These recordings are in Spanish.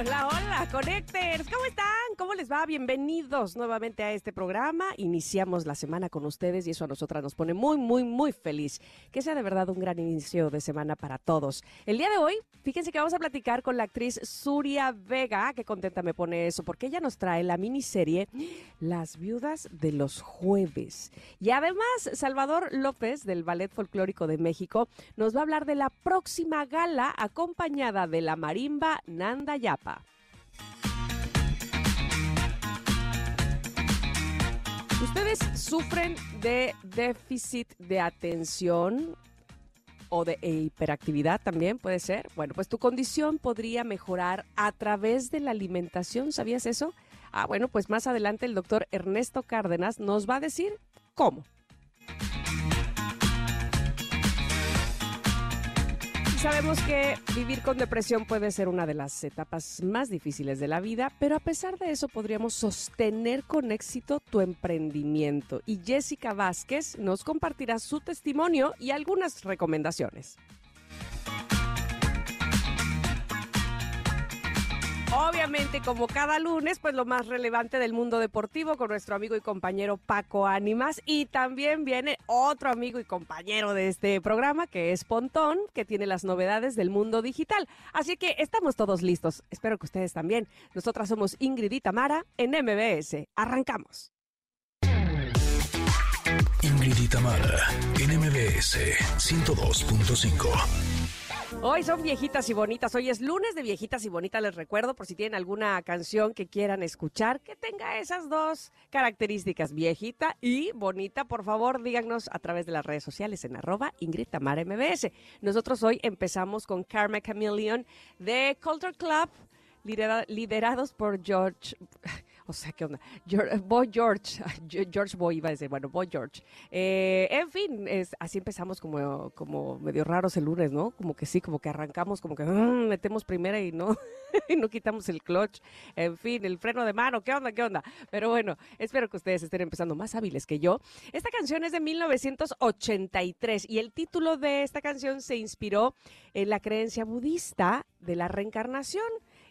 Hola, hola, Connectors. ¿Cómo están? ¿Cómo les va? Bienvenidos nuevamente a este programa. Iniciamos la semana con ustedes y eso a nosotras nos pone muy, muy, muy feliz. Que sea de verdad un gran inicio de semana para todos. El día de hoy, fíjense que vamos a platicar con la actriz Suria Vega. Qué contenta me pone eso, porque ella nos trae la miniserie Las Viudas de los Jueves. Y además, Salvador López, del Ballet Folclórico de México, nos va a hablar de la próxima gala acompañada de la marimba Nanda Yapa. ¿Ustedes sufren de déficit de atención o de hiperactividad también puede ser? Bueno, pues tu condición podría mejorar a través de la alimentación, ¿sabías eso? Ah, bueno, pues más adelante el doctor Ernesto Cárdenas nos va a decir cómo. Sabemos que vivir con depresión puede ser una de las etapas más difíciles de la vida, pero a pesar de eso podríamos sostener con éxito tu emprendimiento. Y Jessica Vázquez nos compartirá su testimonio y algunas recomendaciones. Obviamente, como cada lunes, pues lo más relevante del mundo deportivo con nuestro amigo y compañero Paco Ánimas. Y también viene otro amigo y compañero de este programa, que es Pontón, que tiene las novedades del mundo digital. Así que estamos todos listos. Espero que ustedes también. Nosotras somos Ingrid y Tamara en MBS. Arrancamos. Ingrid y Tamara en MBS 102.5. Hoy son viejitas y bonitas. Hoy es lunes de viejitas y bonitas. Les recuerdo por si tienen alguna canción que quieran escuchar que tenga esas dos características, viejita y bonita. Por favor, díganos a través de las redes sociales en arroba Ingrid Tamara MBS. Nosotros hoy empezamos con Karma Chameleon de Culture Club, liderados por George o sea, ¿qué onda? Boy George, George Boy iba a decir, bueno, Boy George. Eh, en fin, así empezamos como, como medio raros el lunes, ¿no? Como que sí, como que arrancamos, como que mm, metemos primera y no, y no quitamos el clutch. En fin, el freno de mano, ¿qué onda? ¿Qué onda? Pero bueno, espero que ustedes estén empezando más hábiles que yo. Esta canción es de 1983 y el título de esta canción se inspiró en la creencia budista de la reencarnación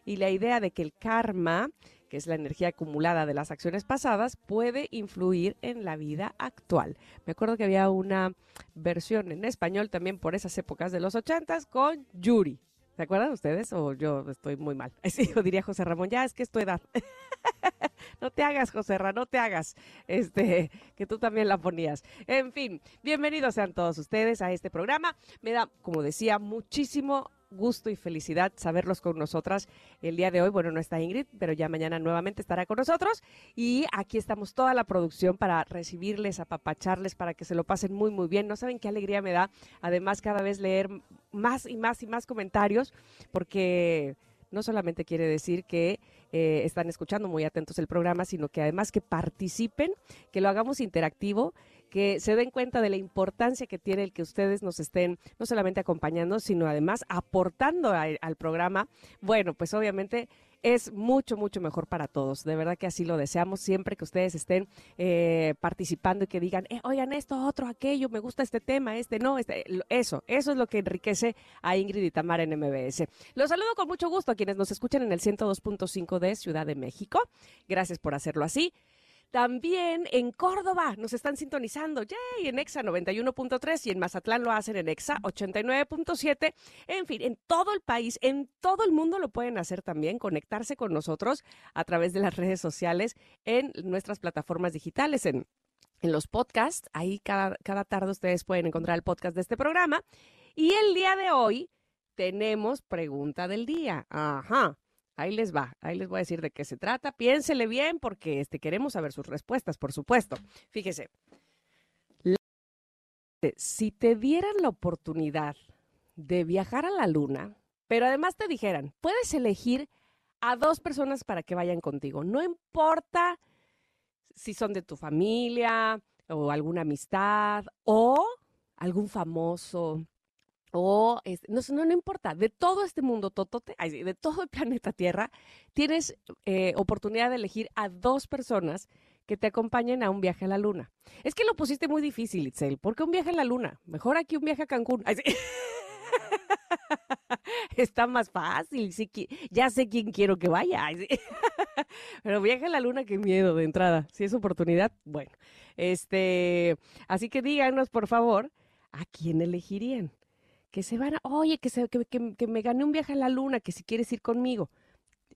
y la idea de que el karma que es la energía acumulada de las acciones pasadas, puede influir en la vida actual. Me acuerdo que había una versión en español también por esas épocas de los ochentas con Yuri. ¿Se acuerdan ustedes? O yo estoy muy mal. Así diría José Ramón, ya es que es tu edad. no te hagas, José Ramón, no te hagas. Este, que tú también la ponías. En fin, bienvenidos sean todos ustedes a este programa. Me da, como decía, muchísimo gusto y felicidad saberlos con nosotras el día de hoy. Bueno, no está Ingrid, pero ya mañana nuevamente estará con nosotros. Y aquí estamos toda la producción para recibirles, apapacharles, para que se lo pasen muy, muy bien. No saben qué alegría me da, además, cada vez leer más y más y más comentarios, porque no solamente quiere decir que eh, están escuchando muy atentos el programa, sino que además que participen, que lo hagamos interactivo que se den cuenta de la importancia que tiene el que ustedes nos estén no solamente acompañando, sino además aportando al programa. Bueno, pues obviamente es mucho, mucho mejor para todos. De verdad que así lo deseamos siempre que ustedes estén eh, participando y que digan, eh, oigan esto, otro, aquello, me gusta este tema, este no, este, eso, eso es lo que enriquece a Ingrid y Tamara en MBS. Los saludo con mucho gusto a quienes nos escuchan en el 102.5 de Ciudad de México. Gracias por hacerlo así. También en Córdoba nos están sintonizando, yay, en EXA 91.3 y en Mazatlán lo hacen en EXA 89.7. En fin, en todo el país, en todo el mundo lo pueden hacer también, conectarse con nosotros a través de las redes sociales en nuestras plataformas digitales, en, en los podcasts. Ahí cada, cada tarde ustedes pueden encontrar el podcast de este programa. Y el día de hoy tenemos pregunta del día. Ajá. Ahí les va, ahí les voy a decir de qué se trata. Piénsele bien porque este, queremos saber sus respuestas, por supuesto. Fíjese, si te dieran la oportunidad de viajar a la luna, pero además te dijeran, puedes elegir a dos personas para que vayan contigo. No importa si son de tu familia o alguna amistad o algún famoso o no, no, no, importa, de todo este mundo totote, de todo el planeta Tierra, tienes eh, oportunidad de elegir a dos personas que te acompañen a un viaje a la luna. Es que lo pusiste muy difícil, Itzel. ¿Por qué un viaje a la luna? Mejor aquí un viaje a Cancún. Está más fácil. Sí, ya sé quién quiero que vaya. Pero viaje a la luna, qué miedo de entrada. Si es oportunidad, bueno. Este, así que díganos, por favor, ¿a quién elegirían? Que se van a, oye, que, se, que, que, me gané un viaje a la luna, que si quieres ir conmigo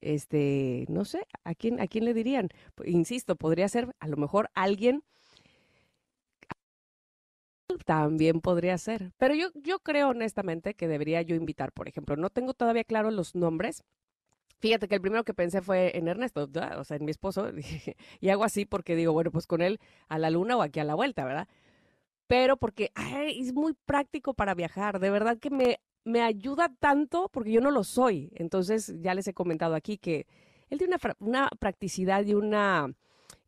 este, no sé, ¿a quién, a quién le dirían? Insisto, podría ser a lo mejor alguien también podría ser. Pero yo, yo creo honestamente que debería yo invitar, por ejemplo, no tengo todavía claro los nombres. Fíjate que el primero que pensé fue en Ernesto, o sea, en mi esposo, y hago así porque digo, bueno, pues con él a la luna o aquí a la vuelta, ¿verdad? Pero porque es muy práctico para viajar, de verdad que me, me ayuda tanto porque yo no lo soy. Entonces, ya les he comentado aquí que él tiene una, una practicidad y una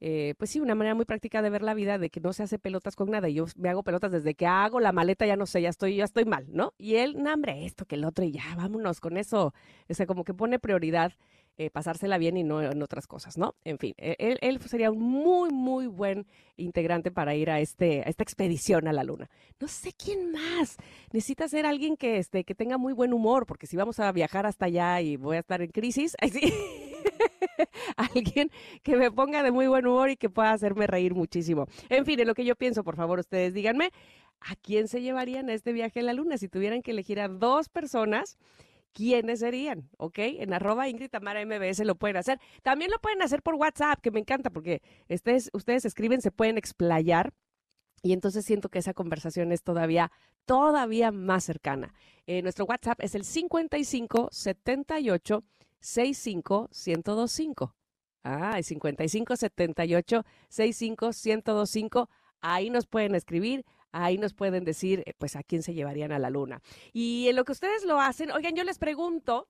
eh, pues sí, una manera muy práctica de ver la vida, de que no se hace pelotas con nada. Y yo me hago pelotas desde que hago la maleta, ya no sé, ya estoy, ya estoy mal, ¿no? Y él, no, hombre, esto que el otro, y ya, vámonos con eso. O sea, como que pone prioridad eh, pasársela bien y no en otras cosas, ¿no? En fin, e, él, sería un muy, muy buen integrante para ir a, este, a esta expedición a la luna. No sé quién más. Necesita ser alguien que, este, que tenga muy buen humor, porque si vamos a viajar hasta allá y voy a estar en crisis, alguien que me ponga de muy buen humor y que pueda hacerme reír muchísimo. En fin, en lo que yo pienso, por favor, ustedes díganme, ¿a quién se llevarían a este viaje a la luna? Si tuvieran que elegir a dos personas, ¿quiénes serían? ¿Ok? En arroba Ingrid Tamara MBS lo pueden hacer. También lo pueden hacer por WhatsApp, que me encanta porque ustedes, ustedes escriben, se pueden explayar. Y entonces siento que esa conversación es todavía, todavía más cercana. Eh, nuestro WhatsApp es el 55 78 65 1025. Ah, 55 78 65 1025. Ahí nos pueden escribir, ahí nos pueden decir, eh, pues, a quién se llevarían a la luna. Y en lo que ustedes lo hacen, oigan, yo les pregunto,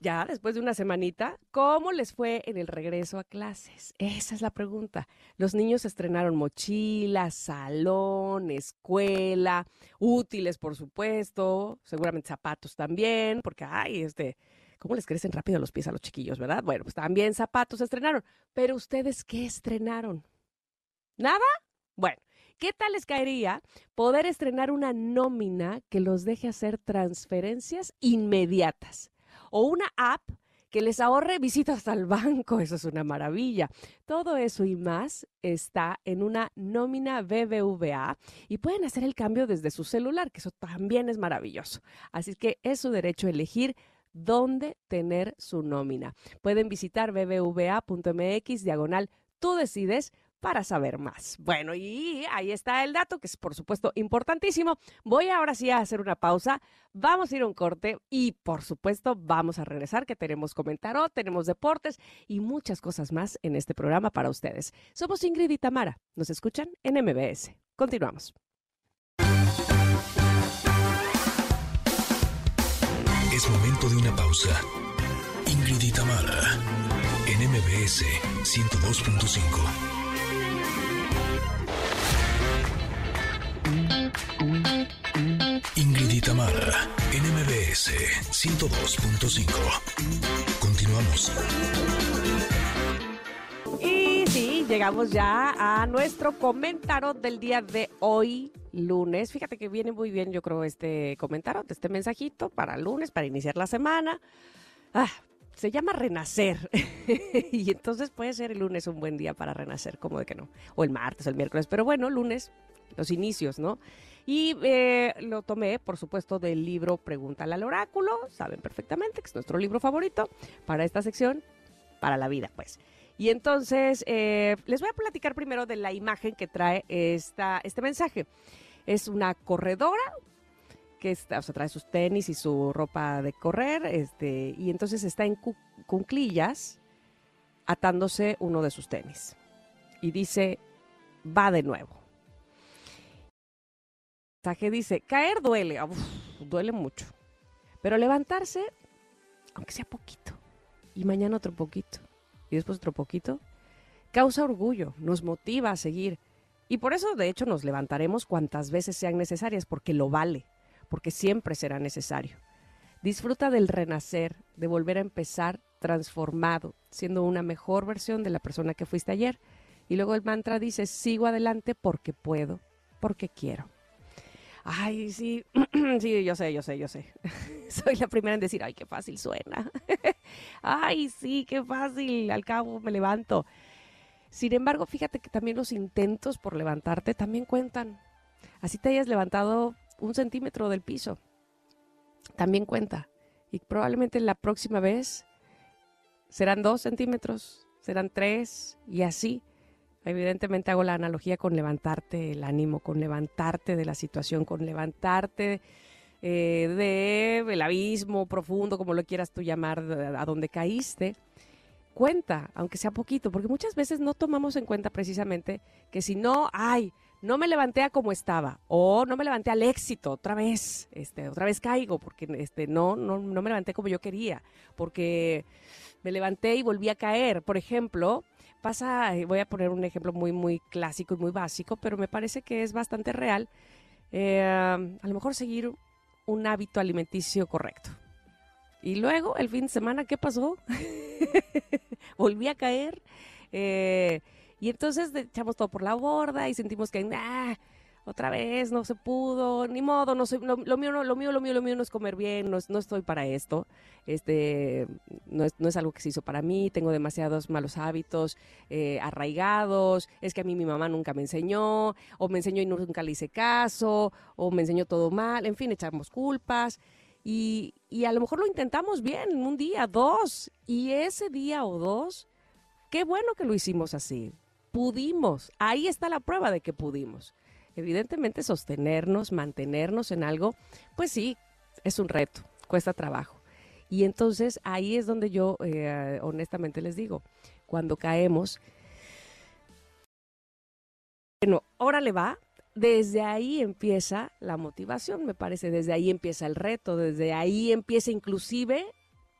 ya después de una semanita, ¿cómo les fue en el regreso a clases? Esa es la pregunta. Los niños estrenaron mochilas, salón, escuela, útiles, por supuesto, seguramente zapatos también, porque, ay, este, ¿Cómo les crecen rápido los pies a los chiquillos, verdad? Bueno, pues también zapatos estrenaron. Pero ustedes, ¿qué estrenaron? ¿Nada? Bueno, ¿qué tal les caería poder estrenar una nómina que los deje hacer transferencias inmediatas? O una app que les ahorre visitas al banco, eso es una maravilla. Todo eso y más está en una nómina BBVA y pueden hacer el cambio desde su celular, que eso también es maravilloso. Así que es su derecho elegir dónde tener su nómina. Pueden visitar bbva.mx diagonal tú decides para saber más. Bueno, y ahí está el dato, que es por supuesto importantísimo. Voy ahora sí a hacer una pausa, vamos a ir a un corte y por supuesto vamos a regresar, que tenemos comentarot, tenemos deportes y muchas cosas más en este programa para ustedes. Somos Ingrid y Tamara, nos escuchan en MBS. Continuamos. Es momento de una pausa. Ingrid y Tamara, en MBS 102.5. Ingrid y Tamara, en MBS 102.5. Continuamos. Y sí, llegamos ya a nuestro comentario del día de hoy lunes. Fíjate que viene muy bien, yo creo, este comentario, este mensajito para lunes, para iniciar la semana. Ah, se llama renacer. y entonces puede ser el lunes un buen día para renacer, como de que no. O el martes, o el miércoles. Pero bueno, lunes, los inicios, ¿no? Y eh, lo tomé, por supuesto, del libro Pregúntale al oráculo. Saben perfectamente que es nuestro libro favorito para esta sección, para la vida, pues. Y entonces, eh, les voy a platicar primero de la imagen que trae esta, este mensaje. Es una corredora que trae sus tenis y su ropa de correr, este, y entonces está en cunclillas atándose uno de sus tenis. Y dice, va de nuevo. Mensaje dice, caer duele, duele mucho, pero levantarse, aunque sea poquito, y mañana otro poquito y después otro poquito, causa orgullo, nos motiva a seguir. Y por eso, de hecho, nos levantaremos cuantas veces sean necesarias, porque lo vale, porque siempre será necesario. Disfruta del renacer, de volver a empezar transformado, siendo una mejor versión de la persona que fuiste ayer. Y luego el mantra dice, sigo adelante porque puedo, porque quiero. Ay, sí, sí, yo sé, yo sé, yo sé. Soy la primera en decir, ay, qué fácil suena. ay, sí, qué fácil, al cabo me levanto. Sin embargo, fíjate que también los intentos por levantarte también cuentan. Así te hayas levantado un centímetro del piso. También cuenta. Y probablemente la próxima vez serán dos centímetros, serán tres y así. Evidentemente hago la analogía con levantarte el ánimo, con levantarte de la situación, con levantarte eh, del abismo profundo, como lo quieras tú llamar, a donde caíste. Cuenta, aunque sea poquito, porque muchas veces no tomamos en cuenta precisamente que si no, ay, no me levanté a como estaba o no me levanté al éxito otra vez, este, otra vez caigo porque este, no, no, no me levanté como yo quería, porque me levanté y volví a caer. Por ejemplo, pasa, eh, voy a poner un ejemplo muy, muy clásico y muy básico, pero me parece que es bastante real. Eh, a lo mejor seguir un hábito alimenticio correcto. Y luego, el fin de semana, ¿qué pasó? Volví a caer. Eh, y entonces echamos todo por la borda y sentimos que, ah, otra vez no se pudo, ni modo, no soy, lo, mío no, lo mío, lo mío, lo mío no es comer bien, no, no estoy para esto, este, no es, no es, algo que se hizo para mí, tengo demasiados malos hábitos eh, arraigados, es que a mí mi mamá nunca me enseñó, o me enseñó y nunca le hice caso, o me enseñó todo mal, en fin, echamos culpas. Y, y a lo mejor lo intentamos bien, un día, dos, y ese día o dos, qué bueno que lo hicimos así. Pudimos, ahí está la prueba de que pudimos evidentemente sostenernos, mantenernos en algo, pues sí, es un reto, cuesta trabajo. Y entonces ahí es donde yo eh, honestamente les digo, cuando caemos, bueno, órale va, desde ahí empieza la motivación, me parece, desde ahí empieza el reto, desde ahí empieza inclusive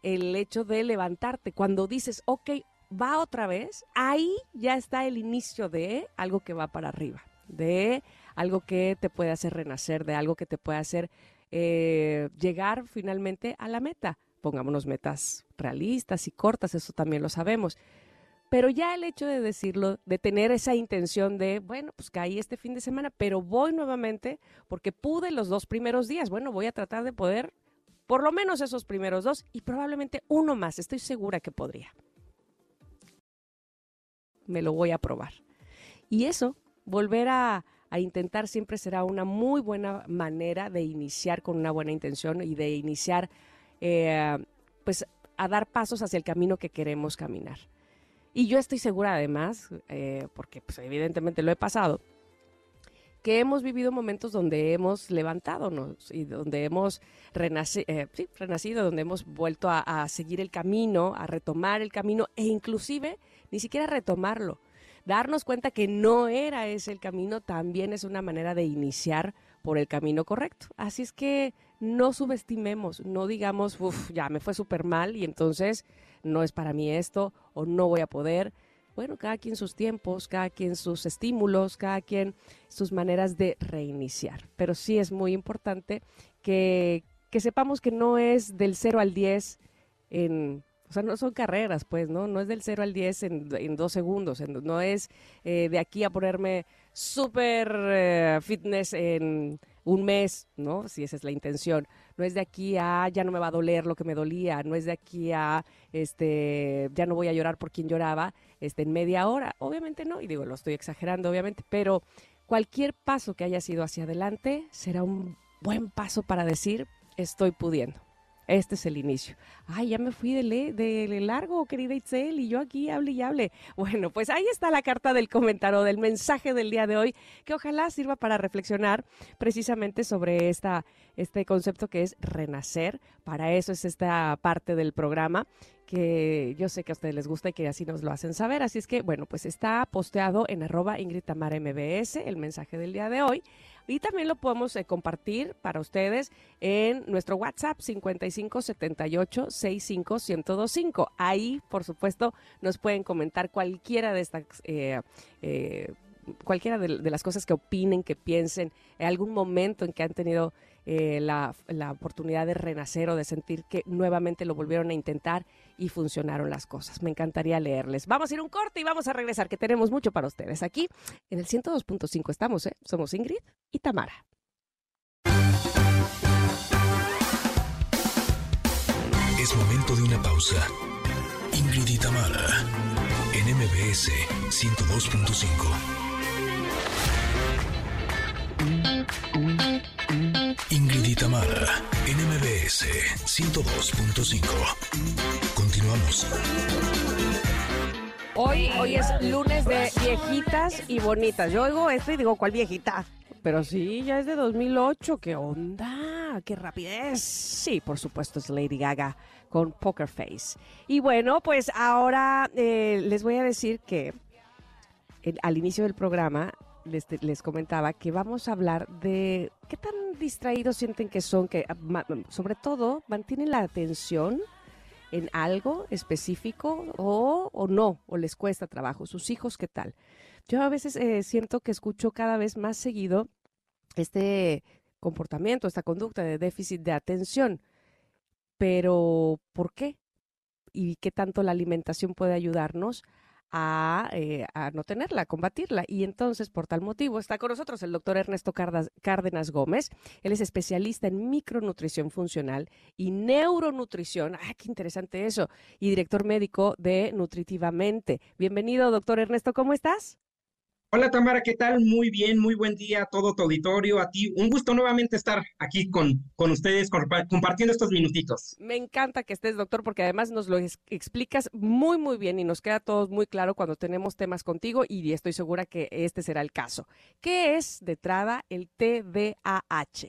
el hecho de levantarte. Cuando dices, ok, va otra vez, ahí ya está el inicio de algo que va para arriba, de algo que te puede hacer renacer, de algo que te puede hacer eh, llegar finalmente a la meta. Pongámonos metas realistas y cortas, eso también lo sabemos. Pero ya el hecho de decirlo, de tener esa intención de, bueno, pues caí este fin de semana, pero voy nuevamente porque pude los dos primeros días. Bueno, voy a tratar de poder por lo menos esos primeros dos y probablemente uno más. Estoy segura que podría. Me lo voy a probar. Y eso, volver a, a intentar siempre será una muy buena manera de iniciar con una buena intención y de iniciar, eh, pues, a dar pasos hacia el camino que queremos caminar. Y yo estoy segura además, eh, porque pues, evidentemente lo he pasado, que hemos vivido momentos donde hemos levantado y donde hemos eh, renacido, donde hemos vuelto a, a, seguir el camino, a retomar el camino e inclusive ni siquiera retomarlo, darnos cuenta que no era ese el camino también es una manera de iniciar por el camino correcto. Así es que no subestimemos, no digamos, uff, ya me fue súper mal y entonces no es para mí esto o no voy a poder. Bueno, cada quien sus tiempos, cada quien sus estímulos, cada quien sus maneras de reiniciar. Pero sí es muy importante que, que sepamos que no es del 0 al 10 en o sea, no son carreras, pues, ¿no? No es del 0 al 10 en, dos segundos. no es eh, de aquí a ponerme súper eh, fitness en un mes, ¿no? Si esa es la intención. No es de aquí a ya no me va a doler lo que me dolía. No es de aquí a este ya no voy a llorar por quien lloraba este, en media hora. Obviamente no. Y digo, lo estoy exagerando, obviamente. Pero cualquier paso que haya sido hacia adelante será un buen paso para decir estoy pudiendo. Este es el inicio. Ay, ya me fui de, de largo, querida Itzel, y yo aquí hable y hable. Bueno, pues ahí está la carta del comentario, del mensaje del día de hoy, que ojalá sirva para reflexionar precisamente sobre esta, este concepto que es renacer. Para eso es esta parte del programa que yo sé que a ustedes les gusta y que así nos lo hacen saber. Así es que, bueno, pues está posteado en arroba Ingrid Tamara MBS el mensaje del día de hoy. Y también lo podemos eh, compartir para ustedes en nuestro WhatsApp 5578 65125. Ahí, por supuesto, nos pueden comentar cualquiera de estas eh, eh, cualquiera de, las cosas que opinen, que piensen, en algún momento en que han tenido la, la, oportunidad de renacer o de sentir que nuevamente lo volvieron a intentar y funcionaron las cosas. Me encantaría leerles. Vamos a ir un corte y vamos a regresar, que tenemos mucho para ustedes. Aquí en el 102.5 estamos, ¿eh? Somos Ingrid y Tamara. Es momento de una pausa. Ingrid y Tamara en MBS 102.5. Ingrid y Tamara, NMBS 102.5. Continuamos. Hoy, hoy es lunes de viejitas y bonitas. Yo oigo esto y digo, ¿cuál viejita? Pero sí, ya es de 2008. ¿Qué onda? ¿Qué rapidez? Sí, por supuesto, es Lady Gaga con Poker Face. Y bueno, pues ahora eh, les voy a decir que al inicio del programa les, comentaba que vamos a hablar de qué tan distraídos sienten que son, que sobre todo mantienen la atención en algo específico o, o no, o les cuesta trabajo. Sus hijos, ¿qué tal? Yo a veces eh, siento que escucho cada vez más seguido este comportamiento, esta conducta de déficit de atención. Pero, ¿por qué? ¿Y qué tanto la alimentación puede ayudarnos eh, a, no tenerla, a combatirla. Y entonces, por tal motivo, está con nosotros el doctor Ernesto Cárdenas Gómez. Él es especialista en micronutrición funcional y neuronutrición. ¡Ah, qué interesante eso! Y director médico de Nutritivamente. Bienvenido, doctor Ernesto, ¿cómo estás? Hola Tamara, ¿qué tal? Muy bien, muy buen día a todo tu auditorio, a ti. Un gusto nuevamente estar aquí con, con ustedes compartiendo estos minutitos. Me encanta que estés, doctor, porque además nos lo explicas muy, muy bien y nos queda todo muy claro cuando tenemos temas contigo y estoy segura que este será el caso. ¿Qué es de entrada el TDAH?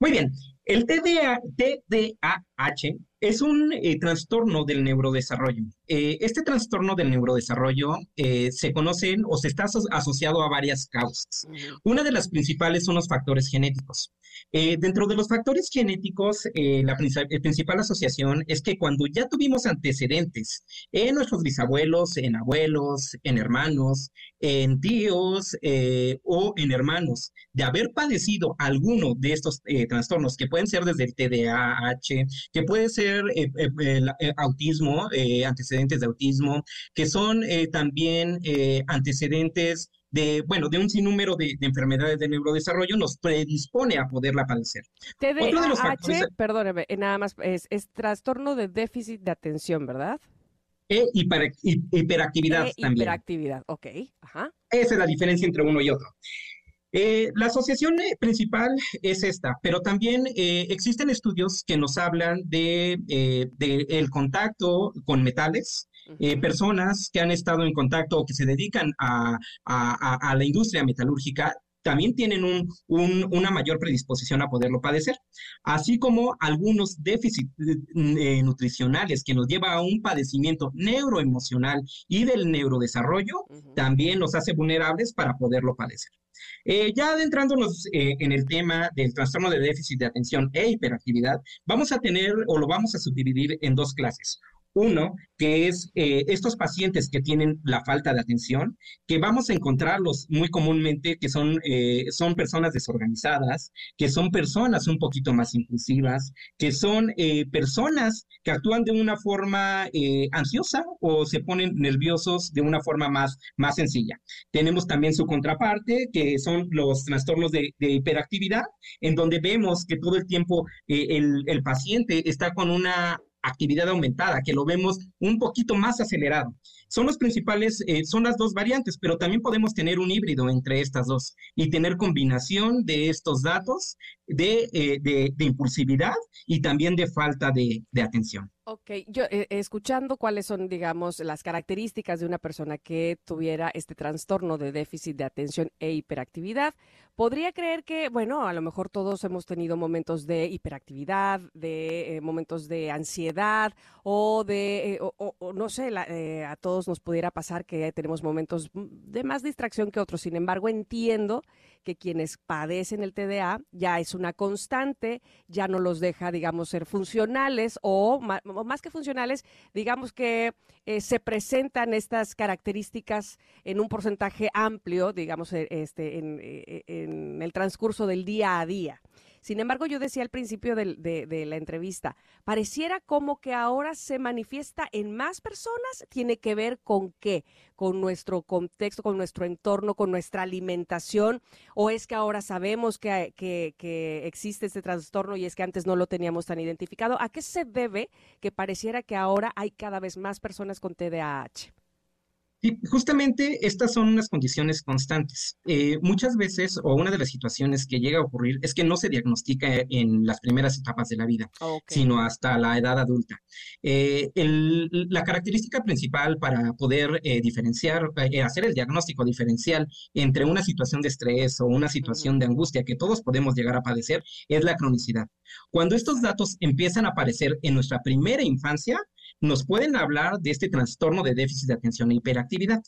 Muy bien, el TDAH es un eh, trastorno del neurodesarrollo. Eh, este trastorno del neurodesarrollo eh, se conocen o se está asociado a varias causas. Una de las principales son los factores genéticos. dentro de los factores genéticos, la principal asociación es que cuando ya tuvimos antecedentes en nuestros bisabuelos, en abuelos, en hermanos, en tíos o en hermanos, de haber padecido alguno de estos trastornos, que pueden ser desde el TDAH, que puede ser eh, eh, eh, autismo, antecedentes de autismo, que son también antecedentes de, bueno, de un sinnúmero de, enfermedades de neurodesarrollo nos predispone a poderla padecer. TDAH, perdóneme, nada más, es, trastorno de déficit de atención, ¿verdad? E hiperactividad e también. Hiperactividad, ok. Ajá. Esa es la diferencia entre uno y otro. Eh, la asociación eh, principal es esta, pero también eh, existen estudios que nos hablan de, el contacto con metales, personas que han estado en contacto o que se dedican a, la industria metalúrgica también tienen una mayor predisposición a poderlo padecer, así como algunos déficits nutricionales que nos lleva a un padecimiento neuroemocional y del neurodesarrollo, también nos hace vulnerables para poderlo padecer. Eh, ya adentrándonos eh, en el tema del trastorno de déficit de atención e hiperactividad, vamos a tener o lo vamos a subdividir en dos clases. Uno, que es eh, estos pacientes que tienen la falta de atención, que vamos a encontrarlos muy comúnmente, que son, eh, son personas desorganizadas, que son personas un poquito más impulsivas, que son eh, personas que actúan de una forma ansiosa o se ponen nerviosos de una forma más, más sencilla. Tenemos también su contraparte, que son los trastornos de, hiperactividad, en donde vemos que todo el tiempo el, el paciente está con una actividad aumentada, que lo vemos un poquito más acelerado. Son los principales, eh, son las dos variantes, pero también podemos tener un híbrido entre estas dos y tener combinación de estos datos de, eh, impulsividad y también de falta de, atención. Ok, yo eh, escuchando cuáles son, digamos, las características de una persona que tuviera este trastorno de déficit de atención e hiperactividad, podría creer que, bueno, a lo mejor todos hemos tenido momentos de hiperactividad, de eh, momentos de ansiedad o de, o, no sé, a todos nos pudiera pasar que tenemos momentos de más distracción que otros. Sin embargo, entiendo que quienes padecen el TDA ya es una constante, ya no los deja, digamos, ser funcionales o más que funcionales, digamos que eh, se presentan estas características en un porcentaje amplio, digamos, e, este, e, e, en el transcurso del día a día. Sin embargo, yo decía al principio de, la entrevista, pareciera como que ahora se manifiesta en más personas, tiene que ver con qué, con nuestro contexto, con nuestro entorno, con nuestra alimentación, o es que ahora sabemos que, que existe este trastorno y es que antes no lo teníamos tan identificado. ¿A qué se debe que pareciera que ahora hay cada vez más personas con TDAH? Y justamente estas son unas condiciones constantes. Eh, muchas veces, o una de las situaciones que llega a ocurrir, es que no se diagnostica en las primeras etapas de la vida, sino hasta la edad adulta. Eh, la característica principal para poder eh, diferenciar, hacer el diagnóstico diferencial entre una situación de estrés o una situación de angustia que todos podemos llegar a padecer, es la cronicidad. Cuando estos datos empiezan a aparecer en nuestra primera infancia, nos pueden hablar de este trastorno de déficit de atención e hiperactividad.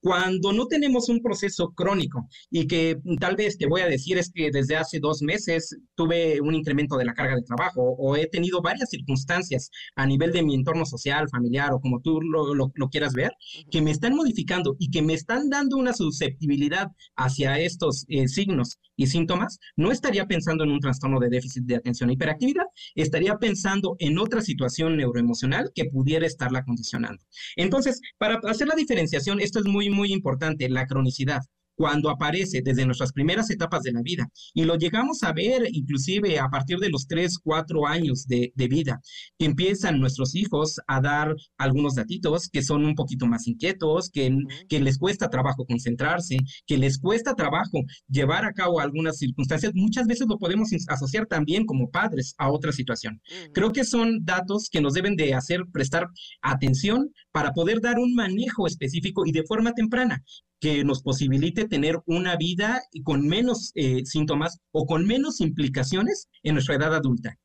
Cuando no tenemos un proceso crónico y que tal vez te voy a decir es que desde hace dos meses tuve un incremento de la carga de trabajo o he tenido varias circunstancias a nivel de mi entorno social, familiar o como tú lo, quieras ver, que me están modificando y que me están dando una susceptibilidad hacia estos eh, signos y síntomas, no estaría pensando en un trastorno de déficit de atención e hiperactividad, estaría pensando en otra situación neuroemocional que pudiera estarla condicionando. Entonces, para hacer la diferenciación, esto es muy, muy importante, la cronicidad cuando aparece desde nuestras primeras etapas de la vida. Y lo llegamos a ver inclusive a partir de los 3, 4 años de, vida, que empiezan nuestros hijos a dar algunos datitos que son un poquito más inquietos, que, que les cuesta trabajo concentrarse, que les cuesta trabajo llevar a cabo algunas circunstancias, muchas veces lo podemos asociar también como padres a otra situación. Creo que son datos que nos deben de hacer prestar atención para poder dar un manejo específico y de forma temprana que nos posibilite tener una vida con menos eh, síntomas o con menos implicaciones en nuestra edad adulta.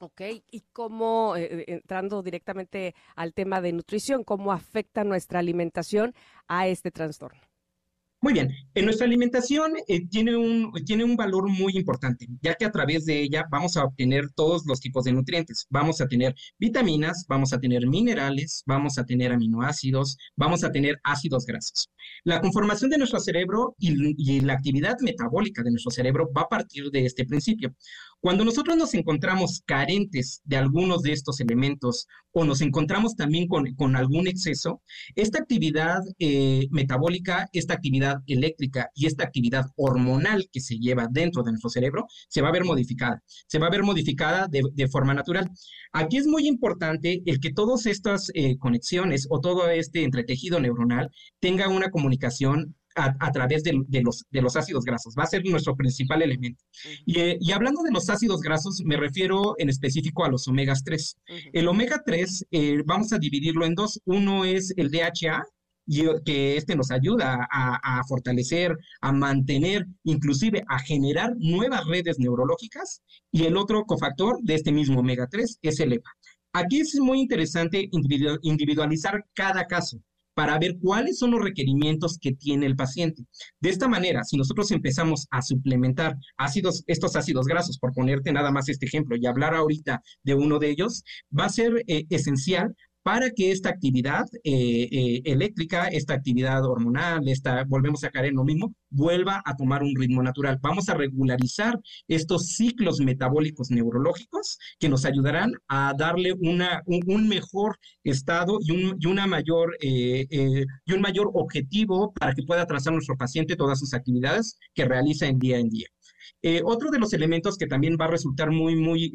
Ok, y cómo, eh, eh, entrando directamente al tema de nutrición, cómo afecta nuestra alimentación a este trastorno. Muy bien, en nuestra alimentación eh, tiene, un, tiene un valor muy importante, ya que a través de ella vamos a obtener todos los tipos de nutrientes. Vamos a tener vitaminas, vamos a tener minerales, vamos a tener aminoácidos, vamos a tener ácidos grasos. La conformación de nuestro cerebro y, y la actividad metabólica de nuestro cerebro va a partir de este principio. Cuando nosotros nos encontramos carentes de algunos de estos elementos o nos encontramos también con, algún exceso, esta actividad eh, metabólica, esta actividad eléctrica y esta actividad hormonal que se lleva dentro de nuestro cerebro se va a ver modificada, se va a ver modificada de, forma natural. Aquí es muy importante el que todas estas eh, conexiones o todo este entretejido neuronal tenga una comunicación a, través de, los, de los ácidos grasos. Va a ser nuestro principal elemento. Eh, y, hablando de los ácidos grasos, me refiero en específico a los omegas 3. El omega 3 eh, vamos a dividirlo en dos. Uno es el DHA, y que este nos ayuda a, a, fortalecer, a mantener, inclusive a generar nuevas redes neurológicas. Y el otro cofactor de este mismo omega 3 es el EPA. Aquí es muy interesante individualizar cada caso para ver cuáles son los requerimientos que tiene el paciente. De esta manera, si nosotros empezamos a suplementar ácidos, estos ácidos grasos, por ponerte nada más este ejemplo y hablar ahorita de uno de ellos, va a ser eh, esencial para que esta actividad eh, eh, eléctrica, esta actividad hormonal, esta, volvemos a caer en lo mismo, vuelva a tomar un ritmo natural. Vamos a regularizar estos ciclos metabólicos neurológicos que nos ayudarán a darle una, un, mejor estado y un, una mayor, eh, y un mayor objetivo para que pueda trazar nuestro paciente todas sus actividades que realiza en día en día. Otro de los elementos que también va a resultar muy, muy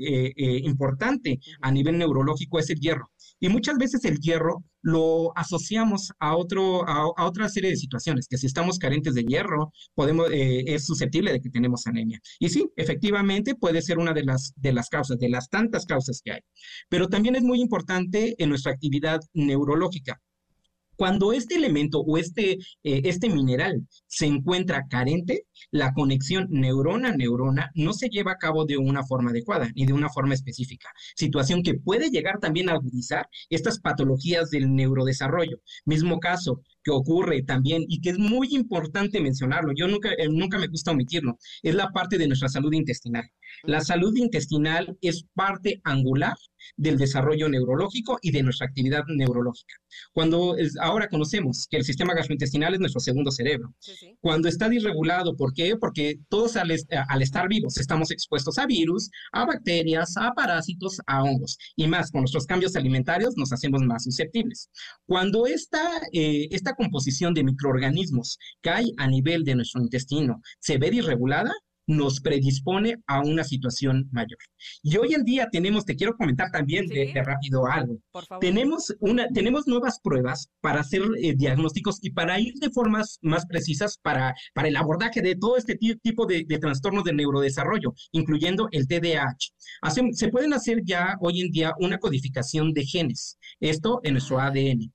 importante a nivel neurológico es el hierro. Y muchas veces el hierro lo asociamos a, otro, a, otra serie de situaciones, que si estamos carentes de hierro, podemos, es susceptible de que tenemos anemia. Y sí, efectivamente puede ser una de las, de las causas, de las tantas causas que hay. Pero también es muy importante en nuestra actividad neurológica. Cuando este elemento o este, eh, este mineral se encuentra carente, la conexión neurona-neurona no se lleva a cabo de una forma adecuada ni de una forma específica, situación que puede llegar también a agudizar estas patologías del neurodesarrollo. Mismo caso, que ocurre también y que es muy importante mencionarlo, yo nunca, eh, nunca me gusta omitirlo, es la parte de nuestra salud intestinal. La salud intestinal es parte angular del desarrollo neurológico y de nuestra actividad neurológica. Cuando ahora conocemos que el sistema gastrointestinal es nuestro segundo cerebro, cuando está disregulado, ¿por qué? Porque todos al, al, estar vivos estamos expuestos a virus, a bacterias, a parásitos, a hongos y más con nuestros cambios alimentarios nos hacemos más susceptibles. Cuando esta, eh, esta composición de microorganismos que hay a nivel de nuestro intestino se ve disregulada, nos predispone a una situación mayor. Y hoy en día tenemos, te quiero comentar también de, rápido algo, tenemos, una, tenemos nuevas pruebas para hacer eh, diagnósticos y para ir de formas más precisas para, para el abordaje de todo este tipo de, trastornos de neurodesarrollo, incluyendo el TDAH. se pueden hacer ya hoy en día una codificación de genes, esto en nuestro ADN.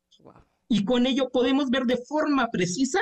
Y con ello podemos ver de forma precisa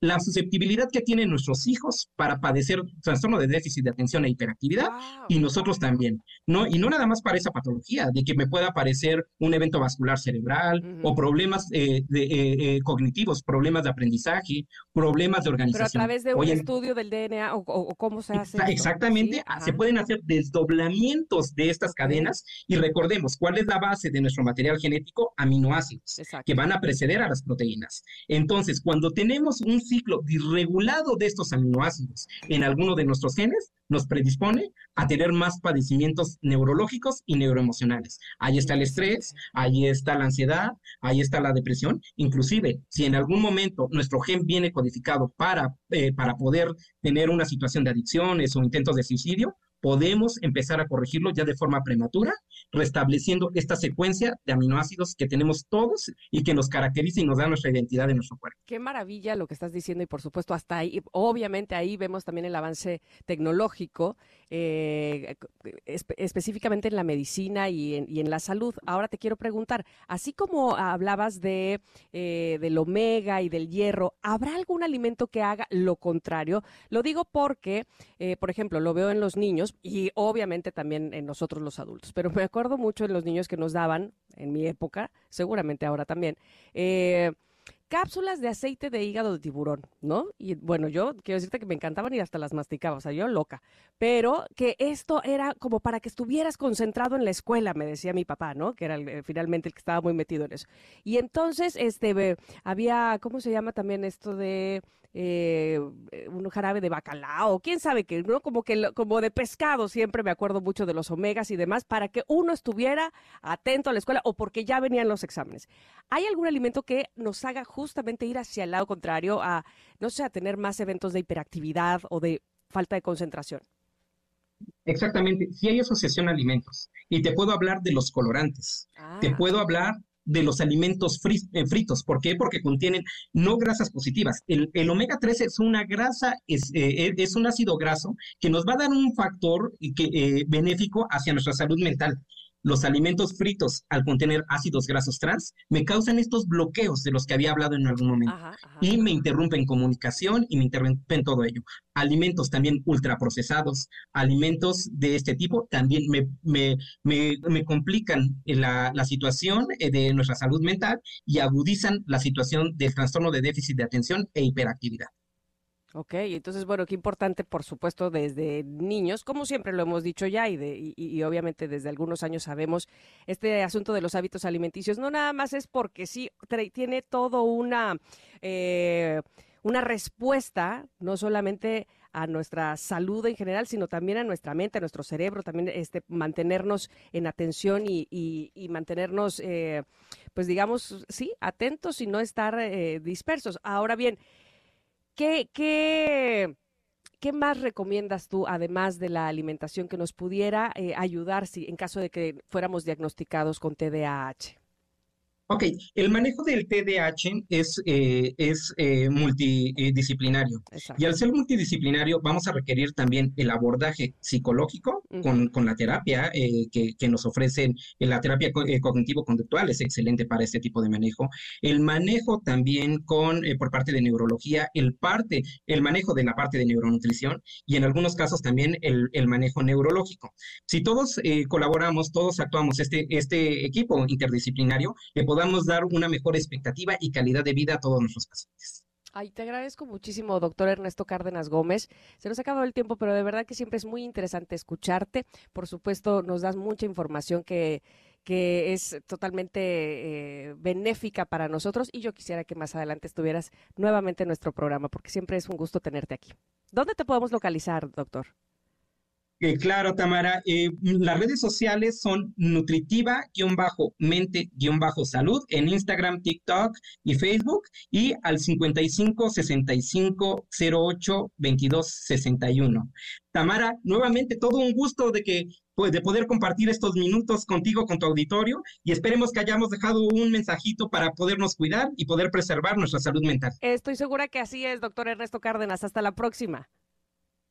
la susceptibilidad que tienen nuestros hijos para padecer trastorno de déficit de atención e hiperactividad y nosotros también, ¿no? Y no nada más para esa patología, de que me pueda aparecer un evento vascular cerebral o problemas eh, de, eh, eh, cognitivos, problemas de aprendizaje, problemas de organización. Pero a través de un estudio del DNA o, cómo se hace. Exactamente, se pueden hacer desdoblamientos de estas cadenas y recordemos cuál es la base de nuestro material genético, aminoácidos, que van a preceder a las proteínas. Entonces, cuando tenemos un ciclo disregulado de estos aminoácidos en alguno de nuestros genes nos predispone a tener más padecimientos neurológicos y neuroemocionales. Ahí está el estrés, ahí está la ansiedad, ahí está la depresión. Inclusive, si en algún momento nuestro gen viene codificado para, eh, para poder tener una situación de adicciones o intentos de suicidio, podemos empezar a corregirlo ya de forma prematura, restableciendo esta secuencia de aminoácidos que tenemos todos y que nos caracteriza y nos da nuestra identidad de nuestro cuerpo. Qué maravilla lo que estás diciendo y por supuesto hasta ahí, obviamente ahí vemos también el avance tecnológico, eh, específicamente en la medicina y en, la salud. Ahora te quiero preguntar, así como hablabas de eh, del omega y del hierro, ¿habrá algún alimento que haga lo contrario? Lo digo porque, eh, por ejemplo, lo veo en los niños y obviamente también en nosotros los adultos. Pero me acuerdo mucho en los niños que nos daban, en mi época, seguramente ahora también, eh, cápsulas de aceite de hígado de tiburón, ¿no? Y bueno, yo quiero decirte que me encantaban y hasta las masticaba, o sea, yo loca. Pero que esto era como para que estuvieras concentrado en la escuela, me decía mi papá, ¿no? Que era eh, finalmente el que estaba muy metido en eso. Y entonces, este, había, ¿cómo se llama también esto de eh, un jarabe de bacalao, quién sabe qué, ¿no? Como que como de pescado, siempre me acuerdo mucho de los omegas y demás, para que uno estuviera atento a la escuela o porque ya venían los exámenes. ¿Hay algún alimento que nos haga justamente ir hacia el lado contrario a, no sé, a tener más eventos de hiperactividad o de falta de concentración? Exactamente, si hay asociación a alimentos. Y te puedo hablar de los colorantes. Te ah. puedo hablar de los alimentos eh, fritos. ¿Por qué? Porque contienen no grasas positivas. El, omega 3 es una grasa, es, eh, es, un ácido graso que nos va a dar un factor que, eh, benéfico hacia nuestra salud mental los alimentos fritos al contener ácidos grasos trans me causan estos bloqueos de los que había hablado en algún momento y me interrumpen comunicación y me interrumpen todo ello. Alimentos también ultraprocesados, alimentos de este tipo también me, me, me, complican la, la situación eh, de nuestra salud mental y agudizan la situación del trastorno de déficit de atención e hiperactividad. Ok, entonces, bueno, qué importante, por supuesto, desde niños, como siempre lo hemos dicho ya, y, de, y, obviamente desde algunos años sabemos, este asunto de los hábitos alimenticios, no nada más es porque sí, tiene todo una, eh, una respuesta, no solamente a nuestra salud en general, sino también a nuestra mente, a nuestro cerebro, también este, mantenernos en atención y, y, mantenernos, eh, pues digamos, sí, atentos y no estar eh, dispersos. Ahora bien, ¿Qué, qué, ¿qué más recomiendas tú, además de la alimentación, que nos pudiera eh, ayudar si, en caso de que fuéramos diagnosticados con TDAH? Ok, el manejo del TDAH es, eh, es eh, multidisciplinario. Y al ser multidisciplinario, vamos a requerir también el abordaje psicológico con, con, la terapia eh, que, que, nos ofrecen. La terapia cognitivo-conductual es excelente para este tipo de manejo. El manejo también con, por parte de neurología, el, parte, el manejo de la parte de neuronutrición y en algunos casos también el, el manejo neurológico. Si todos colaboramos, todos actuamos, este, este equipo interdisciplinario, le podamos dar una mejor expectativa y calidad de vida a todos nuestros pacientes. Ay, te agradezco muchísimo, doctor Ernesto Cárdenas Gómez. Se nos ha acabado el tiempo, pero de verdad que siempre es muy interesante escucharte. Por supuesto, nos das mucha información que, que es totalmente eh, benéfica para nosotros y yo quisiera que más adelante estuvieras nuevamente en nuestro programa, porque siempre es un gusto tenerte aquí. ¿Dónde te podemos localizar, doctor? Eh, claro, Tamara. Eh, las redes sociales son nutritiva-mente-salud en Instagram, TikTok y Facebook y al 55 65 08 22 61. Tamara, nuevamente todo un gusto de que pues, de poder compartir estos minutos contigo, con tu auditorio y esperemos que hayamos dejado un mensajito para podernos cuidar y poder preservar nuestra salud mental. Estoy segura que así es, doctor Ernesto Cárdenas. Hasta la próxima.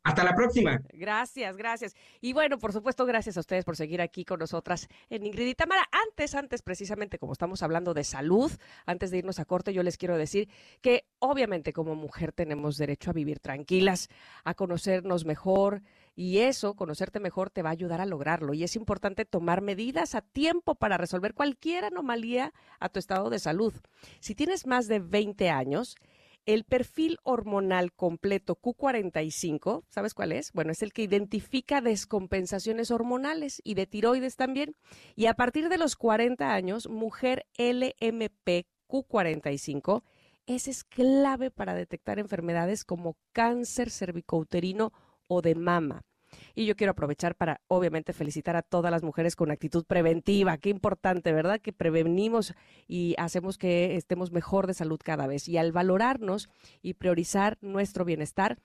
Hasta la próxima. Gracias, gracias. Y bueno, por supuesto, gracias a ustedes por seguir aquí con nosotras en Ingrid y Tamara. Antes, antes, precisamente como estamos hablando de salud, antes de irnos a corte, yo les quiero decir que obviamente como mujer tenemos derecho a vivir tranquilas, a conocernos mejor. Y eso, conocerte mejor, te va a ayudar a lograrlo. Y es importante tomar medidas a tiempo para resolver cualquier anomalía a tu estado de salud. Si tienes más de 20 años, el perfil hormonal completo Q45, ¿sabes cuál es? Bueno, es el que identifica descompensaciones hormonales y de tiroides también. Y a partir de los 40 años, mujer LMP Q45, ese es clave para detectar enfermedades como cáncer cervicouterino o de mama. Y yo quiero aprovechar para, obviamente, felicitar a todas las mujeres con actitud preventiva. Qué importante, ¿verdad? Que prevenimos y hacemos que estemos mejor de salud cada vez. Y al valorarnos y priorizar nuestro bienestar,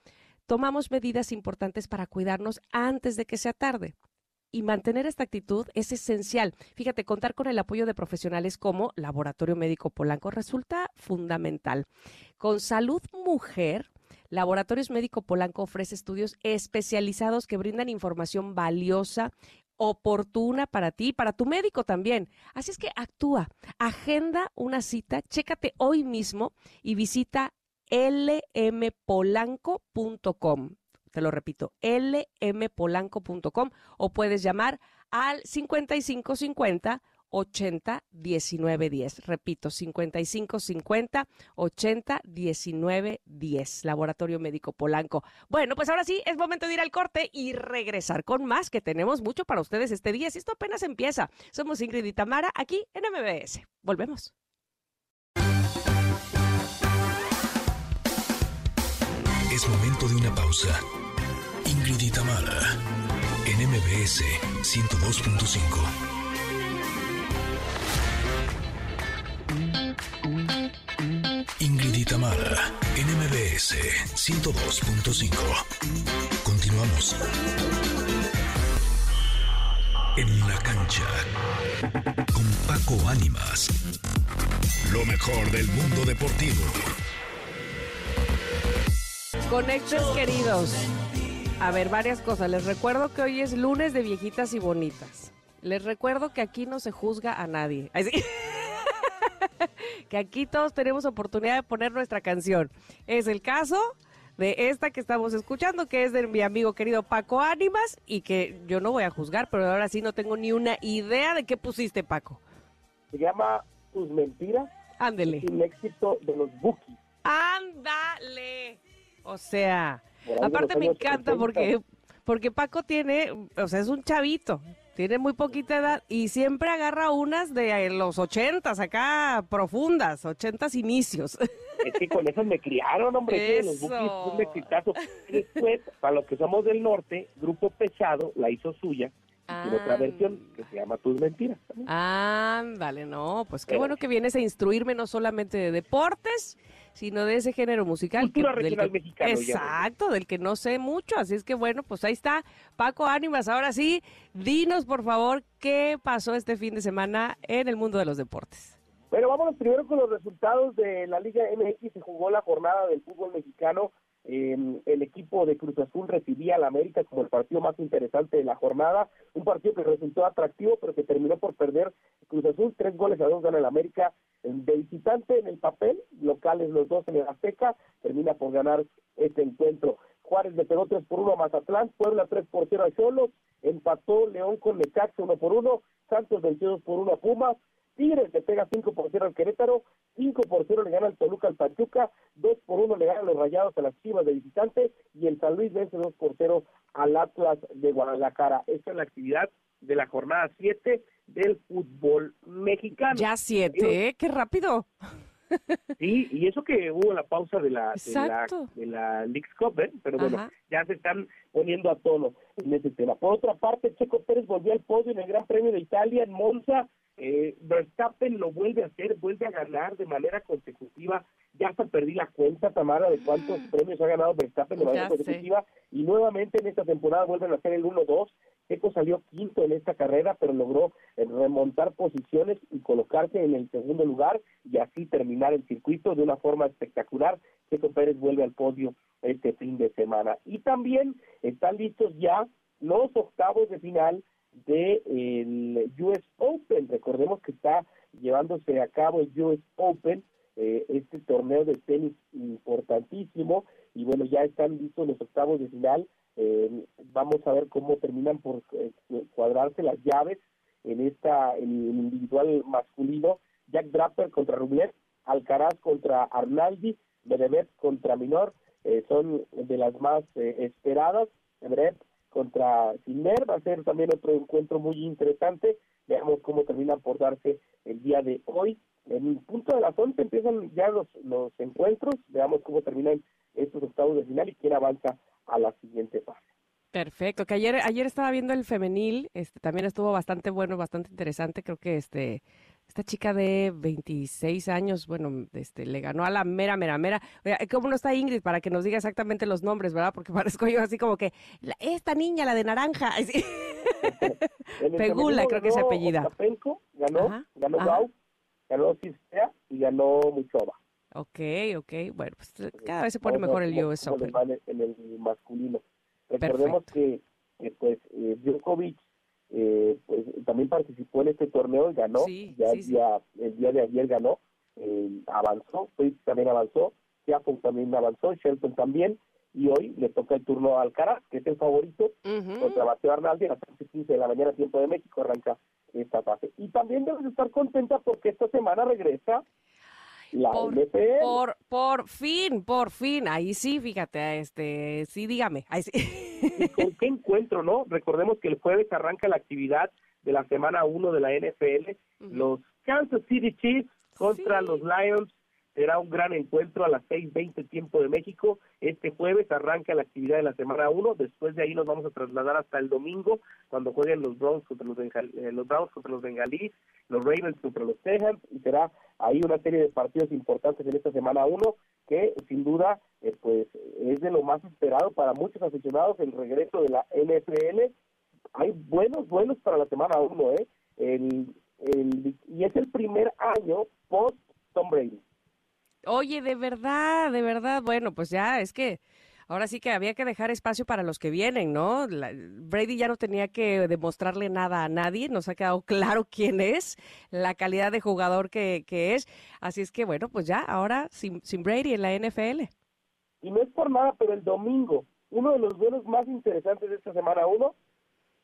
tomamos medidas importantes para cuidarnos antes de que sea tarde. Y mantener esta actitud es esencial. Fíjate, contar con el apoyo de profesionales como Laboratorio Médico Polanco resulta fundamental. Con Salud Mujer, Laboratorios Médico Polanco ofrece estudios especializados que brindan información valiosa, oportuna para ti, para tu médico también. Así es que actúa, agenda una cita, chécate hoy mismo y visita lmpolanco.com. Te lo repito, lmpolanco.com o puedes llamar al 5550 80 19 10. Repito, 55 50 80 19 10. Laboratorio Médico Polanco. Bueno, pues ahora sí es momento de ir al corte y regresar con más, que tenemos mucho para ustedes este día. Si esto apenas empieza, somos Ingrid y Tamara aquí en MBS. Volvemos. Es momento de una pausa. Ingrid y Tamara en MBS 102.5. Ingrid y Tamara, NMBS 102.5. Continuamos. En la cancha, con Paco Ánimas. Lo mejor del mundo deportivo. Conectes queridos. A ver, varias cosas. Les recuerdo que hoy es lunes de viejitas y bonitas. Les recuerdo que aquí no se juzga a nadie. que aquí todos tenemos oportunidad de poner nuestra canción. Es el caso de esta que estamos escuchando, que es de mi amigo querido Paco Ánimas, y que yo no voy a juzgar, pero ahora sí no tengo ni una idea de qué pusiste, Paco. Se llama Tus Mentiras. Ándele. El éxito de los Bookies. Ándale. O sea, aparte me encanta porque, porque Paco tiene, o sea, es un chavito, tiene muy poquita edad y siempre agarra unas de los ochentas acá profundas, ochentas inicios. Es que con eso me criaron, hombre. Los Bookies un exitazo. Después, para los que somos del norte, Grupo Pesado la hizo suya. Y otra versión que se llama Tus Mentiras. Ah, vale, no, pues qué bueno que vienes a instruirme no solamente de deportes, sino de ese género musical. Cultura regional mexicana. Exacto, del que no sé mucho, así es que bueno, pues ahí está. Paco Ánimas, ahora sí, dinos por favor qué pasó este fin de semana en el mundo de los deportes. Bueno, vámonos primero con los resultados de la Liga MX. Se jugó la jornada del fútbol mexicano. El equipo de Cruz Azul recibía a la América como el partido más interesante de la jornada. Un partido que resultó atractivo, pero que terminó por perder Cruz Azul. Tres goles a dos gana el América de visitante en el papel. Locales los dos en el Azteca. Termina por ganar este encuentro. Juárez le pegó 3 por 1 a Mazatlán. Puebla 3 por 0 a Cholos. Empató León con Necaxa 1 por 1. Santos venció 2 por 1 a Pumas. Tigres le pega 5 por 0 al Querétaro, 5 por 0 le gana el Toluca al Pachuca, 2 por 1 le ganan los Rayados a las Chivas de visitante y el San Luis vence 2 por 0 al Atlas de Guadalajara. Esta es la actividad de la jornada 7 del fútbol mexicano. Ya 7, ¿eh? ¡Qué rápido! Sí, y eso que hubo la pausa de la, de la, de la Leagues Cup, ¿eh? pero bueno, ya se están poniendo a tono en ese tema. Por otra parte, Checo Pérez volvió al podio en el Gran Premio de Italia en Monza, eh, Verstappen lo vuelve a hacer, vuelve a ganar de manera consecutiva. Ya hasta perdí la cuenta, Tamara, de cuántos mm. premios ha ganado Verstappen de manera consecutiva. Y nuevamente en esta temporada vuelven a hacer el 1-2. Checo salió quinto en esta carrera, pero logró eh, remontar posiciones y colocarse en el segundo lugar y así terminar el circuito de una forma espectacular. Checo Pérez vuelve al podio este fin de semana. Y también están listos ya los octavos de final del US Open. Recordemos que está llevándose a cabo el US Open, eh, este torneo de tenis importantísimo, y bueno, ya están listos los octavos de final. Eh, vamos a ver cómo terminan por eh, cuadrarse las llaves en esta en el individual masculino. Jack Draper contra Rublev, Alcaraz contra Arnaldi, Medvedev contra Minor, son de las más esperadas. Medvedev contra Sinner. Va a ser también otro encuentro muy interesante. Veamos cómo termina por darse el día de hoy. En el punto de la 11 empiezan ya los, los encuentros. Veamos cómo terminan estos octavos de final y quién avanza a la siguiente fase. Perfecto, que ayer ayer estaba viendo el femenil, este también estuvo bastante bueno, bastante interesante, creo que este esta chica de 26 años, bueno, este, le ganó a la mera, mera, mera. ¿Cómo no está Ingrid para que nos diga exactamente los nombres, verdad? Porque parezco yo así como que, esta niña, la de naranja. Pegula, creo que se apellida. ganó, ganó Gau, ganó Cistea y ganó Muchova. Ok, ok. Bueno, pues cada vez se pone mejor el US Open. En el masculino. Recordemos que, que, pues eh, Djokovic eh, pues también participó en este torneo y ganó, ya el, Día, el día de ayer ganó, eh, avanzó, Fritz también avanzó, Tiago también avanzó, Shelton también, y hoy le toca el turno a Alcaraz, que es el favorito, contra Mateo Arnaldi a las 15 de la mañana, tiempo de México, arranca esta fase. Y también debes estar contenta porque esta semana regresa la por, Por, por fin, por fin. Ahí sí, fíjate, este, sí, dígame. Ahí sí. ¿Con qué encuentro, no? Recordemos que el jueves arranca la actividad de la semana 1 de la NFL. Los Kansas City Chiefs contra los Lions será un gran encuentro a las 6.20 tiempo de México. Este jueves arranca la actividad de la semana 1, después de ahí nos vamos a trasladar hasta el domingo, cuando jueguen los Browns contra los, eh, los Browns contra los Bengalís, los Ravens contra los Texans, y será ahí una serie de partidos importantes en esta semana 1, que sin duda eh, pues es de lo más esperado para muchos aficionados el regreso de la NFL. Hay buenos, buenos para la semana 1, ¿eh? El, el, y es el primer año post Tom Brady. Oye, de verdad, de verdad, bueno, pues ya es que ahora sí que había que dejar espacio para los que vienen, ¿no? Brady ya no tenía que demostrarle nada a nadie, nos ha quedado claro quién es, la calidad de jugador que, que es, así es que bueno, pues ya, ahora sin, sin Brady en la NFL. Y no es por nada, pero el domingo, uno de los duelos más interesantes de esta semana uno,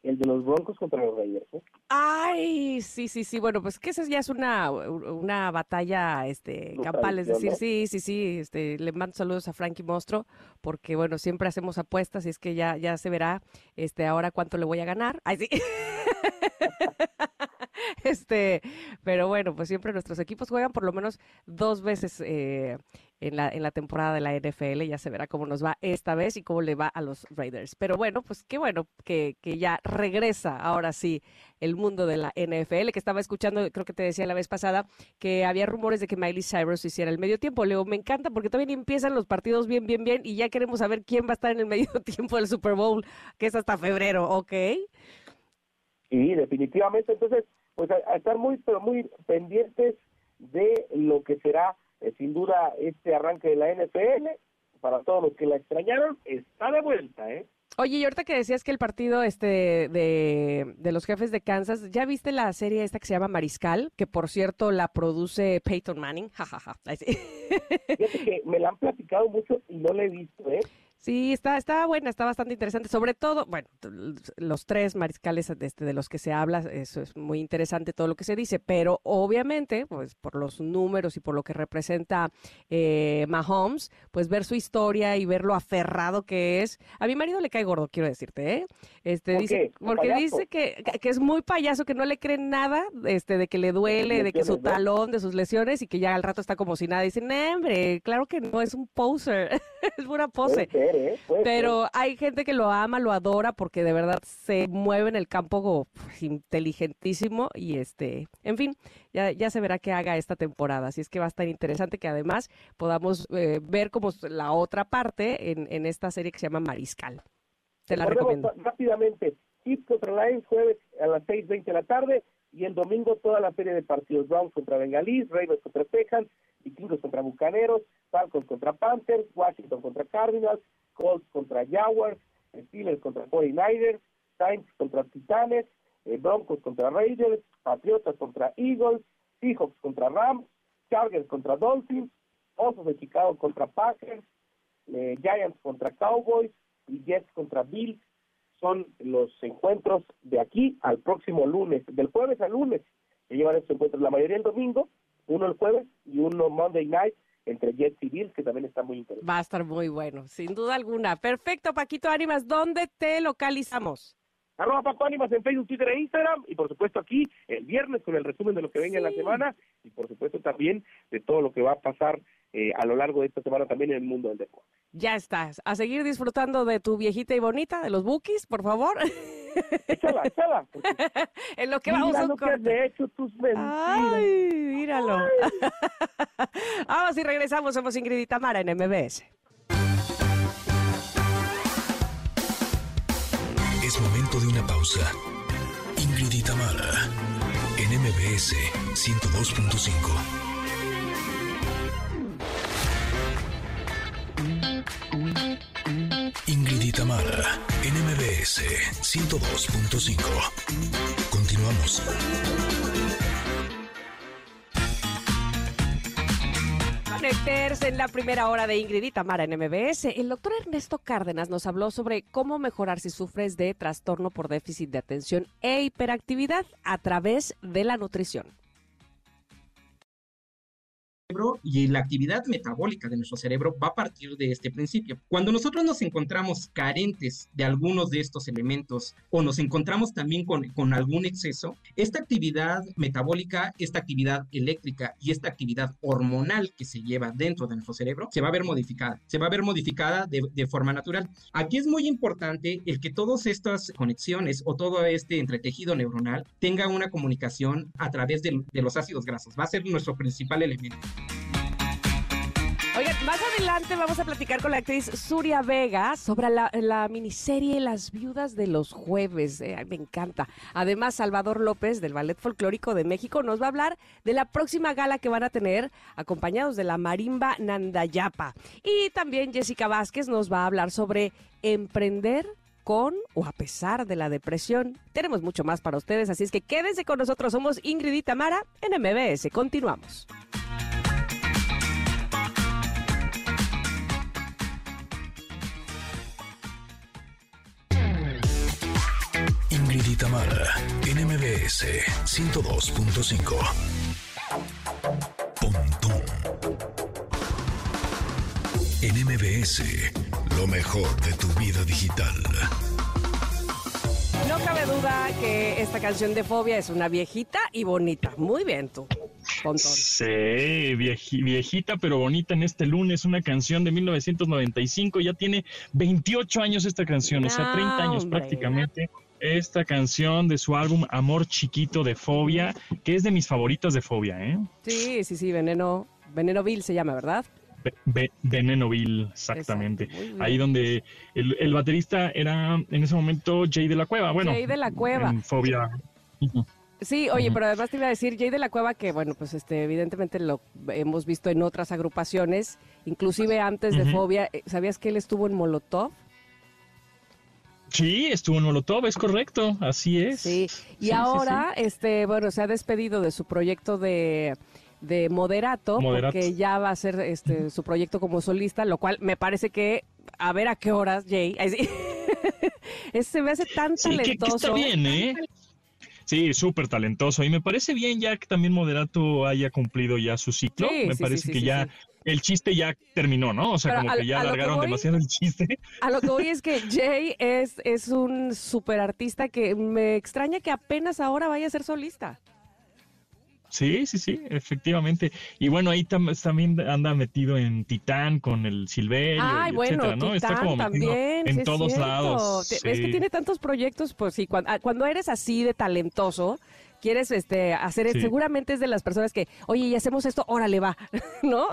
el de los Broncos contra los Raiders. ¿eh? Ay, sí, sí, sí. Bueno, pues que esa ya es una, una batalla este, campal. Es decir, sí, sí, sí. Este, le mando saludos a Frankie Mostro, porque bueno, siempre hacemos apuestas y es que ya, ya se verá este, ahora cuánto le voy a ganar. Ay, sí. este, pero bueno, pues siempre nuestros equipos juegan por lo menos dos veces eh, en la, en la temporada de la NFL. Ya se verá cómo nos va esta vez y cómo le va a los Raiders. Pero bueno, pues qué bueno que, que ya regresa ahora sí el mundo de la NFL, que estaba escuchando, creo que te decía la vez pasada, que había rumores de que Miley Cyrus hiciera el medio tiempo. Leo, me encanta porque todavía empiezan los partidos bien, bien, bien y ya queremos saber quién va a estar en el medio tiempo del Super Bowl, que es hasta febrero, ¿ok? Sí, definitivamente. Entonces, pues a, estar muy, pero muy pendientes de lo que será, eh, sin duda, este arranque de la NFL. Para todos los que la extrañaron, está de vuelta, ¿eh? Oye, y ahorita que decías que el partido este de, de, los jefes de Kansas, ¿ya viste la serie esta que se llama Mariscal? Que por cierto la produce Peyton Manning. Jajaja. Fíjate que me la han platicado mucho y no la he visto, ¿eh? Sí, está, está buena, está bastante interesante. Sobre todo, bueno, los tres mariscales de, este, de los que se habla, eso es muy interesante todo lo que se dice, pero obviamente, pues por los números y por lo que representa eh, Mahomes, pues ver su historia y ver lo aferrado que es. A mi marido le cae gordo, quiero decirte, ¿eh? Este, dice, porque dice que, que, es muy payaso, que no le creen nada, este, de que le duele, de que su talón, de sus lesiones y que ya al rato está como si nada. Dicen, no, hombre, claro que no, es un poser, es pura pose. ¿Eh? Pero hay gente que lo ama, lo adora porque de verdad se mueve en el campo pues, inteligentísimo y este, en fin, ya, ya se verá qué haga esta temporada. Así es que va a estar interesante que además podamos eh, ver como la otra parte en, en esta serie que se llama Mariscal. Te la recomiendo. Rápidamente, Chiefs contra Lions jueves a las 6.20 de la tarde y el domingo toda la serie de partidos Browns contra Bengalís, Ravens contra Texans, Vikingos contra Bucaneros, Falcons contra Panthers, Washington contra Cardinals, Colts contra Jaguars, Steelers contra 49ers, Saints contra Titanes, eh, Broncos contra Raiders, Patriotas contra Eagles, Seahawks contra Rams, Chargers contra Dolphins, Osos de Chicago contra Packers, eh, Giants contra Cowboys y Jets contra Bills. Son los encuentros de aquí al próximo lunes, del jueves al lunes, que llevan estos encuentros. La mayoría el domingo, uno el jueves y uno Monday night entre Jets y Bills, que también está muy interesante. Va a estar muy bueno, sin duda alguna. Perfecto, Paquito Ánimas, ¿dónde te localizamos? Arroba Paco Ánimas en Facebook, Twitter e Instagram, y por supuesto aquí el viernes con el resumen de lo que venga en la semana, y por supuesto también de todo lo que va a pasar eh, a lo largo de esta semana también en el mundo del deporte. Ya estás. A seguir disfrutando de tu viejita y bonita, de los bookies, por favor. Échala, échala. en lo que vamos a lo que has hecho tus mentiras. Ay, míralo. vamos y regresamos. Somos Ingrid y Tamara en MBS. Es momento de una pausa. Ingrid y Tamara en MBS 102.5. Ingrid y NMBS 102.5. Continuamos. Meterse en la primera hora de Ingrid y en MBS. El doctor Ernesto Cárdenas nos habló sobre cómo mejorar si sufres de trastorno por déficit de atención e hiperactividad a través de la nutrición y la actividad metabólica de nuestro cerebro va a partir de este principio. Cuando nosotros nos encontramos carentes de algunos de estos elementos o nos encontramos también con, con algún exceso, esta actividad metabólica, esta actividad eléctrica y esta actividad hormonal que se lleva dentro de nuestro cerebro se va a ver modificada, se va a ver modificada de, de forma natural. Aquí es muy importante el que todas estas conexiones o todo este entretejido neuronal tenga una comunicación a través de, de los ácidos grasos. Va a ser nuestro principal elemento. Oigan, más adelante vamos a platicar con la actriz Suria Vega sobre la, miniserie Las Viudas de los Jueves. Eh, me encanta. Además, Salvador López del Ballet Folclórico de México nos va a hablar de la próxima gala que van a tener acompañados de la marimba Nandayapa. Y también Jessica Vázquez nos va a hablar sobre emprender con o a pesar de la depresión. Tenemos mucho más para ustedes, así es que quédense con nosotros. Somos Ingrid y Tamara en MBS. Continuamos. Ingrid Tamara, NMBS 102.5. Pontón. NMBS, lo mejor de tu vida digital. No cabe duda que esta canción de Fobia es una viejita y bonita. Muy bien tú. Sí, viejita pero bonita en este lunes, una canción de 1995, ya tiene 28 años esta canción, o sea, 30 años prácticamente. Esta canción de su álbum Amor Chiquito de Fobia, que es de mis favoritas de Fobia, ¿eh? Sí, sí, sí, Veneno, Veneno Bill se llama, ¿verdad? Venenoville, exactamente. Ahí donde el, baterista era en ese momento Jay de la Cueva. Bueno, Jay de la Cueva. Fobia. Sí, oye, pero además te iba a decir Jay de la Cueva que, bueno, pues este, evidentemente lo hemos visto en otras agrupaciones, inclusive antes de Fobia. Eh, ¿Sabías que él estuvo en Molotov? Sí, estuvo en Molotov, es correcto, así es. Sí, y ahora, este, bueno, se ha despedido de su proyecto de de Moderato, porque ya va a ser este su proyecto como solista, lo cual me parece que a ver a qué horas, Jay. se me hace tan talentoso. está bien, ¿eh? Sí, súper talentoso. Y me parece bien ya que también Moderato haya cumplido ya su ciclo. me parece que ya el chiste ya terminó, ¿no? O sea, como que ya alargaron demasiado el chiste. A lo que voy es que Jay es, es un súper artista que me extraña que apenas ahora vaya a ser solista. Sí, sí, sí, efectivamente. Y bueno, ahí también anda metido en Titán con el Silverio, Ay, bueno, ¿no? Está como también, en todos lados. Es que tiene tantos proyectos, pues sí, ah, cuando eres así de talentoso, quieres este hacer, seguramente es de las personas que, oye, y hacemos esto, órale, va, ¿no?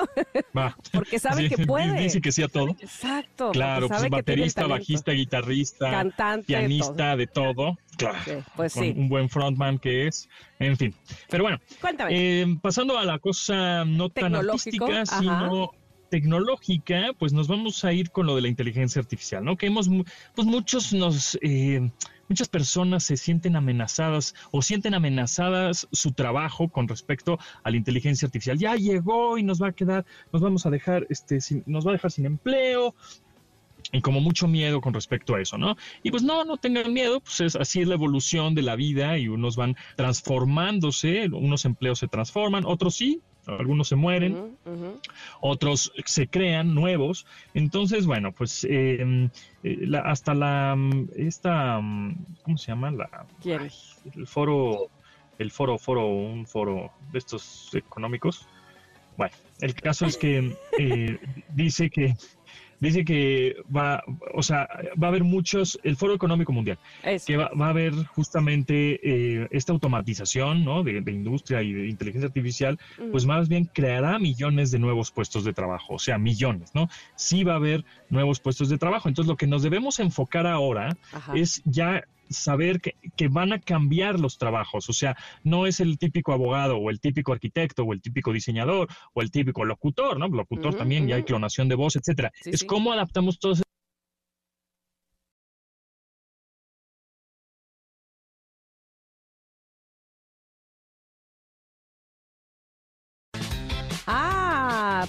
Va. porque sabe que puede. Dice que sí a todo. Exacto. Claro, pues baterista, bajista, guitarrista, cantante, pianista, de todo. Claro. pues sí. Un buen frontman que es. En fin. Pero bueno. Cuéntame. Eh, pasando a la cosa no tan artística, sino tecnológica, pues nos vamos a ir con lo de la inteligencia artificial, ¿no? Que hemos, pues muchos nos, eh, muchas personas se sienten amenazadas o sienten amenazadas su trabajo con respecto a la inteligencia artificial. Ya llegó y nos va a quedar, nos vamos a dejar, este, nos va a dejar sin empleo, y como mucho miedo con respecto a eso, ¿no? Y pues no, no tengan miedo, pues es, así es la evolución de la vida y unos van transformándose, unos empleos se transforman, otros sí, algunos se mueren, otros se crean nuevos. Entonces, bueno, pues em, eh, hasta la, esta, ¿cómo se llama? La, el foro, el foro, foro, un foro de estos económicos. Bueno, el caso es que eh, dice que dice que va, o sea, va a haber muchos, el Foro Económico Mundial, que va, a haber justamente eh, esta automatización, ¿no? De, industria y de inteligencia artificial, pues más bien creará millones de nuevos puestos de trabajo, o sea, millones, ¿no? Sí va a haber nuevos puestos de trabajo. Entonces, lo que nos debemos enfocar ahora es ya saber que, que, van a cambiar los trabajos. O sea, no es el típico abogado o el típico arquitecto o el típico diseñador o el típico locutor, ¿no? Locutor también, ya hay clonación de voz, etcétera. es cómo adaptamos todos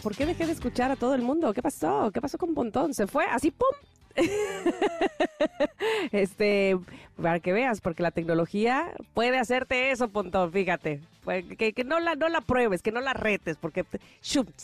¿por qué dejé de escuchar a todo el mundo? ¿Qué pasó? ¿Qué pasó con Pontón? ¿Se fue? ¿Así, pum? este, para que veas, porque la tecnología puede hacerte eso, Pontón, fíjate. Que, que, no, la, no la pruebes, que no la retes, porque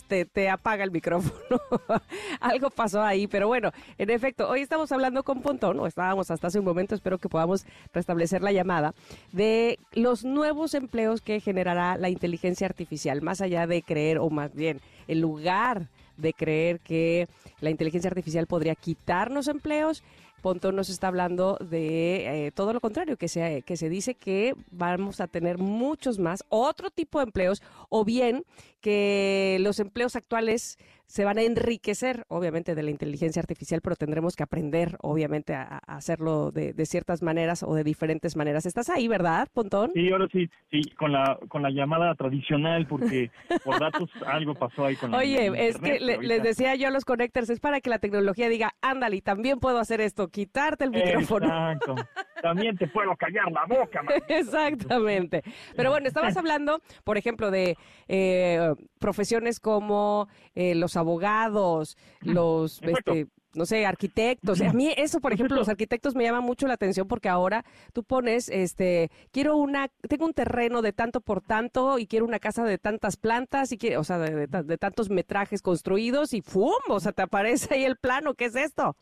te, te, apaga el micrófono. Algo pasó ahí, pero bueno, en efecto, hoy estamos hablando con Pontón, o estábamos hasta hace un momento, espero que podamos restablecer la llamada, de los nuevos empleos que generará la inteligencia artificial, más allá de creer, o más bien, el lugar de creer que la inteligencia artificial podría quitarnos empleos. Pontón nos está hablando de eh, todo lo contrario, que se, que se dice que vamos a tener muchos más, otro tipo de empleos, o bien que los empleos actuales se van a enriquecer, obviamente, de la inteligencia artificial, pero tendremos que aprender, obviamente, a, hacerlo de, ciertas maneras o de diferentes maneras. ¿Estás ahí, verdad, Pontón? Sí, ahora sí, sí, con la, con la llamada tradicional, porque por datos algo pasó ahí con Oye, es que les decía yo a los connectors, es para que la tecnología diga, ándale, también puedo hacer esto, quitarte el micrófono. Exacto. También te puedo callar la boca. Exactamente. Pero bueno, estabas hablando, por ejemplo, de eh, profesiones como eh, los abogados, los, este, no sé, arquitectos. A mí eso, por ejemplo, los arquitectos me llama mucho la atención porque ahora tú pones, este, quiero una, tengo un terreno de tanto por tanto y quiero una casa de tantas plantas y quiero, o sea, de, tantos metrajes construidos y ¡fum! O sea, te aparece ahí el plano. ¿Qué es esto?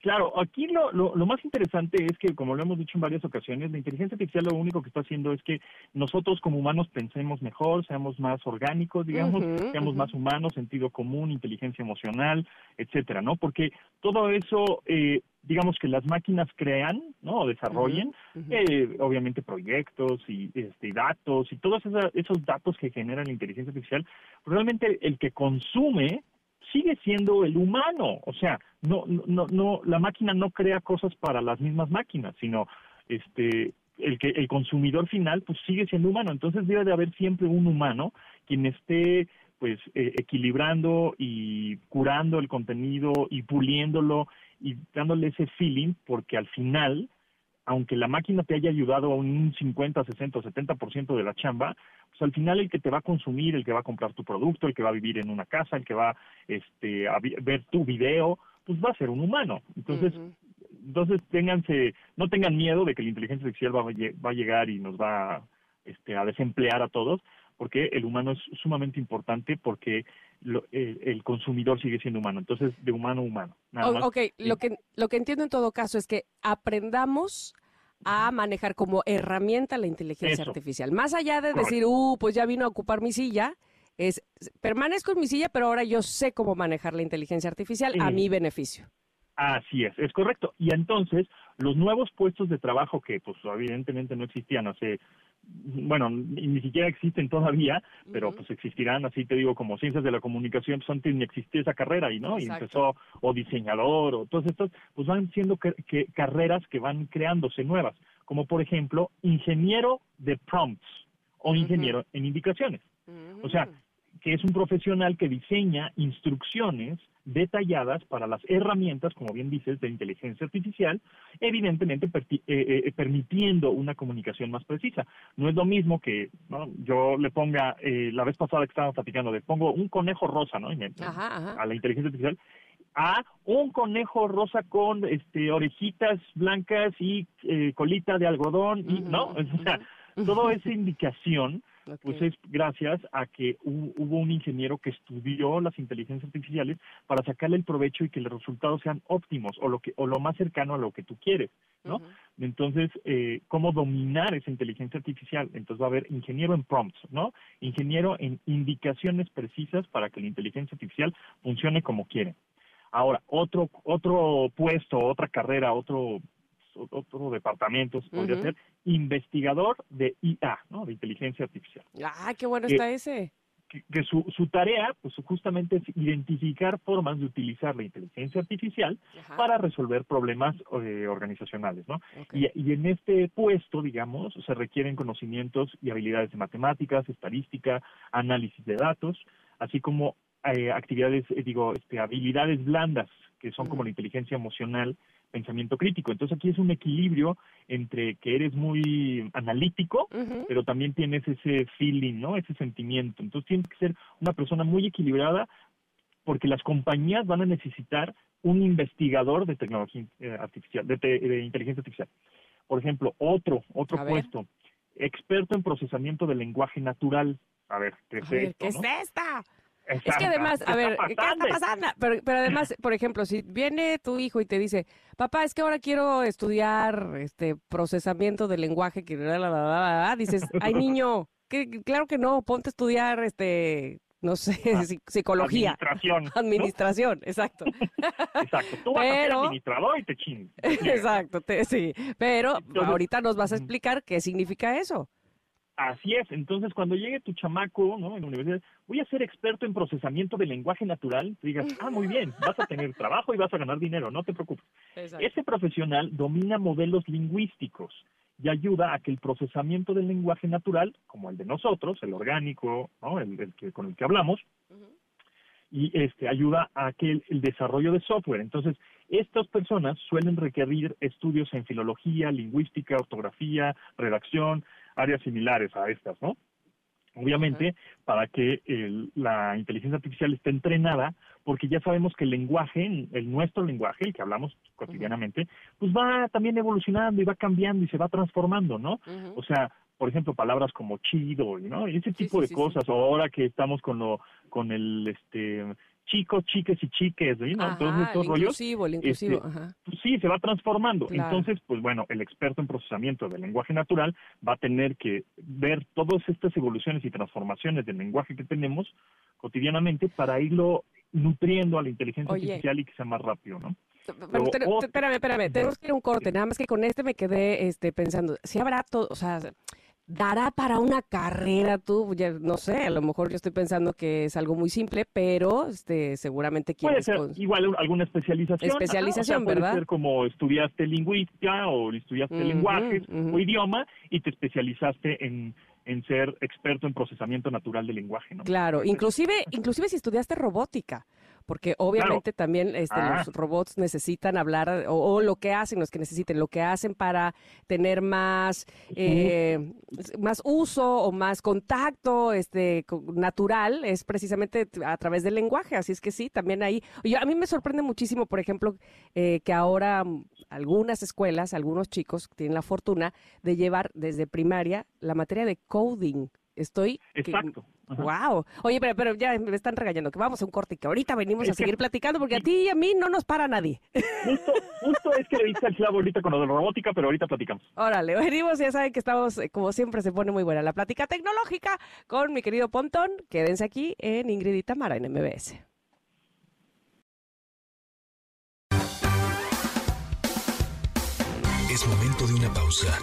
Claro, aquí lo, lo, más interesante es que, como lo hemos dicho en varias ocasiones, la inteligencia artificial lo único que está haciendo es que nosotros como humanos pensemos mejor, seamos más orgánicos, digamos, seamos más humanos, sentido común, inteligencia emocional, etcétera, ¿no? Porque todo eso, eh, digamos que las máquinas crean, ¿no? O desarrollen, eh, obviamente proyectos y este, datos y todos esos datos que genera la inteligencia artificial, realmente el que consume sigue siendo el humano, o sea, no, no, no, la máquina no crea cosas para las mismas máquinas, sino este, el que el consumidor final pues sigue siendo humano, entonces debe de haber siempre un humano quien esté pues eh, equilibrando y curando el contenido y puliéndolo y dándole ese feeling porque al final aunque la máquina te haya ayudado a un 50, 60 o 70% de la chamba, pues al final el que te va a consumir, el que va a comprar tu producto, el que va a vivir en una casa, el que va este, a ver tu video, pues va a ser un humano. Entonces, entonces ténganse, no tengan miedo de que la inteligencia artificial va, va a llegar y nos va este, a desemplear a todos, porque el humano es sumamente importante porque el, consumidor sigue siendo humano. Entonces, de humano a humano. ok, lo que, lo que entiendo en todo caso es que aprendamos a manejar como herramienta la inteligencia artificial. Más allá de decir, uh, pues ya vino a ocupar mi silla, es permanezco en mi silla, pero ahora yo sé cómo manejar la inteligencia artificial a mi beneficio. Así es, es correcto. Y entonces, los nuevos puestos de trabajo que, pues, evidentemente no existían hace bueno, ni siquiera existen todavía, pero pues existirán, así te digo, como ciencias de la comunicación, pues antes ni existía esa carrera y no, y empezó, o diseñador, o todas estas, pues van siendo que, carreras que van creándose nuevas, como por ejemplo, ingeniero de prompts o ingeniero en indicaciones. O sea, que es un profesional que diseña instrucciones detalladas para las herramientas, como bien dices, de inteligencia artificial, evidentemente eh, eh, permitiendo una comunicación más precisa. No es lo mismo que yo le ponga, eh, la vez pasada que estábamos platicando, le pongo un conejo rosa ¿no? a la inteligencia artificial, a un conejo rosa con este orejitas blancas y colita de algodón, y, ¿no? O sea, toda esa indicación pues es gracias a que hubo un ingeniero que estudió las inteligencias artificiales para sacarle el provecho y que los resultados sean óptimos o lo que o lo más cercano a lo que tú quieres, ¿no? Entonces, eh, cómo dominar esa inteligencia artificial. Entonces va a haber ingeniero en prompts, ¿no? Ingeniero en indicaciones precisas para que la inteligencia artificial funcione como quiere. Ahora, otro otro puesto, otra carrera, otro otro departamento, podría ser investigador de IA, ¿no? De inteligencia artificial. Ah, qué bueno está ese. Que, su, su, tarea, pues justamente es identificar formas de utilizar la inteligencia artificial para resolver problemas eh, organizacionales, ¿no? Y, y, en este puesto, digamos, se requieren conocimientos y habilidades de matemáticas, estadística, análisis de datos, así como eh, actividades, eh, digo, este, habilidades blandas, que son como la inteligencia emocional pensamiento crítico. Entonces aquí es un equilibrio entre que eres muy analítico, pero también tienes ese feeling, ¿no? Ese sentimiento. Entonces tienes que ser una persona muy equilibrada porque las compañías van a necesitar un investigador de tecnología eh, artificial, de, inteligencia artificial. Por ejemplo, otro, otro puesto, experto en procesamiento del lenguaje natural. A ver, ¿qué es ¿Qué es esta? Es que además, a ver, ¿qué está pasando? Pero, pero, además, por ejemplo, si viene tu hijo y te dice, papá, es que ahora quiero estudiar este procesamiento del lenguaje, que dices, ay niño, que, claro que no, ponte a estudiar este no sé, ah, psicología. Administración. Administración, exacto. exacto. Tú vas a ser administrador y te chingas. Exacto, sí. Pero ahorita nos vas a explicar qué significa eso. Así es, entonces cuando llegue tu chamaco, ¿no? En la universidad, voy a ser experto en procesamiento de lenguaje natural, digas, ah, muy bien, vas a tener trabajo y vas a ganar dinero, no te preocupes. Ese profesional domina modelos lingüísticos y ayuda a que el procesamiento del lenguaje natural, como el de nosotros, el orgánico, ¿no? El, que, con el que hablamos, y este ayuda a que el, desarrollo de software. Entonces, estas personas suelen requerir estudios en filología, lingüística, ortografía, redacción, áreas similares a estas, ¿no? Obviamente, para que la inteligencia artificial esté entrenada, porque ya sabemos que el lenguaje, el nuestro lenguaje, el que hablamos cotidianamente, pues va también evolucionando y va cambiando y se va transformando, ¿no? O sea, por ejemplo, palabras como chido, ¿no? Y ese tipo de cosas. O ahora que estamos con lo, con el, este, chicos, chiques y chiques, ¿no? Todos estos el inclusivo, el inclusivo, este, ajá. Pues sí, se va transformando. Entonces, pues bueno, el experto en procesamiento del lenguaje natural va a tener que ver todas estas evoluciones y transformaciones del lenguaje que tenemos cotidianamente para irlo nutriendo a la inteligencia artificial y que sea más rápido, ¿no? espérame, espérame, tenemos que ir a un corte, nada más que con este me quedé este, pensando, si habrá todo, o sea, dará para una carrera tú, ya, no sé, a lo mejor yo estoy pensando que es algo muy simple, pero este seguramente quieres puede ser igual alguna especialización, especialización, ¿verdad? Puede ser como estudiaste lingüística o estudiaste lenguajes o idioma y te especializaste en en ser experto en procesamiento natural del lenguaje, ¿no? Claro, inclusive inclusive si estudiaste robótica porque obviamente también este, los ah. robots necesitan hablar o, lo que hacen, los que necesiten, lo que hacen para tener más, eh, más uso o más contacto este, natural es precisamente a través del lenguaje. Así es que sí, también ahí. a mí me sorprende muchísimo, por ejemplo, eh, que ahora algunas escuelas, algunos chicos tienen la fortuna de llevar desde primaria la materia de coding. Estoy. Exacto. Wow. Oye, pero, pero, ya me están regañando que vamos a un corte y que ahorita venimos a seguir platicando porque a ti y a mí no nos para nadie. Justo, justo es que le diste el clavo ahorita con lo de la robótica, pero ahorita platicamos. Órale, venimos, ya saben que estamos, eh, como siempre, se pone muy buena la plática tecnológica con mi querido Pontón. Quédense aquí en Ingrid y Tamara en MBS. Es momento de una pausa.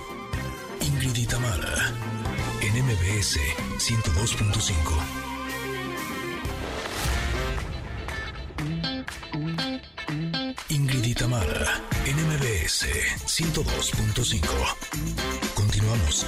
Ingrid y Tamara MBS 102.5. Ingrid y Tamara, en MBS 102.5. Continuamos.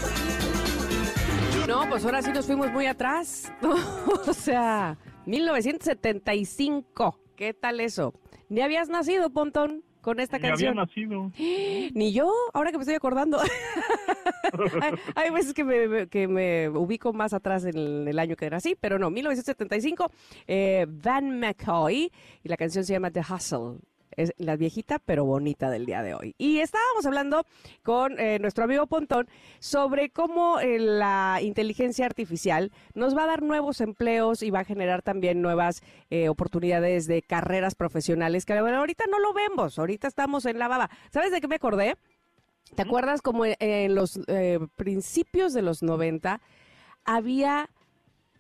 No, pues ahora sí nos fuimos muy atrás. o sea, 1975. ¿Qué tal eso? ¿Ni habías nacido, Pontón? Con esta canción. Había nacido. Ni yo, ahora que me estoy acordando. hay, veces que me, que me ubico más atrás en el, año que nací, pero no, 1975, eh, Van McCoy, y la canción se llama The Hustle es la viejita pero bonita del día de hoy. Y estábamos hablando con eh, nuestro amigo Pontón sobre cómo eh, la inteligencia artificial nos va a dar nuevos empleos y va a generar también nuevas eh, oportunidades de carreras profesionales que bueno, ahorita no lo vemos, ahorita estamos en la baba. ¿Sabes de qué me acordé? ¿Te acuerdas como en los principios de los 90 había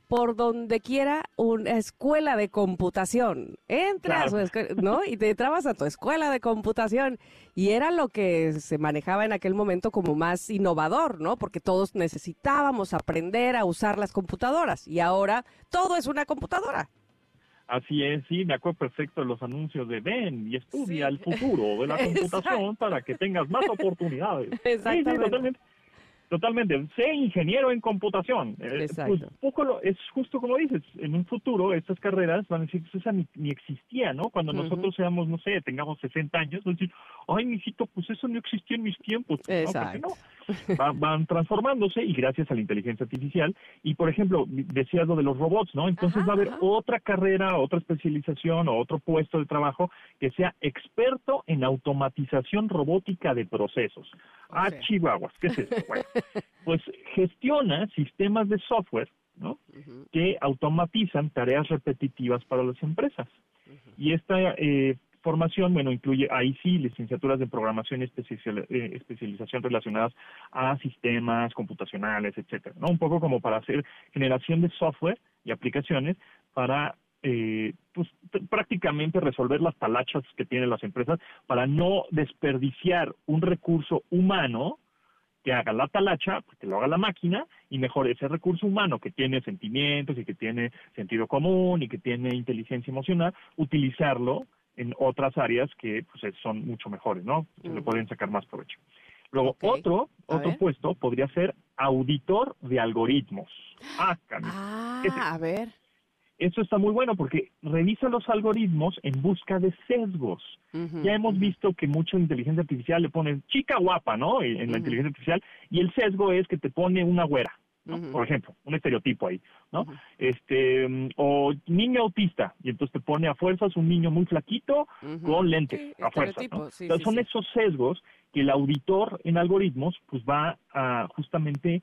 por donde quiera una escuela de computación. Entras, ¿no? Y te trabas a tu escuela de computación. Y era lo que se manejaba en aquel momento como más innovador, ¿no? Porque todos necesitábamos aprender a usar las computadoras. Y ahora todo es una computadora. Así es, sí, me acuerdo perfecto de los anuncios de ven y estudia el futuro de la computación para que tengas más oportunidades. Exactamente. Totalmente. Sé ingeniero en computación. Eh, pues poco lo, es justo como dices, en un futuro estas carreras van a decir, pues esa ni, existía, ¿no? Cuando nosotros seamos, no sé, tengamos 60 años, van a decir, ay, mijito, pues eso no existía en mis tiempos. Exacto. Van transformándose y gracias a la inteligencia artificial. Y, por ejemplo, decías lo de los robots, ¿no? Entonces va a haber otra carrera, otra especialización o otro puesto de trabajo que sea experto en automatización robótica de procesos. Ah, chihuahuas, ¿qué es? Bueno, pues gestiona sistemas de software ¿no? que automatizan tareas repetitivas para las empresas. Y esta eh, formación, bueno, incluye ahí sí licenciaturas de programación y eh, especialización relacionadas a sistemas computacionales, etcétera, ¿no? Un poco como para hacer generación de software y aplicaciones para eh, pues prácticamente resolver las talachas que tienen las empresas para no desperdiciar un recurso humano que haga la talacha, que lo haga la máquina, y mejor ese recurso humano que tiene sentimientos y que tiene sentido común y que tiene inteligencia emocional, utilizarlo en otras áreas que pues, son mucho mejores, ¿no? Se le pueden sacar más provecho. Luego, otro, otro puesto podría ser auditor de algoritmos. Ah, ah a ver. Eso está muy bueno porque revisa los algoritmos en busca de sesgos. ya hemos visto que mucha inteligencia artificial le ponen chica guapa, ¿no? En, la inteligencia artificial, y el sesgo es que te pone una güera. Por ejemplo, un estereotipo ahí, ¿no? Este, o niño autista, y entonces te pone a fuerzas un niño muy flaquito con lentes, a fuerzas, son esos sesgos que el auditor en algoritmos, pues va a justamente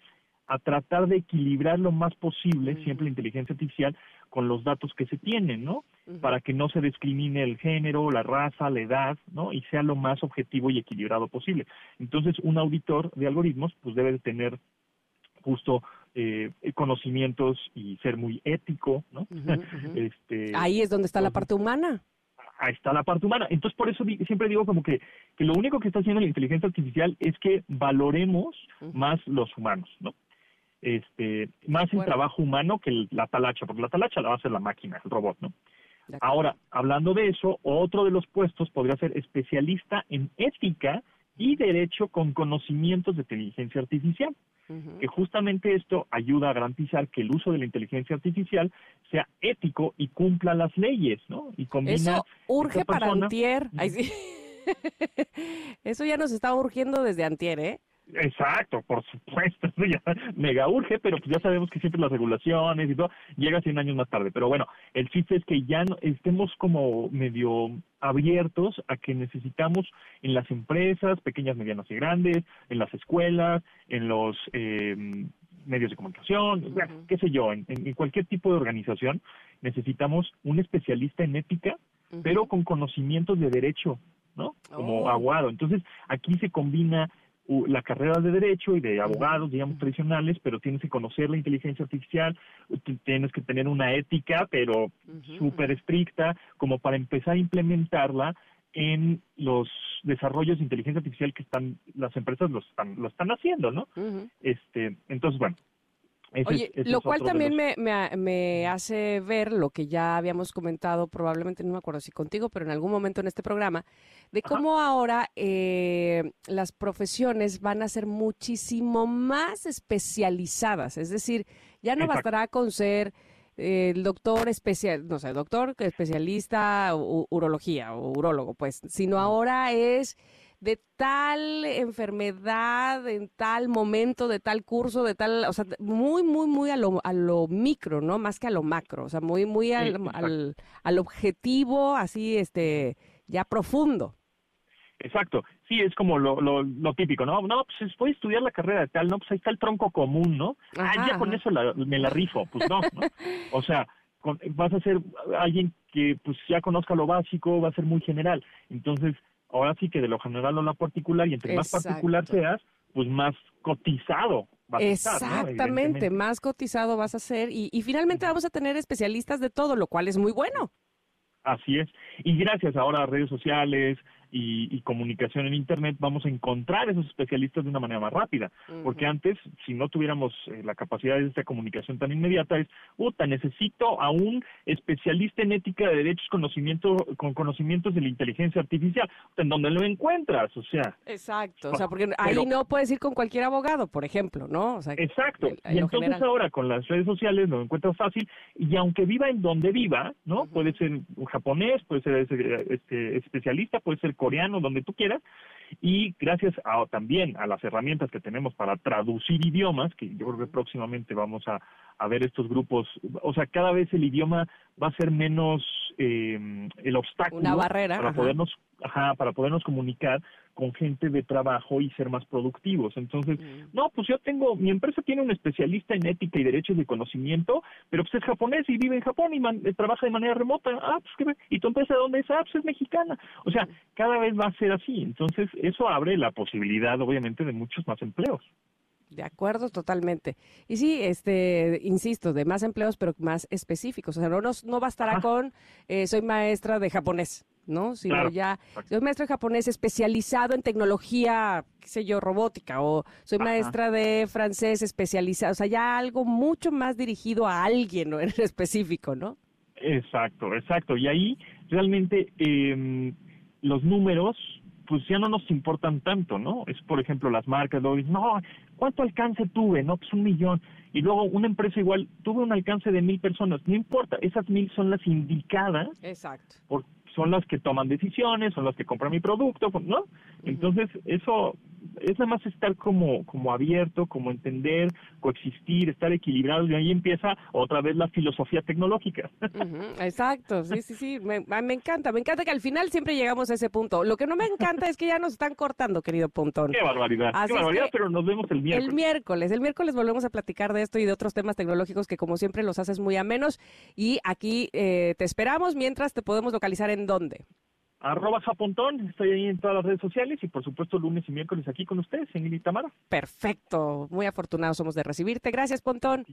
a tratar de equilibrar lo más posible siempre la inteligencia artificial con los datos que se tienen, ¿no? Para que no se discrimine el género, la raza, la edad, ¿no? Y sea lo más objetivo y equilibrado posible. Entonces, un auditor de algoritmos, pues debe de tener justo eh, conocimientos y ser muy ético, ¿no? este, Ahí es donde está la parte humana ahí está la parte humana. Entonces, por eso siempre digo como que, que, lo único que está haciendo la inteligencia artificial es que valoremos más los humanos, ¿no? este, más el trabajo humano que la talacha, porque la talacha la va a hacer la máquina, el robot, ¿no? Ahora, hablando de eso, otro de los puestos podría ser especialista en ética y derecho con conocimientos de inteligencia artificial, que justamente esto ayuda a garantizar que el uso de la inteligencia artificial sea ético y cumpla las leyes, ¿no? Y combina Eso urge para antier. Eso ya nos está urgiendo desde antier, ¿eh? Exacto, por supuesto, ya mega urge, pero pues ya sabemos que siempre las regulaciones y todo llega 100 años más tarde. Pero bueno, el chiste es que ya no, estemos como medio abiertos a que necesitamos en las empresas, pequeñas, medianas y grandes, en las escuelas, en los eh, medios de comunicación, qué sé yo, en, cualquier tipo de organización, necesitamos un especialista en ética, pero con conocimientos de derecho, ¿no? Como oh. aguado. Entonces, aquí se combina la carrera de derecho y de abogados, digamos, tradicionales, pero tienes que conocer la inteligencia artificial, tienes que tener una ética, pero súper estricta, como para empezar a implementarla en los desarrollos de inteligencia artificial que están las empresas lo están lo están haciendo, ¿no? Este, entonces bueno, Oye, lo cual también me, me, hace ver lo que ya habíamos comentado, probablemente no me acuerdo si contigo, pero en algún momento en este programa, de cómo ahora eh, las profesiones van a ser muchísimo más especializadas. Es decir, ya no bastará con ser eh, el doctor especial, no sé, doctor especialista, urología o urólogo, pues, sino ahora es de tal enfermedad, en tal momento, de tal curso, de tal, o sea, muy, muy, muy a lo, a lo micro, ¿no? Más que a lo macro, o sea, muy, muy al, al, objetivo, así, este, ya profundo. Exacto, sí, es como lo, lo, lo, típico, ¿no? No, pues voy a estudiar la carrera de tal, no, pues ahí está el tronco común, ¿no? ah, ya con eso me la rifo, pues no, ¿no? O sea, vas a ser alguien que pues ya conozca lo básico, va a ser muy general. Entonces, ahora sí que de lo general a lo particular, y entre más particular seas, pues más cotizado vas a estar. Exactamente, más cotizado vas a ser, y, y finalmente vamos a tener especialistas de todo, lo cual es muy bueno. Así es. Y gracias ahora a redes sociales, y, comunicación en Internet, vamos a encontrar esos especialistas de una manera más rápida. Porque antes, si no tuviéramos eh, la capacidad de esta comunicación tan inmediata, es, puta, necesito a un especialista en ética de derechos conocimiento, con conocimientos de la inteligencia artificial. ¿En dónde lo encuentras? O sea. Exacto. O sea, porque ahí no puedes ir con cualquier abogado, por ejemplo, ¿no? exacto. y entonces ahora con las redes sociales lo encuentras fácil y aunque viva en donde viva, ¿no? Puede ser un japonés, puede ser este, especialista, puede ser coreano, donde tú quieras, y gracias a, también a las herramientas que tenemos para traducir idiomas, que yo creo que próximamente vamos a, ver estos grupos, o sea, cada vez el idioma va a ser menos eh, el obstáculo Una barrera, para podernos ajá, para podernos comunicar con gente de trabajo y ser más productivos. Entonces, no, pues yo tengo, mi empresa tiene un especialista en ética y derechos de conocimiento, pero pues es japonés y vive en Japón y trabaja de manera remota. Ah, pues ¿qué? ¿y tu empresa de dónde es? Ah, pues es mexicana. O sea, cada vez va a ser así. Entonces, eso abre la posibilidad, obviamente, de muchos más empleos. De acuerdo, totalmente. Y sí, este, insisto, de más empleos, pero más específicos. O sea, no, nos, no bastará con eh, soy maestra de japonés. ¿No? Sino ya, soy maestra japonés especializado en tecnología, qué sé yo, robótica, o soy maestra de francés especializado, o sea, ya algo mucho más dirigido a alguien en específico, ¿no? Exacto, exacto. Y ahí realmente eh, los números, pues ya no nos importan tanto, ¿no? Es, por ejemplo, las marcas, luego dicen, no, ¿cuánto alcance tuve? No, pues un millón. Y luego una empresa igual, tuve un alcance de mil personas. No importa, esas mil son las indicadas. Exacto. Por, son las que toman decisiones, son las que compran mi producto, ¿no? Entonces, eso es nada más estar como, como abierto, como entender, coexistir, estar equilibrado, y ahí empieza otra vez la filosofía tecnológica. exacto, sí, sí, sí, me, me, encanta, me encanta que al final siempre llegamos a ese punto. Lo que no me encanta es que ya nos están cortando, querido Pontón. Qué barbaridad, qué barbaridad, pero nos vemos el miércoles. El miércoles, el miércoles volvemos a platicar de esto y de otros temas tecnológicos que como siempre los haces muy amenos y aquí eh, te esperamos mientras te podemos localizar en dónde arroba japontón, estoy ahí en todas las redes sociales y por supuesto lunes y miércoles aquí con ustedes en Ilitamara. Perfecto, muy afortunados somos de recibirte. Gracias, Pontón.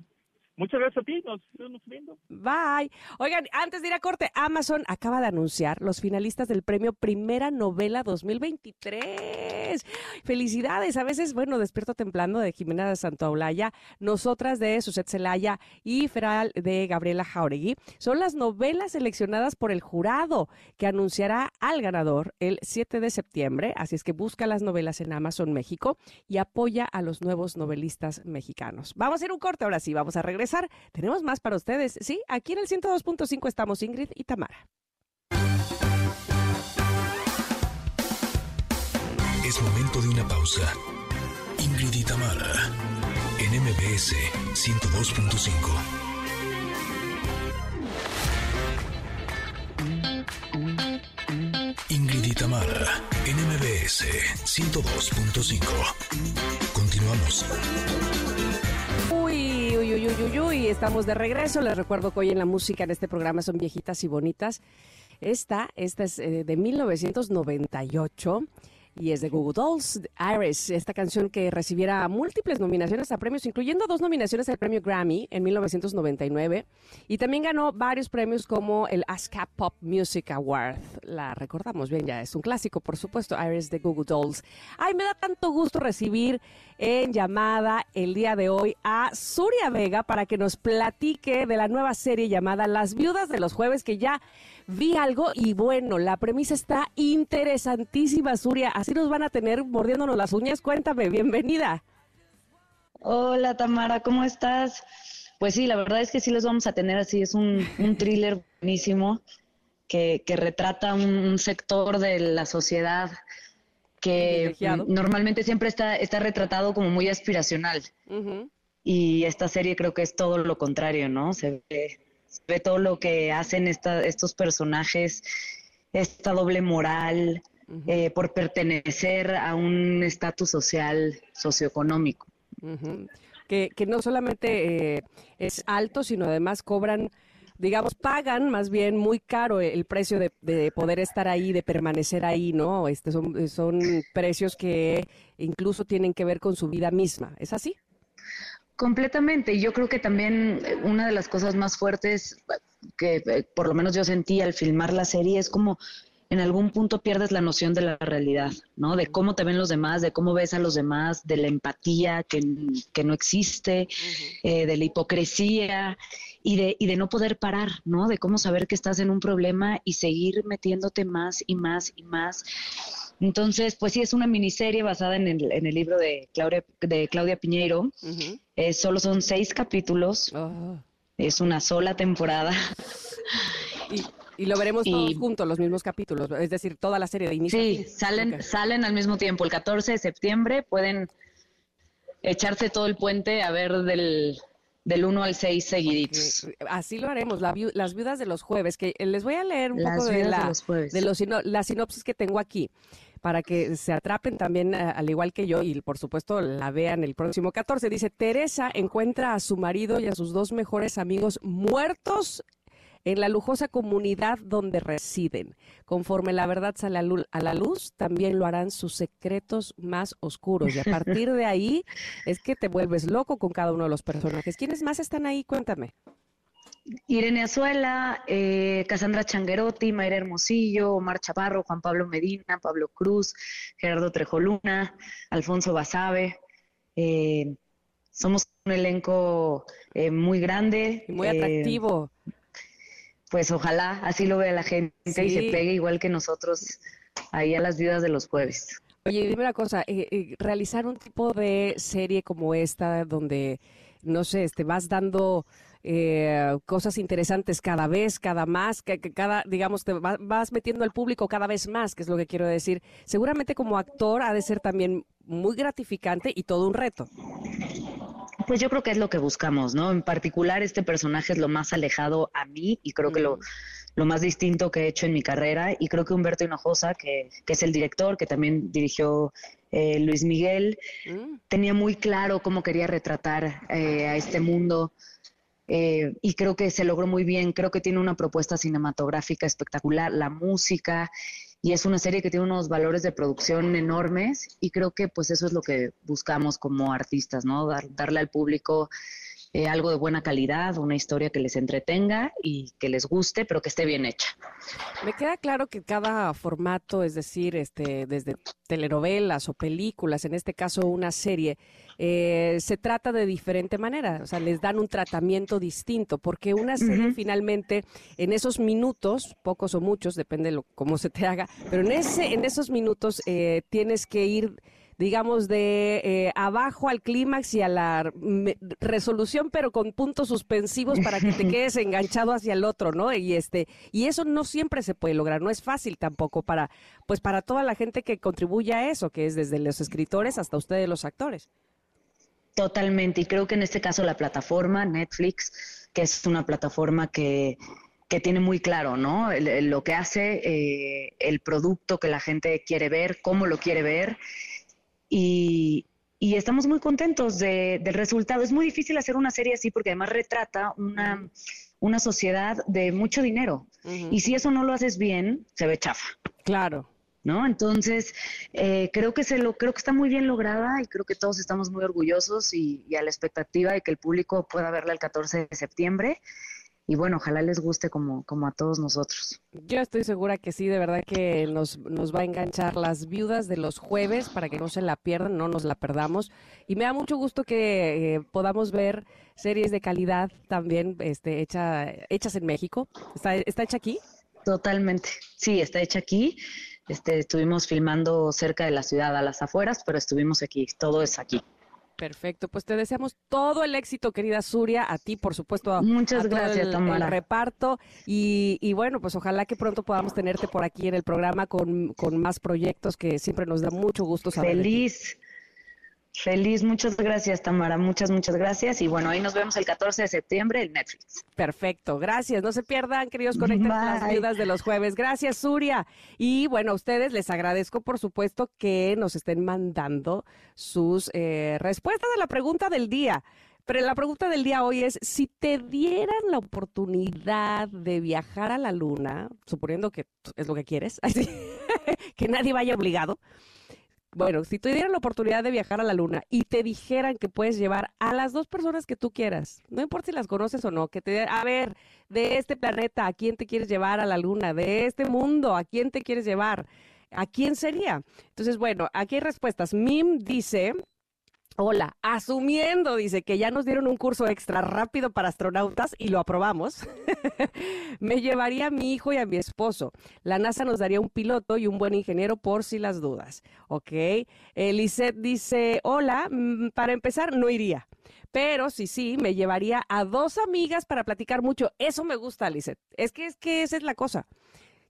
Muchas gracias a ti, nos estamos viendo. Bye. Oigan, antes de ir a corte, Amazon acaba de anunciar los finalistas del premio Primera Novela 2023. Felicidades. A veces, bueno, Despierto Templando de Jimena de Santaolalla, Nosotras de Suset Celaya y Feral de Gabriela Jauregui son las novelas seleccionadas por el jurado que anunciará al ganador el 7 de septiembre. Así es que busca las novelas en Amazon México y apoya a los nuevos novelistas mexicanos. Vamos a ir un corte ahora sí, vamos a regresar tenemos más para ustedes. Sí, aquí en el 102.5 estamos Ingrid y Tamara. Es momento de una pausa. Ingrid y Tamara, en MBS 102.5. Ingrid y Tamara, en MBS 102.5. Continuamos. Uy, uy, uy, uy, uy, estamos de regreso. Les recuerdo que hoy en la música en este programa son viejitas y bonitas. Esta, esta es eh, de 1998 y es de Google Dolls, Iris, esta canción que recibiera múltiples nominaciones a premios, incluyendo dos nominaciones al premio Grammy en 1999 y también ganó varios premios como el ASCAP Pop Music Award. La recordamos bien, ya es un clásico, por supuesto, Iris de Google Dolls. Ay, me da tanto gusto recibir en llamada el día de hoy a Suria Vega para que nos platique de la nueva serie llamada Las Viudas de los Jueves, que ya vi algo y bueno, la premisa está interesantísima, Suria. Así nos van a tener mordiéndonos las uñas. Cuéntame, bienvenida. Hola Tamara, ¿cómo estás? Pues sí, la verdad es que sí los vamos a tener así. Es un, un thriller buenísimo que, que retrata un, sector de la sociedad que normalmente siempre está, está retratado como muy aspiracional. Y esta serie creo que es todo lo contrario, ¿no? Se ve ve todo lo que hacen estos personajes, esta doble moral eh, por pertenecer a un estatus social socioeconómico. que, que, no solamente eh, es alto, sino además cobran digamos, pagan más bien muy caro el precio de, de, poder estar ahí, de permanecer ahí, ¿no? Este son, son precios que incluso tienen que ver con su vida misma. ¿Es así? Completamente. Y yo creo que también eh, una de las cosas más fuertes que eh, por lo menos yo sentí al filmar la serie es como en algún punto pierdes la noción de la realidad, ¿no? De cómo te ven los demás, de cómo ves a los demás, de la empatía que, no existe, eh, de la hipocresía y de, y de no poder parar, ¿no? De cómo saber que estás en un problema y seguir metiéndote más y más y más entonces, pues sí, es una miniserie basada en el, en el libro de Claudia, de Claudia Piñeiro. Eh, solo son seis capítulos. Oh. Es una sola temporada. Y, lo veremos todos juntos, los mismos capítulos, es decir, toda la serie de inicio. Sí, salen, salen al mismo tiempo. El 14 de septiembre pueden echarse todo el puente a ver del, del 1 al 6 seguiditos. Así lo haremos, las viudas de los jueves, que les voy a leer un poco de la, de, los, la sinopsis que tengo aquí para que se atrapen también, eh, al igual que yo, y por supuesto la vean el próximo 14. Dice, Teresa encuentra a su marido y a sus dos mejores amigos muertos en la lujosa comunidad donde residen. Conforme la verdad sale a la luz, también lo harán sus secretos más oscuros. Y a partir de ahí es que te vuelves loco con cada uno de los personajes. ¿Quiénes más están ahí? Cuéntame. Irene Azuela, eh, Cassandra Changuerotti, Mayra Hermosillo, Omar Chaparro, Juan Pablo Medina, Pablo Cruz, Gerardo Trejoluna, Alfonso Basabe. Eh, somos un elenco eh, muy grande. muy atractivo. Pues ojalá así lo vea la gente y se pegue igual que nosotros ahí a las vidas de los jueves. Oye, dime una cosa, realizar un tipo de serie como esta donde, no sé, este, vas dando eh, cosas interesantes cada vez, cada más, que, cada, digamos, te vas metiendo al público cada vez más, que es lo que quiero decir. Seguramente como actor ha de ser también muy gratificante y todo un reto. Pues yo creo que es lo que buscamos, ¿no? En particular, este personaje es lo más alejado a mí y creo que lo, lo más distinto que he hecho en mi carrera. Y creo que Humberto Hinojosa, que, que es el director, que también dirigió eh, Luis Miguel, mm. tenía muy claro cómo quería retratar eh, a este mundo. Eh, y creo que se logró muy bien. Creo que tiene una propuesta cinematográfica espectacular, la música y es una serie que tiene unos valores de producción enormes y creo que pues eso es lo que buscamos como artistas, ¿no? darle al público eh, algo de buena calidad, una historia que les entretenga y que les guste, pero que esté bien hecha. Me queda claro que cada formato, es decir, este, desde telenovelas o películas, en este caso una serie, eh, se trata de diferente manera, o sea, les dan un tratamiento distinto, porque una serie finalmente en esos minutos, pocos o muchos, depende de cómo se te haga, pero en, ese, en esos minutos eh, tienes que ir digamos, de eh, abajo al clímax y a la resolución, pero con puntos suspensivos para que te quedes enganchado hacia el otro, ¿no? Y este, y eso no siempre se puede lograr, no es fácil tampoco para, pues para toda la gente que contribuye a eso, que es desde los escritores hasta ustedes los actores. Totalmente, y creo que en este caso la plataforma Netflix, que es una plataforma que, que tiene muy claro, ¿no? lo que hace, eh, el producto que la gente quiere ver, cómo lo quiere ver y, estamos muy contentos del resultado. Es muy difícil hacer una serie así porque además retrata una, una sociedad de mucho dinero. Y si eso no lo haces bien, se ve chafa. Claro. ¿No? Entonces, eh, creo que se lo, creo que está muy bien lograda y creo que todos estamos muy orgullosos y, y a la expectativa de que el público pueda verla el 14 de septiembre y bueno, ojalá les guste como, como a todos nosotros. Yo estoy segura que sí, de verdad que nos, nos va a enganchar las viudas de los jueves para que no se la pierdan, no nos la perdamos. Y me da mucho gusto que eh, podamos ver series de calidad también este, hecha, hechas en México. ¿Está, ¿Está hecha aquí? Totalmente, sí, está hecha aquí. Este, estuvimos filmando cerca de la ciudad, a las afueras, pero estuvimos aquí, todo es aquí. Perfecto, pues te deseamos todo el éxito, querida Suria, a ti, por supuesto. Muchas gracias, todo el, reparto. Y, bueno, pues ojalá que pronto podamos tenerte por aquí en el programa con, con más proyectos que siempre nos da mucho gusto saber. Feliz. Feliz, muchas gracias Tamara, muchas, muchas gracias. Y bueno, ahí nos vemos el 14 de septiembre en Netflix. Perfecto, gracias. No se pierdan, queridos conectados las viudas de los jueves. Gracias, Suria. Y bueno, a ustedes les agradezco, por supuesto, que nos estén mandando sus eh, respuestas a la pregunta del día. Pero la pregunta del día hoy es, si te dieran la oportunidad de viajar a la luna, suponiendo que es lo que quieres, que nadie vaya obligado, bueno, si te dieran la oportunidad de viajar a la luna y te dijeran que puedes llevar a las dos personas que tú quieras, no importa si las conoces o no, que te a ver, de este planeta, ¿a quién te quieres llevar a la luna? De este mundo, ¿a quién te quieres llevar? ¿A quién sería? Entonces, bueno, aquí hay respuestas. Mim dice, Hola, asumiendo, dice que ya nos dieron un curso extra rápido para astronautas y lo aprobamos, me llevaría a mi hijo y a mi esposo. La NASA nos daría un piloto y un buen ingeniero por si las dudas. Ok. Elisette dice, hola, mm, para empezar, no iría. Pero sí, sí, me llevaría a dos amigas para platicar mucho. Eso me gusta, Lisette. Es que, es que esa es la cosa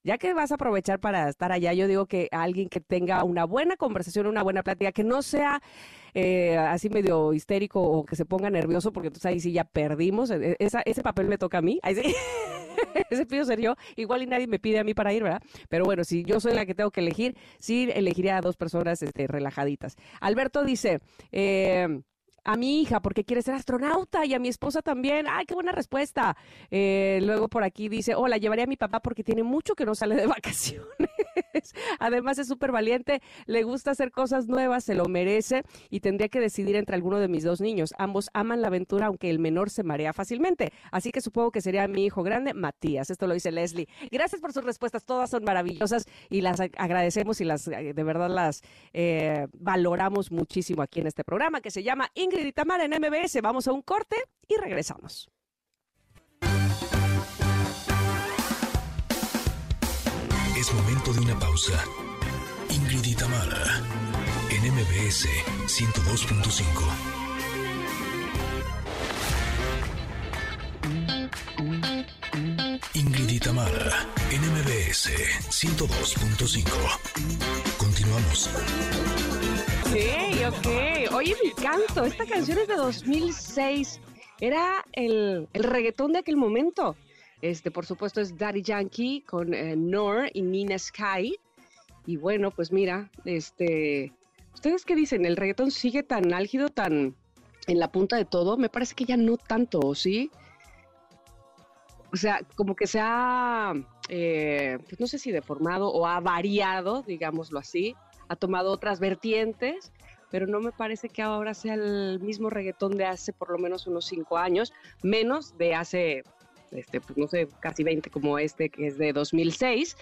ya que vas a aprovechar para estar allá, yo digo que alguien que tenga una buena conversación, una buena plática, que no sea eh, así medio histérico o que se ponga nervioso, porque entonces ahí sí ya perdimos. E, e, ese papel me toca a mí. ese pido ser yo. Igual y nadie me pide a mí para ir, ¿verdad? Pero bueno, si yo soy la que tengo que elegir, sí elegiría a dos personas este, relajaditas. Alberto dice, eh, a mi hija porque quiere ser astronauta y a mi esposa también. ¡Ay, qué buena respuesta! Eh, luego por aquí dice, hola, llevaré a mi papá porque tiene mucho que no sale de vacaciones. Además es súper valiente, le gusta hacer cosas nuevas, se lo merece y tendría que decidir entre alguno de mis dos niños. Ambos aman la aventura, aunque el menor se marea fácilmente. Así que supongo que sería mi hijo grande, Matías. Esto lo dice Leslie. Gracias por sus respuestas, todas son maravillosas y las agradecemos y las de verdad las eh, valoramos muchísimo aquí en este programa que se llama Ingrid y Tamara en MBS. Vamos a un corte y regresamos. Es momento de una pausa. Ingrid y Tamara en MBS 102.5. Ingrid y NMBS 102.5. Continuamos. Ok, ok. Oye, mi canto, esta canción es de 2006. Era el, el reggaetón de aquel momento. Este, por supuesto, es Daddy Yankee con eh, Nor y Nina Sky. Y bueno, pues mira, este, ¿ustedes qué dicen? ¿El reggaetón sigue tan álgido, tan en la punta de todo? Me parece que ya no tanto, ¿sí? O sea, como que se ha, eh, pues no sé si deformado o ha variado, digámoslo así, ha tomado otras vertientes, pero no me parece que ahora sea el mismo reggaetón de hace por lo menos unos cinco años, menos de hace, este, pues no sé, casi 20 como este que es de 2006.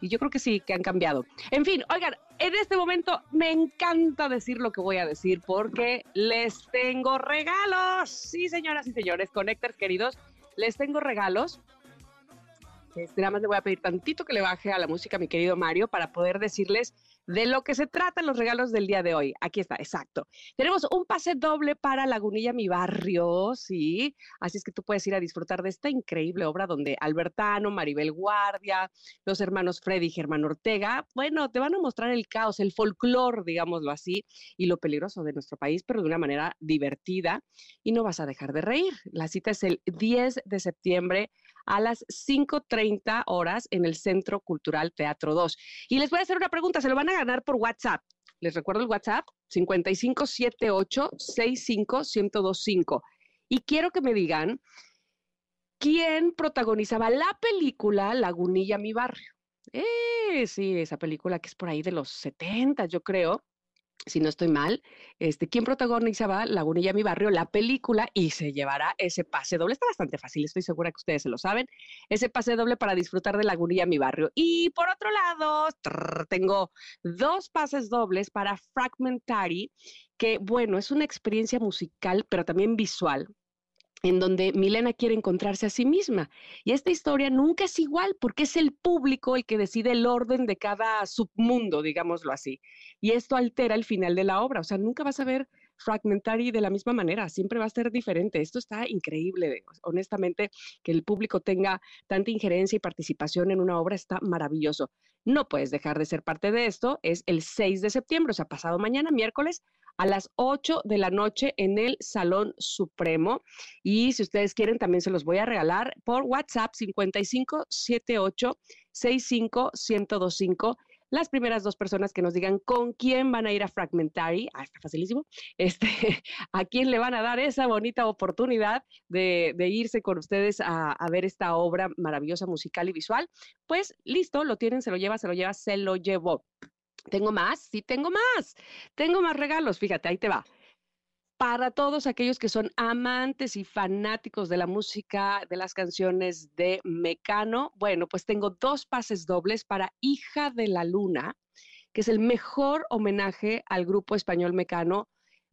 Y yo creo que sí, que han cambiado. En fin, oigan, en este momento me encanta decir lo que voy a decir porque les tengo regalos. Sí, señoras y señores, conectores queridos les tengo regalos. Este, nada más le voy a pedir tantito que le baje a la música, mi querido Mario, para poder decirles de lo que se tratan los regalos del día de hoy. Aquí está, exacto. Tenemos un pase doble para Lagunilla, mi barrio, sí. Así es que tú puedes ir a disfrutar de esta increíble obra donde Albertano, Maribel Guardia, los hermanos Freddy y Germán Ortega, bueno, te van a mostrar el caos, el folclore, digámoslo así, y lo peligroso de nuestro país, pero de una manera divertida y no vas a dejar de reír. La cita es el 10 de septiembre a las 5.30 horas en el Centro Cultural Teatro 2. Y les voy a hacer una pregunta, se lo van a ganar por WhatsApp. Les recuerdo el WhatsApp, 5578-65-1025. Y quiero que me digan quién protagonizaba la película Lagunilla, mi barrio. Eh, sí, esa película que es por ahí de los 70, yo creo si no estoy mal, este, ¿quién protagonizaba Lagunilla Mi Barrio, la película, y se llevará ese pase doble. Está bastante fácil, estoy segura que ustedes se lo saben. Ese pase doble para disfrutar de Lagunilla Mi Barrio. Y por otro lado, tengo dos pases dobles para Fragmentary, que bueno, es una experiencia musical, pero también visual en donde Milena quiere encontrarse a sí misma. Y esta historia nunca es igual porque es el público el que decide el orden de cada submundo, digámoslo así. Y esto altera el final de la obra. O sea, nunca vas a ver Fragmentary de la misma manera, siempre va a ser diferente. Esto está increíble, honestamente, que el público tenga tanta injerencia y participación en una obra está maravilloso. No puedes dejar de ser parte de esto, es el 6 de septiembre, o sea, pasado mañana, miércoles, a las 8 de la noche en el Salón Supremo. Y si ustedes quieren, también se los voy a regalar por WhatsApp 5578 65 1025 las primeras dos personas que nos digan con quién van a ir a Fragmentary, ah, está facilísimo, este, a quién le van a dar esa bonita oportunidad de, irse con ustedes a, a, ver esta obra maravillosa musical y visual, pues listo, lo tienen, se lo lleva, se lo lleva, se lo llevó. ¿Tengo más? Sí, tengo más. Tengo más regalos. Fíjate, ahí te va. Para todos aquellos que son amantes y fanáticos de la música, de las canciones de Mecano, bueno, pues tengo dos pases dobles para Hija de la Luna, que es el mejor homenaje al grupo español Mecano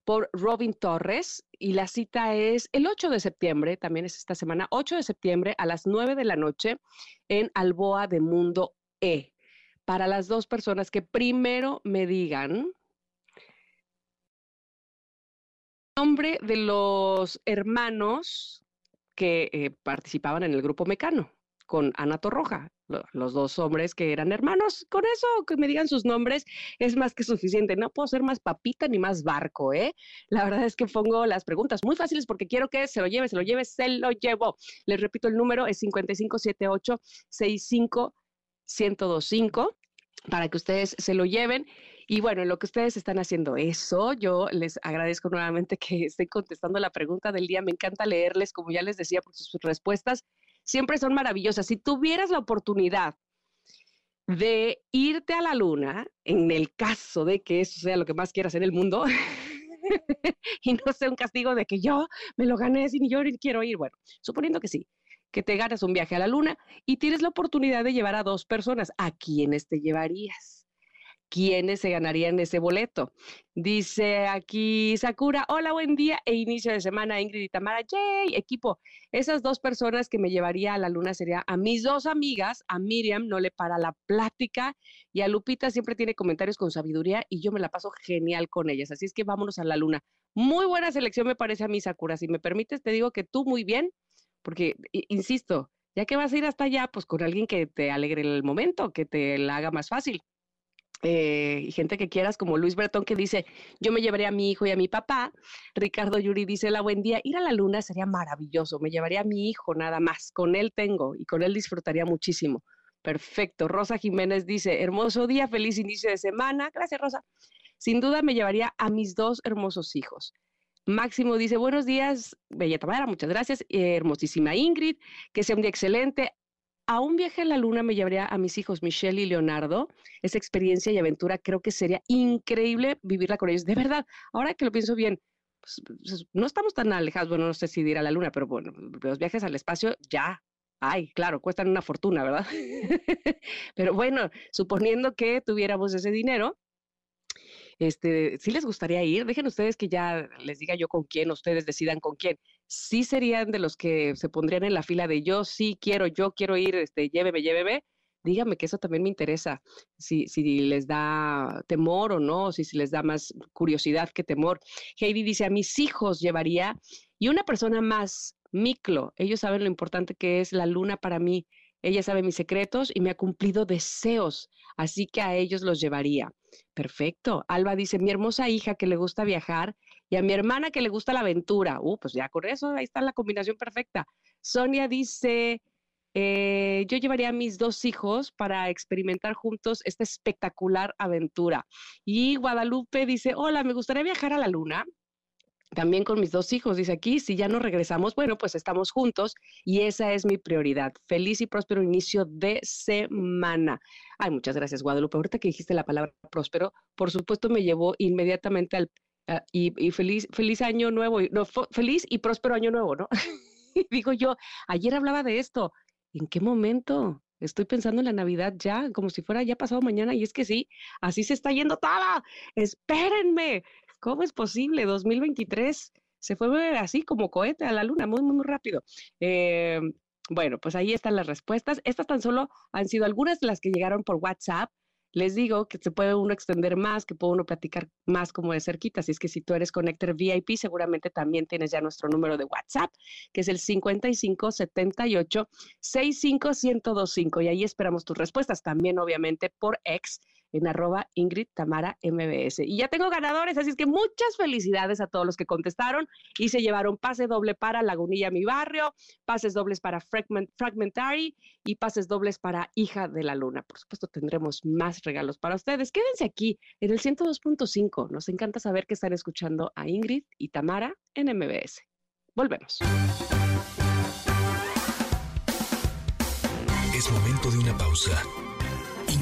por Robin Torres. Y la cita es el 8 de septiembre, también es esta semana, 8 de septiembre a las 9 de la noche en Alboa de Mundo E para las dos personas que primero me digan nombre de los hermanos que eh, participaban en el grupo Mecano con Ana Torroja, los dos hombres que eran hermanos. Con eso, que me digan sus nombres, es más que suficiente. No puedo ser más papita ni más barco, ¿eh? La verdad es que pongo las preguntas muy fáciles porque quiero que se lo lleve, se lo lleve, se lo llevo. Les repito, el número es 5578 65 1025 para que ustedes se lo lleven. Y bueno, lo que ustedes están haciendo eso, yo les agradezco nuevamente que estén contestando la pregunta del día. Me encanta leerles, como ya les decía, porque sus respuestas siempre son maravillosas. Si tuvieras la oportunidad de irte a la luna, en el caso de que eso sea lo que más quieras en el mundo, y no sea un castigo de que yo me lo gané sin yo quiero ir, bueno, suponiendo que sí, que te ganas un viaje a la luna y tienes la oportunidad de llevar a dos personas. ¿A quiénes te llevarías? ¿Quiénes se ganarían ese boleto? Dice aquí Sakura, hola, buen día e inicio de semana, Ingrid y Tamara, yay, equipo. Esas dos personas que me llevaría a la luna serían a mis dos amigas, a Miriam, no le para la plática, y a Lupita siempre tiene comentarios con sabiduría y yo me la paso genial con ellas. Así es que vámonos a la luna. Muy buena selección me parece a mí, Sakura. Si me permites, te digo que tú muy bien porque, insisto, ya que vas a ir hasta allá, pues con alguien que te alegre el momento, que te la haga más fácil. Eh, y gente que quieras, como Luis Bretón, que dice, yo me llevaría a mi hijo y a mi papá. Ricardo Yuri dice, la buen día, ir a la luna sería maravilloso, me llevaría a mi hijo nada más, con él tengo y con él disfrutaría muchísimo. Perfecto. Rosa Jiménez dice, hermoso día, feliz inicio de semana. Gracias, Rosa. Sin duda me llevaría a mis dos hermosos hijos. Máximo dice, buenos días, Bella Tamara, muchas gracias. hermosísima Ingrid, que sea un día excelente. A un viaje a la luna me llevaría a mis hijos Michelle y Leonardo. Esa experiencia y aventura creo que sería increíble vivirla con ellos. De verdad, ahora que lo pienso bien, pues, pues, no estamos tan alejados, bueno, no sé si ir a la luna, pero bueno, los viajes al espacio ya Ay, claro, cuestan una fortuna, ¿verdad? Pero bueno, suponiendo que tuviéramos ese dinero, este, si les gustaría ir, dejen ustedes que ya les diga yo con quién, ustedes decidan con quién. Sí serían de los que se pondrían en la fila de yo sí quiero, yo quiero ir, este, lléveme, lléveme. Dígame que eso también me interesa, si, si les da temor o no, si, si les da más curiosidad que temor. Heidi dice, a mis hijos llevaría y una persona más Miclo, ellos saben lo importante que es la luna para mí. Ella sabe mis secretos y me ha cumplido deseos, así que a ellos los llevaría. Perfecto. Alba dice, mi hermosa hija que le gusta viajar y a mi hermana que le gusta la aventura. Uh, pues ya con eso, ahí está la combinación perfecta. Sonia dice, eh, yo llevaría a mis dos hijos para experimentar juntos esta espectacular aventura. Y Guadalupe dice, hola, me gustaría viajar a la luna también con mis dos hijos, dice aquí, si ya no regresamos, bueno, pues estamos juntos y esa es mi prioridad. Feliz y próspero inicio de semana. Ay, muchas gracias, Guadalupe. Ahorita que dijiste la palabra próspero, por supuesto me llevó inmediatamente al... y, feliz, feliz año nuevo, no, feliz y próspero año nuevo, ¿no? digo yo, ayer hablaba de esto. ¿En qué momento? Estoy pensando en la Navidad ya, como si fuera ya pasado mañana, y es que sí, así se está yendo toda. Espérenme, ¿Cómo es posible? 2023 se fue así como cohete a la luna, muy, muy, muy rápido. Eh, bueno, pues ahí están las respuestas. Estas tan solo han sido algunas de las que llegaron por WhatsApp. Les digo que se puede uno extender más, que puede uno platicar más como de cerquita. Así es que si tú eres Connector VIP, seguramente también tienes ya nuestro número de WhatsApp, que es el 5578 65125. Y ahí esperamos tus respuestas. También, obviamente, por ex en arroba Ingrid Tamara MBS. Y ya tengo ganadores, así es que muchas felicidades a todos los que contestaron y se llevaron pase doble para Lagunilla Mi Barrio, pases dobles para Fragmentary y pases dobles para Hija de la Luna. Por supuesto, tendremos más regalos para ustedes. Quédense aquí en el 102.5. Nos encanta saber que están escuchando a Ingrid y Tamara en MBS. Volvemos. Es momento de una pausa.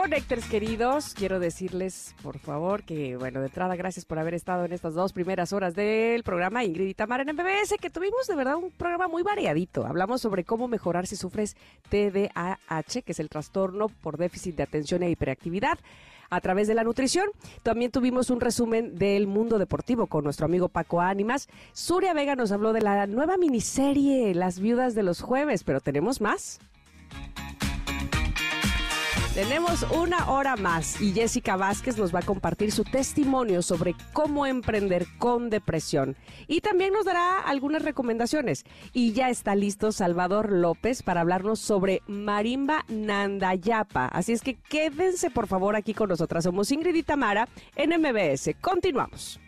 Conectores queridos, quiero decirles, por favor, que, bueno, de entrada, gracias por haber estado en estas dos primeras horas del programa Ingrid y en MBS, que tuvimos de verdad un programa muy variadito. Hablamos sobre cómo mejorar si sufres TDAH, que es el trastorno por déficit de atención e hiperactividad a través de la nutrición. También tuvimos un resumen del mundo deportivo con nuestro amigo Paco Ánimas. Suria Vega nos habló de la nueva miniserie Las viudas de los jueves, pero tenemos más. Tenemos una hora más y Jessica Vázquez nos va a compartir su testimonio sobre cómo emprender con depresión y también nos dará algunas recomendaciones. Y ya está listo Salvador López para hablarnos sobre Marimba Nandayapa. Así es que quédense por favor aquí con nosotras. Somos Ingrid y Tamara en MBS. Continuamos.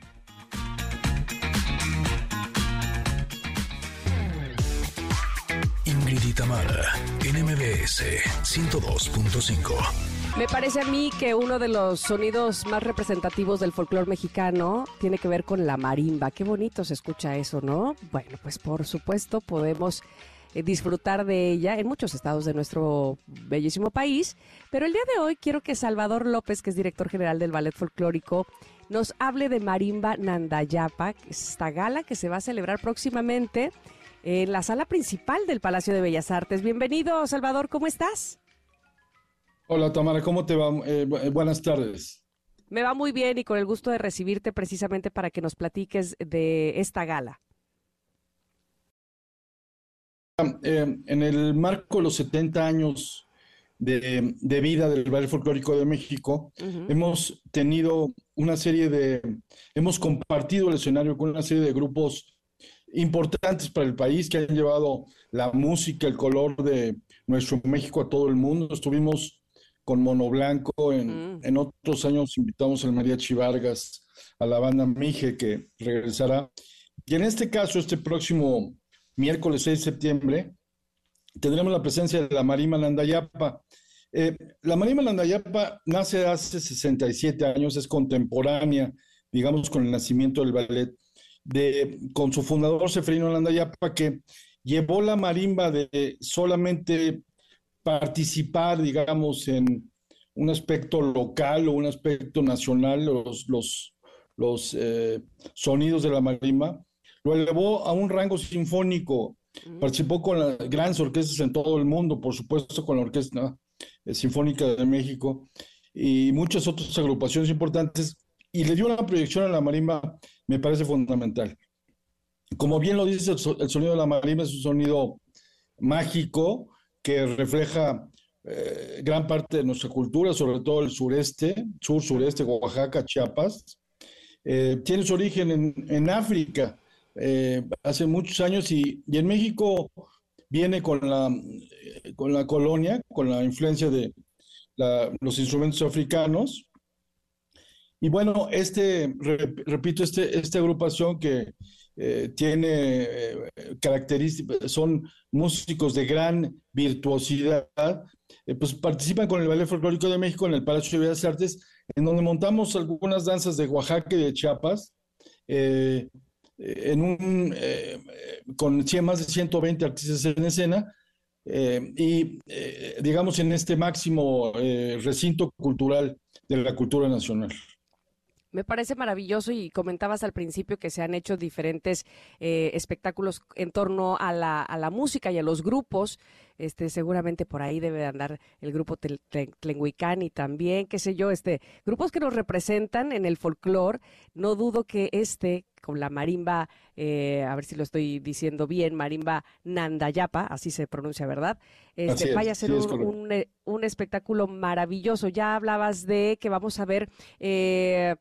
Y Tamara, NMBS 102.5. Me parece a mí que uno de los sonidos más representativos del folclore mexicano tiene que ver con la marimba. Qué bonito se escucha eso, ¿no? Bueno, pues por supuesto podemos eh, disfrutar de ella en muchos estados de nuestro bellísimo país. Pero el día de hoy quiero que Salvador López, que es director general del Ballet Folclórico, nos hable de Marimba Nandayapa, esta gala que se va a celebrar próximamente en la sala principal del Palacio de Bellas Artes. Bienvenido, Salvador, ¿cómo estás? Hola, Tamara, ¿cómo te va? Eh, eh, buenas tardes. Me va muy bien y con el gusto de recibirte precisamente para que nos platiques de esta gala. Eh, en el marco de los 70 años de, vida del Ballet Folclórico de México, hemos tenido una serie de, hemos compartido el escenario con una serie de grupos importantes para el país que han llevado la música, el color de nuestro México a todo el mundo. Estuvimos con Mono Blanco, en, en otros años invitamos al Mariachi Vargas, a la banda Mije que regresará. Y en este caso, este próximo miércoles 6 de septiembre, tendremos la presencia de la Marima Landayapa. Eh, la Marima Landayapa nace hace 67 años, es contemporánea, digamos, con el nacimiento del ballet, de, con su fundador Seferino Landayapa, que llevó la marimba de solamente participar, digamos, en un aspecto local o un aspecto nacional, los, los, los eh, sonidos de la marimba, lo elevó a un rango sinfónico. Participó con las grandes orquestas en todo el mundo, por supuesto con la Orquesta eh, Sinfónica de México y muchas otras agrupaciones importantes, y le dio una proyección a la marimba, me parece fundamental. Como bien lo dice, el sonido de la marimba es un sonido mágico que refleja eh, gran parte de nuestra cultura, sobre todo el sureste, sur-sureste, Oaxaca, Chiapas. Eh, tiene su origen en, en África, eh, hace muchos años y, en México viene con la, con la colonia, con la influencia de los instrumentos africanos. Y bueno, este, repito, este, esta agrupación que eh, tiene características, son músicos de gran virtuosidad, pues participan con el Ballet Folclórico de México en el Palacio de Bellas Artes, en donde montamos algunas danzas de Oaxaca y de Chiapas, eh, con más de 120 artistas en escena eh, y, eh, digamos, en este máximo recinto cultural de la cultura nacional. Me parece maravilloso y comentabas al principio que se han hecho diferentes espectáculos en torno a la, a la, música y a los grupos. Este, seguramente por ahí debe andar el grupo Tlenguicani también, qué sé yo, este, grupos que nos representan en el folclore. No dudo que este con la marimba, eh, a ver si lo estoy diciendo bien, marimba Nandayapa, así se pronuncia, ¿verdad? Este, vaya a ser eh, un, espectáculo maravilloso. Ya hablabas de que vamos a ver eh,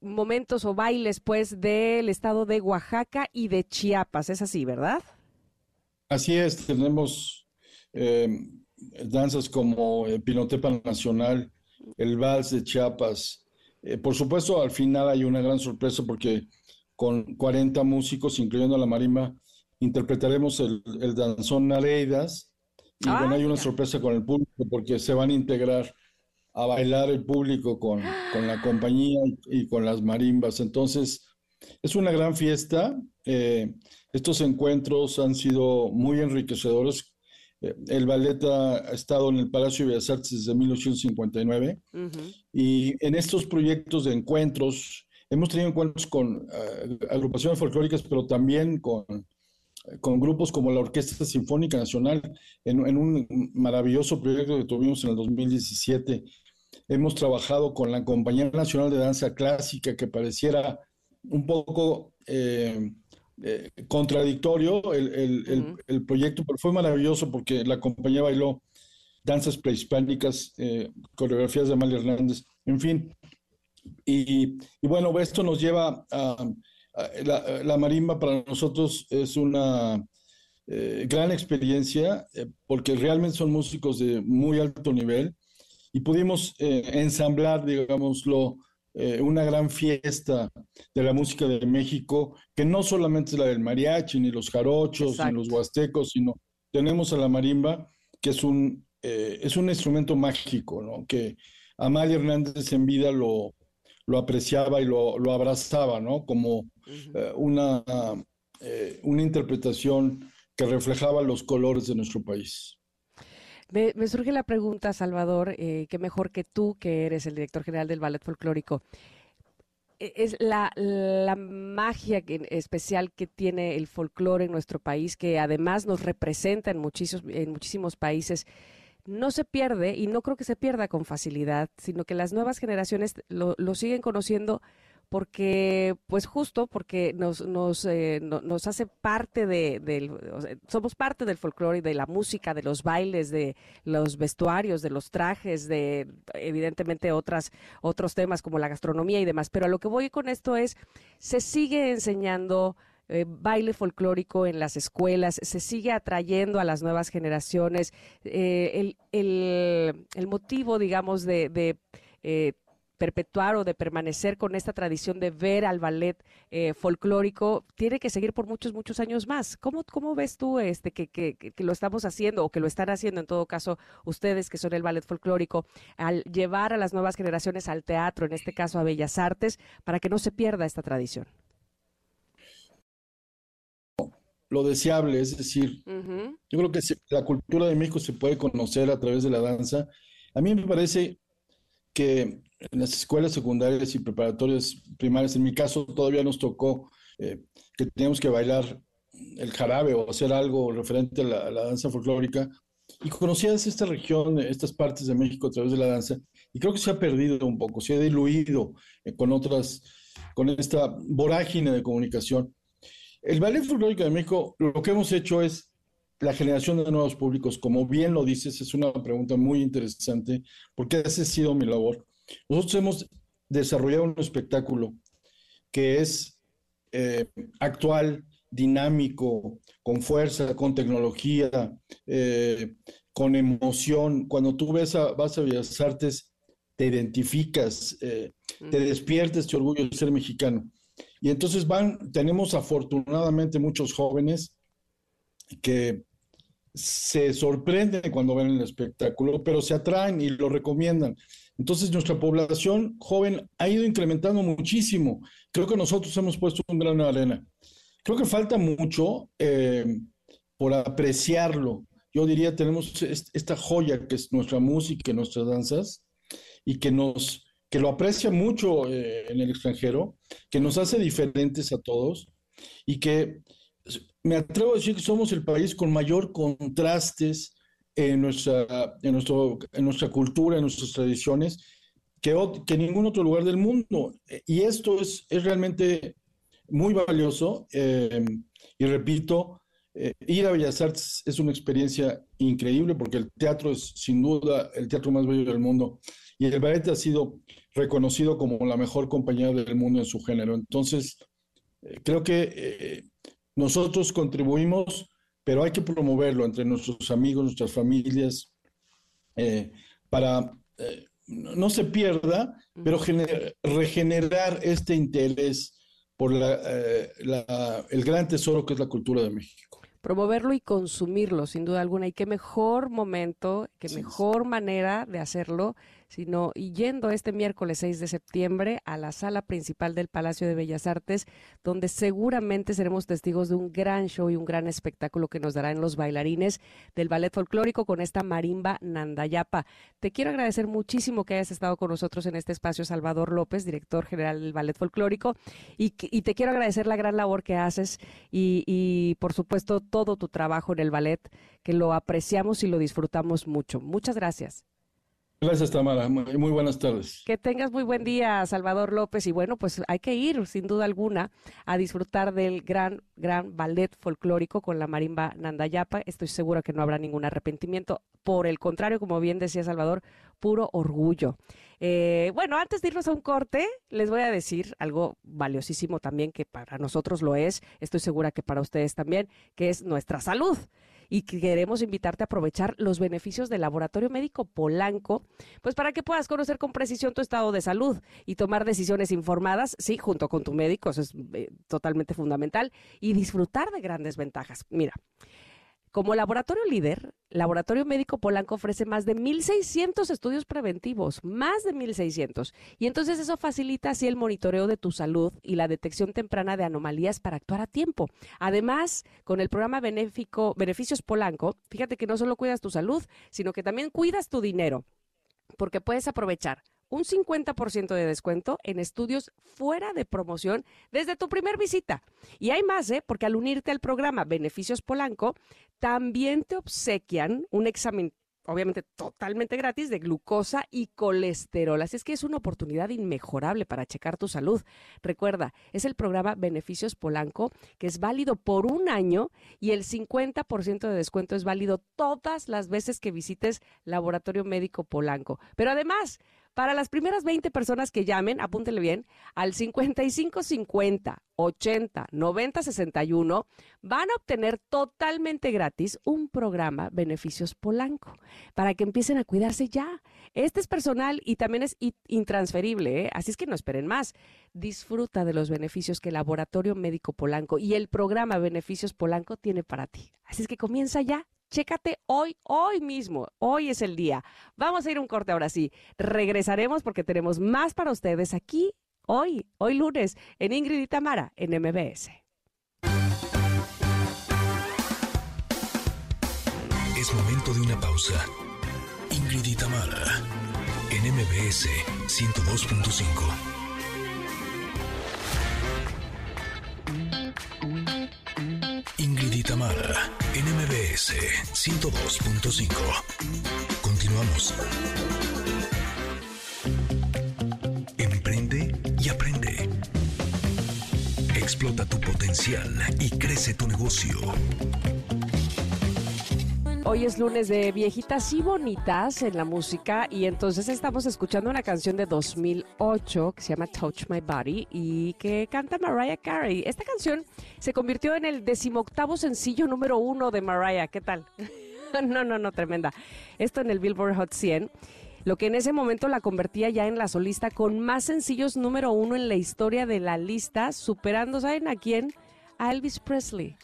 momentos o bailes, pues, del estado de Oaxaca y de Chiapas, es así, ¿verdad? Así es, tenemos danzas como el Pinotepa Nacional, el Vals de Chiapas, eh, por supuesto, al final hay una gran sorpresa porque con 40 músicos, incluyendo a la marimba, interpretaremos el, danzón Nareidas. Y ah, bueno, hay una sorpresa con el público porque se van a integrar a bailar el público con, la compañía y, con las marimbas. Entonces, es una gran fiesta. Eh, estos encuentros han sido muy enriquecedores eh, el ballet ha estado en el Palacio de Bellas Artes desde 1959 y en estos proyectos de encuentros hemos tenido encuentros con eh, agrupaciones folclóricas, pero también con, con grupos como la Orquesta Sinfónica Nacional en, en, un maravilloso proyecto que tuvimos en el 2017. Hemos trabajado con la Compañía Nacional de Danza Clásica que pareciera un poco... Eh, eh, contradictorio el, el, proyecto, pero fue maravilloso porque la compañía bailó danzas prehispánicas, eh, coreografías de Amalia Hernández, en fin. Y, y bueno, esto nos lleva a, la, marimba para nosotros es una eh, gran experiencia porque realmente son músicos de muy alto nivel y pudimos ensamblar, digámoslo, eh, una gran fiesta de la música de México, que no solamente es la del mariachi, ni los jarochos, ni los huastecos, sino tenemos a la marimba, que es un, eh, es un instrumento mágico, ¿no? que Amalia Hernández en vida lo, lo apreciaba y lo, lo abrazaba, ¿no? como eh, una, una interpretación que reflejaba los colores de nuestro país. Me, surge la pregunta, Salvador, eh, que mejor que tú, que eres el director general del Ballet Folclórico, e, es la, magia especial que tiene el folclore en nuestro país, que además nos representa en muchísimos, en muchísimos países. no se pierde y no creo que se pierda con facilidad, sino que las nuevas generaciones lo, lo siguen conociendo porque, pues justo porque nos, eh, hace parte de, del, somos parte del folclore de la música, de los bailes, de los vestuarios, de los trajes, de evidentemente otras, otros temas como la gastronomía y demás. Pero a lo que voy con esto es, se sigue enseñando eh, baile folclórico en las escuelas, se sigue atrayendo a las nuevas generaciones. Eh, el, el, motivo, digamos, de, perpetuar o de permanecer con esta tradición de ver al ballet eh, folclórico tiene que seguir por muchos, muchos años más. ¿Cómo, cómo ves tú este que, que, que, lo estamos haciendo o que lo están haciendo en todo caso ustedes que son el ballet folclórico al llevar a las nuevas generaciones al teatro, en este caso a Bellas Artes, para que no se pierda esta tradición? Lo deseable, es decir, yo creo que la cultura de México se puede conocer a través de la danza. A mí me parece que en las escuelas secundarias y preparatorias primarias, en mi caso todavía nos tocó eh, que teníamos que bailar el jarabe o hacer algo referente a la, danza folclórica. Y conocías esta región, estas partes de México a través de la danza, y creo que se ha perdido un poco, se ha diluido eh, con otras, con esta vorágine de comunicación. El Ballet Folclórico de México, lo que hemos hecho es la generación de nuevos públicos, como bien lo dices, es una pregunta muy interesante, porque esa ha sido mi labor. Nosotros hemos desarrollado un espectáculo que es eh, actual, dinámico, con fuerza, con tecnología, eh, con emoción. Cuando tú ves a, vas a Bellas Artes, te identificas, eh, te despiertes tu orgullo de ser mexicano. Y entonces van, tenemos afortunadamente muchos jóvenes que se sorprenden cuando ven el espectáculo, pero se atraen y lo recomiendan. Entonces nuestra población joven ha ido incrementando muchísimo. Creo que nosotros hemos puesto un grano de arena. Creo que falta mucho eh, por apreciarlo. Yo diría, tenemos esta joya que es nuestra música y nuestras danzas y que nos que lo aprecia mucho eh, en el extranjero, que nos hace diferentes a todos y que me atrevo a decir que somos el país con mayor contrastes en nuestra, en nuestro, en nuestra cultura, en nuestras tradiciones, que, que ningún otro lugar del mundo. Y esto es, es realmente muy valioso. Eh, y repito, eh, ir a Bellas Artes es una experiencia increíble porque el teatro es sin duda el teatro más bello del mundo. Y el ballet ha sido reconocido como la mejor compañía del mundo en su género. Entonces, eh, creo que nosotros contribuimos pero hay que promoverlo entre nuestros amigos, nuestras familias, eh, para eh, no se pierda, pero regenerar este interés por eh, el gran tesoro que es la cultura de México promoverlo y consumirlo, sin duda alguna. Y qué mejor momento, qué mejor manera de hacerlo sino yendo este miércoles 6 de septiembre a la sala principal del Palacio de Bellas Artes, donde seguramente seremos testigos de un gran show y un gran espectáculo que nos darán los bailarines del ballet folclórico con esta marimba Nandayapa. Te quiero agradecer muchísimo que hayas estado con nosotros en este espacio, Salvador López, director general del ballet folclórico, y, te quiero agradecer la gran labor que haces y, y por supuesto todo tu trabajo en el ballet, que lo apreciamos y lo disfrutamos mucho. Muchas gracias. Gracias, Tamara. Muy buenas tardes. Que tengas muy buen día, Salvador López. Y bueno, pues hay que ir, sin duda alguna, a disfrutar del gran, gran ballet folclórico con la marimba Nandayapa. Estoy segura que no habrá ningún arrepentimiento. Por el contrario, como bien decía Salvador, puro orgullo. Eh, bueno, antes de irnos a un corte, les voy a decir algo valiosísimo también que para nosotros lo es, estoy segura que para ustedes también, que es nuestra salud y queremos invitarte a aprovechar los beneficios del Laboratorio Médico Polanco, pues para que puedas conocer con precisión tu estado de salud y tomar decisiones informadas, sí, junto con tu médico, eso es eh, totalmente fundamental, y disfrutar de grandes ventajas. Mira, como laboratorio líder, Laboratorio Médico Polanco ofrece más de 1.600 estudios preventivos, más de 1.600. Y entonces eso facilita así el monitoreo de tu salud y la detección temprana de anomalías para actuar a tiempo. Además, con el programa benéfico Beneficios Polanco, fíjate que no solo cuidas tu salud, sino que también cuidas tu dinero, porque puedes aprovechar un 50% de descuento en estudios fuera de promoción desde tu primer visita. Y hay más, ¿eh? porque al unirte al programa Beneficios Polanco, también te obsequian un examen obviamente totalmente gratis, de glucosa y colesterol. Así es que es una oportunidad inmejorable para checar tu salud. Recuerda, es el programa Beneficios Polanco, que es válido por un año y el 50% de descuento es válido todas las veces que visites Laboratorio Médico Polanco. Pero además, para las primeras 20 personas que llamen, apúntele bien, al 5550 80 90 61, van a obtener totalmente gratis un programa Beneficios Polanco para que empiecen a cuidarse ya. Este es personal y también es intransferible, ¿eh? así es que no esperen más. Disfruta de los beneficios que el Laboratorio Médico Polanco y el programa Beneficios Polanco tiene para ti. Así es que comienza ya Chécate hoy, hoy mismo. Hoy es el día. Vamos a ir un corte ahora sí. Regresaremos porque tenemos más para ustedes aquí hoy, hoy lunes, en Ingrid y Tamara, en MBS. Es momento de una pausa. Ingrid y Tamara, en MBS 102.5. NMBS 102.5. Continuamos. Emprende y aprende. Explota tu potencial y crece tu negocio. Hoy es lunes de viejitas y bonitas en la música y entonces estamos escuchando una canción de 2008 que se llama Touch My Body y que canta Mariah Carey. Esta canción se convirtió en el decimoctavo sencillo número uno de Mariah. ¿Qué tal? no, no, no, tremenda. Esto en el Billboard Hot 100 lo que en ese momento la convertía ya en la solista con más sencillos número uno en la historia de la lista, superando, ¿saben a quién? A Elvis Presley.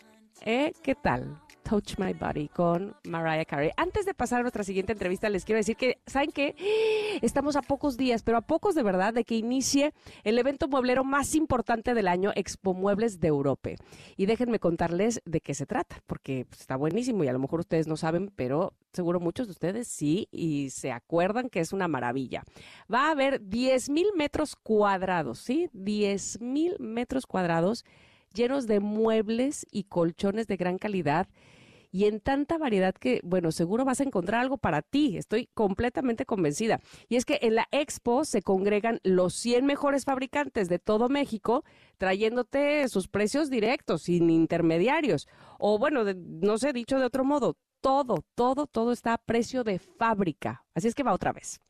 ¿Eh? ¿Qué tal? Touch My Body con Mariah Carey. Antes de pasar a nuestra siguiente entrevista, les quiero decir que, ¿saben qué? Estamos a pocos días, pero a pocos de verdad, de que inicie el evento mueblero más importante del año, Expo Muebles de Europa. Y déjenme contarles de qué se trata, porque pues, está buenísimo y a lo mejor ustedes no saben, pero seguro muchos de ustedes sí y se acuerdan que es una maravilla. Va a haber 10 mil metros cuadrados, ¿sí? 10 mil metros cuadrados llenos de muebles y colchones de gran calidad y en tanta variedad que, bueno, seguro vas a encontrar algo para ti. Estoy completamente convencida. Y es que en la expo se congregan los 100 mejores fabricantes de todo México trayéndote sus precios directos, sin intermediarios. O bueno, no sé, dicho de otro modo, todo, todo, todo está a precio de fábrica. Así es que va otra vez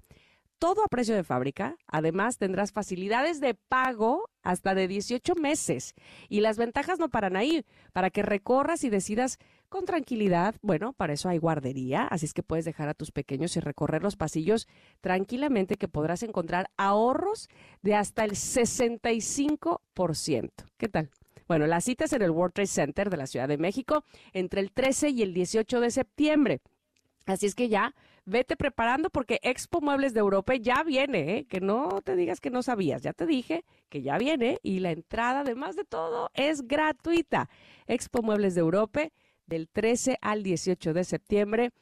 todo a precio de fábrica. Además, tendrás facilidades de pago hasta de 18 meses. Y las ventajas no paran ahí. Para que recorras y decidas con tranquilidad, bueno, para eso hay guardería, así es que puedes dejar a tus pequeños y recorrer los pasillos tranquilamente que podrás encontrar ahorros de hasta el 65%. ¿Qué tal? Bueno, la cita es en el World Trade Center de la Ciudad de México entre el 13 y el 18 de septiembre. Así es que ya vete preparando porque Expo Muebles de Europa ya viene, ¿eh? que no te digas que no sabías, ya te dije que ya viene y la entrada, además de todo, es gratuita. Expo Muebles de Europa del 13 al 18 de septiembre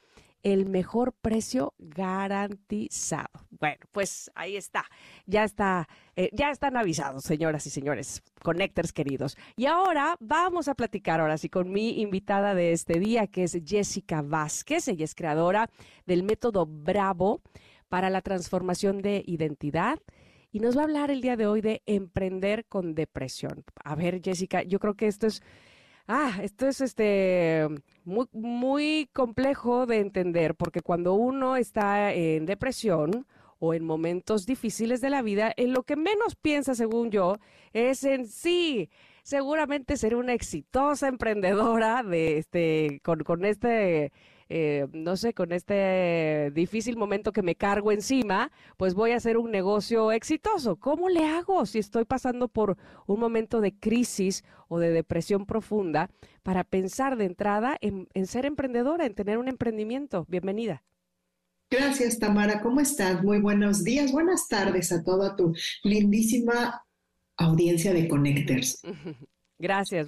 el mejor precio garantizado. Bueno, pues ahí está, ya está, eh, ya están avisados, señoras y señores, connectors queridos. Y ahora vamos a platicar ahora sí con mi invitada de este día, que es Jessica Vázquez. Ella es creadora del método Bravo para la transformación de identidad. Y nos va a hablar el día de hoy de emprender con depresión. A ver, Jessica, yo creo que esto es Ah, esto es este muy, muy complejo de entender porque cuando uno está en depresión o en momentos difíciles de la vida, en lo que menos piensa, según yo, es en sí, seguramente ser una exitosa emprendedora de este, con, con este eh, no sé, con este difícil momento que me cargo encima, pues voy a hacer un negocio exitoso. ¿Cómo le hago si estoy pasando por un momento de crisis o de depresión profunda para pensar de entrada en, ser emprendedora, en tener un emprendimiento? Bienvenida. Gracias, Tamara. ¿Cómo estás? Muy buenos días, buenas tardes a toda tu lindísima audiencia de Connectors. Gracias.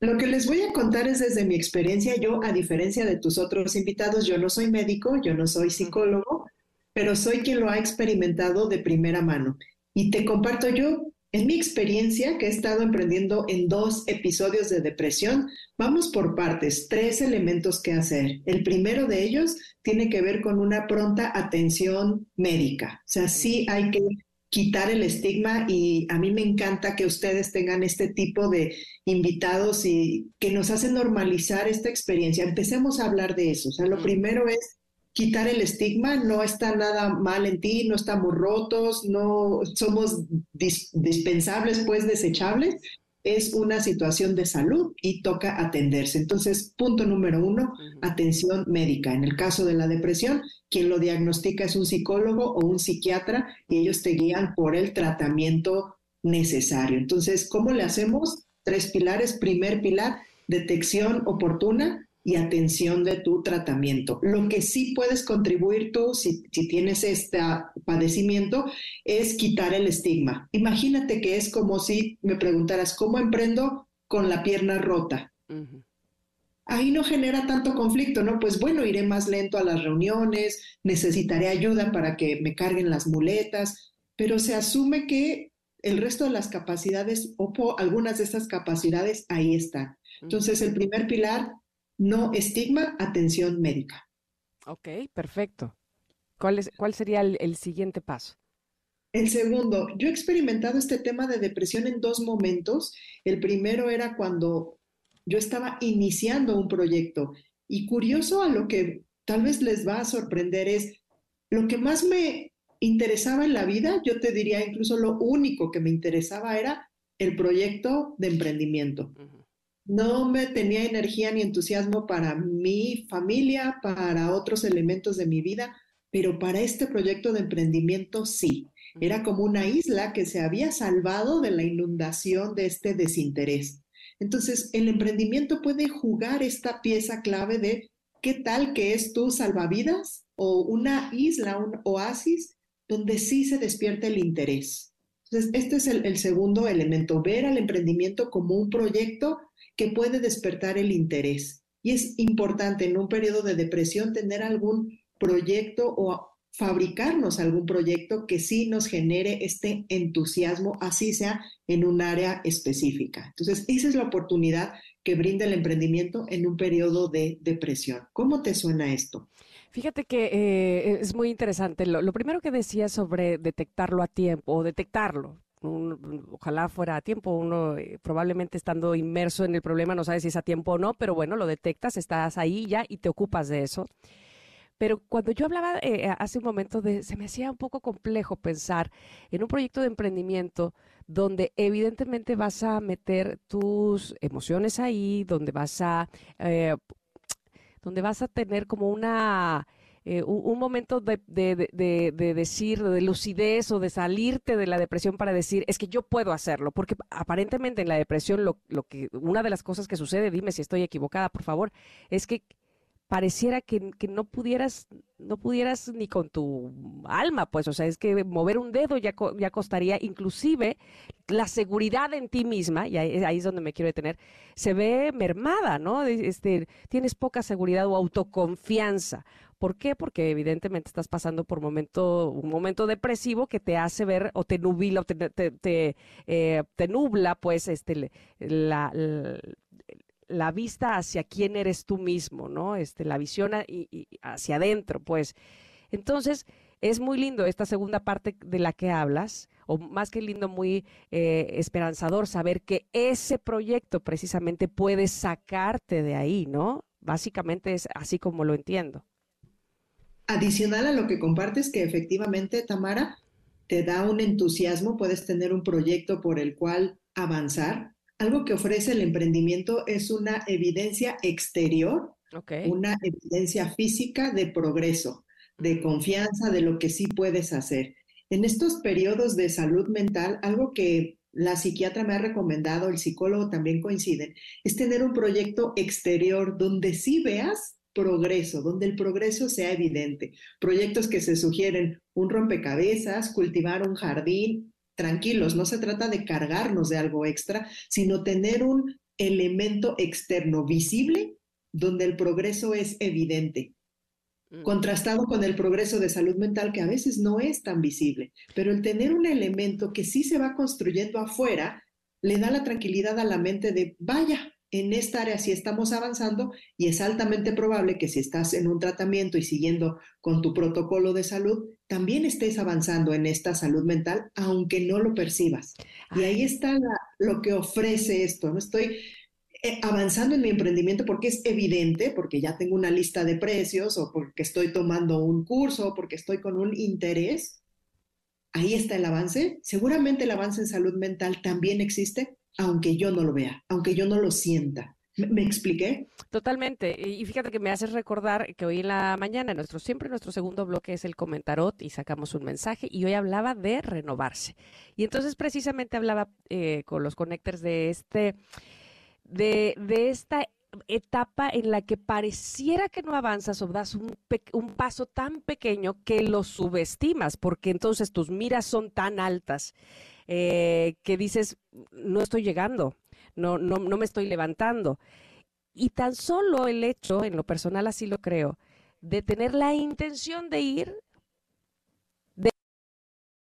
Lo que les voy a contar es desde mi experiencia. Yo, a diferencia de tus otros invitados, yo no soy médico, yo no soy psicólogo, pero soy quien lo ha experimentado de primera mano. Y te comparto, yo En mi experiencia, que he estado emprendiendo en dos episodios de depresión, vamos por partes, tres elementos que hacer. El primero de ellos tiene que ver con una pronta atención médica. O sea, sí hay que quitar el estigma y a mí me encanta que ustedes tengan este tipo de invitados y que nos hacen normalizar esta experiencia. Empecemos a hablar de eso. O sea, lo primero es quitar el estigma, no está nada mal en ti, no estamos rotos, no somos dispensables, pues desechables, es una situación de salud y toca atenderse. Entonces, punto número uno, atención médica. En el caso de la depresión, quien lo diagnostica es un psicólogo o un psiquiatra y ellos te guían por el tratamiento necesario. Entonces, ¿cómo le hacemos? Tres pilares. Primer pilar, detección oportuna y atención de tu tratamiento. Lo que sí puedes contribuir tú, si, tienes este padecimiento, es quitar el estigma. Imagínate que es como si me preguntaras, ¿cómo emprendo con la pierna rota? Ahí no genera tanto conflicto, ¿no? Pues bueno, iré más lento a las reuniones, necesitaré ayuda para que me carguen las muletas, pero se asume que el resto de las capacidades o algunas de estas capacidades ahí están. Entonces, el primer pilar no estigma, atención médica. Ok, perfecto. ¿Cuál, es, cuál sería el, siguiente paso? El segundo, yo he experimentado este tema de depresión en dos momentos. El primero era cuando yo estaba iniciando un proyecto y curioso a lo que tal vez les va a sorprender es lo que más me interesaba en la vida, yo te diría incluso lo único que me interesaba era el proyecto de emprendimiento no me tenía energía ni entusiasmo para mi familia, para otros elementos de mi vida, pero para este proyecto de emprendimiento sí. Era como una isla que se había salvado de la inundación de este desinterés. Entonces, el emprendimiento puede jugar esta pieza clave de qué tal que es tu salvavidas o una isla, un oasis donde sí se despierta el interés. Entonces, este es el, el segundo elemento, ver al emprendimiento como un proyecto que puede despertar el interés. Y es importante en un periodo de depresión tener algún proyecto o fabricarnos algún proyecto que sí nos genere este entusiasmo, así sea en un área específica. Entonces, esa es la oportunidad que brinda el emprendimiento en un periodo de depresión. ¿Cómo te suena esto? Fíjate que eh, es muy interesante. Lo, primero que decía sobre detectarlo a tiempo o detectarlo, ojalá fuera a tiempo, uno eh, probablemente estando inmerso en el problema no sabe si es a tiempo o no, pero bueno, lo detectas, estás ahí ya y te ocupas de eso. Pero cuando yo hablaba eh, hace un momento de, se me hacía un poco complejo pensar en un proyecto de emprendimiento donde evidentemente vas a meter tus emociones ahí, donde vas a, eh, donde vas a tener como una eh, un, momento de, decir, de lucidez o de salirte de la depresión para decir, es que yo puedo hacerlo, porque aparentemente en la depresión lo, lo que, una de las cosas que sucede, dime si estoy equivocada, por favor, es que pareciera que, que, no pudieras, no pudieras ni con tu alma, pues, o sea, es que mover un dedo ya, ya costaría, inclusive la seguridad en ti misma, y ahí, ahí, es donde me quiero detener, se ve mermada, ¿no? Este, tienes poca seguridad o autoconfianza. ¿Por qué? Porque evidentemente estás pasando por momento, un momento depresivo que te hace ver o te nubila o te, te, eh, nubla pues este, la, vista hacia quién eres tú mismo, ¿no? Este, la visión y, hacia adentro, pues. Entonces, es muy lindo esta segunda parte de la que hablas, o más que lindo, muy eh, esperanzador saber que ese proyecto precisamente puede sacarte de ahí, ¿no? Básicamente es así como lo entiendo. Adicional a lo que compartes, que efectivamente, Tamara, te da un entusiasmo, puedes tener un proyecto por el cual avanzar. Algo que ofrece el emprendimiento es una evidencia exterior, una evidencia física de progreso, de confianza, de lo que sí puedes hacer. En estos periodos de salud mental, algo que la psiquiatra me ha recomendado, el psicólogo también coinciden, es tener un proyecto exterior donde sí veas progreso, donde el progreso sea evidente. Proyectos que se sugieren un rompecabezas, cultivar un jardín, tranquilos, no se trata de cargarnos de algo extra, sino tener un elemento externo visible donde el progreso es evidente. mm. contrastado con el progreso de salud mental que a veces no es tan visible. Pero el tener un elemento que sí se va construyendo afuera le da la tranquilidad a la mente de, vaya, en esta área sí estamos avanzando y es altamente probable que si estás en un tratamiento y siguiendo con tu protocolo de salud, también estés avanzando en esta salud mental, aunque no lo percibas. Y ahí está lo que ofrece esto. No estoy eh, avanzando en mi emprendimiento porque es evidente, porque ya tengo una lista de precios o porque estoy tomando un curso o porque estoy con un interés. Ahí está el avance. Seguramente el avance en salud mental también existe, aunque yo no lo vea, aunque yo no lo sienta. ¿Me, expliqué? Totalmente. Y fíjate que me haces recordar que hoy en la mañana, nuestro, siempre nuestro segundo bloque es el comentarot y sacamos un mensaje y hoy hablaba de renovarse. Y entonces precisamente hablaba eh, con los connectors de este, de, de esta etapa en la que pareciera que no avanzas o das un, un, paso tan pequeño que lo subestimas, porque entonces tus miras son tan altas eh, que dices, no estoy llegando, no, no, no me estoy levantando. Y tan solo el hecho, en lo personal así lo creo, de tener la intención de ir, de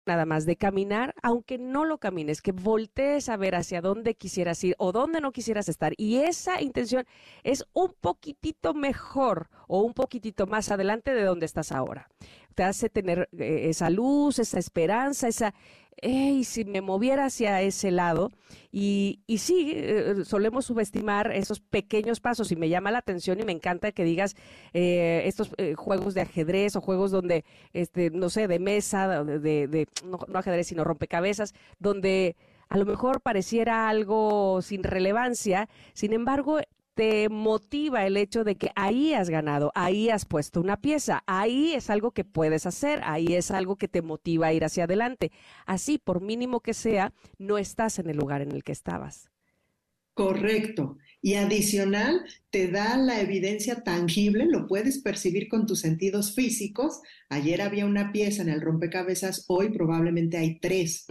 nada más, de caminar, aunque no lo camines, que voltees a ver hacia dónde quisieras ir o dónde no quisieras estar. Y esa intención es un poquitito mejor o un poquitito más adelante de donde estás ahora. Te hace tener eh, esa luz, esa esperanza, esa, hey, si me moviera hacia ese lado. Y, y sí, eh, solemos subestimar esos pequeños pasos y me llama la atención y me encanta que digas eh, estos eh, juegos de ajedrez o juegos donde, este, no sé, de mesa, de, de no ajedrez, sino rompecabezas, donde a lo mejor pareciera algo sin relevancia, sin embargo, te motiva el hecho de que ahí has ganado, ahí has puesto una pieza, ahí es algo que puedes hacer, ahí es algo que te motiva a ir hacia adelante. Así, por mínimo que sea, no estás en el lugar en el que estabas. Correcto. Y adicional, te da la evidencia tangible, lo puedes percibir con tus sentidos físicos. Ayer había una pieza en el rompecabezas, hoy probablemente hay tres.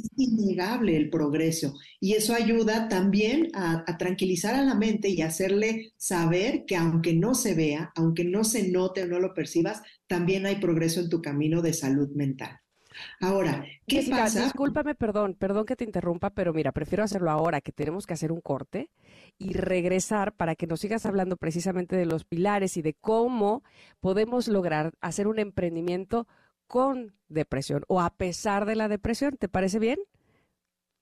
es innegable el progreso. Y eso ayuda también a, a tranquilizar a la mente y hacerle saber que aunque no se vea, aunque no se note o no lo percibas, también hay progreso en tu camino de salud mental. Ahora, ¿qué pasa? Discúlpame, perdón, perdón que te interrumpa, pero mira, prefiero hacerlo ahora que tenemos que hacer un corte y regresar para que nos sigas hablando precisamente de los pilares y de cómo podemos lograr hacer un emprendimiento con depresión o a pesar de la depresión. ¿Te parece bien?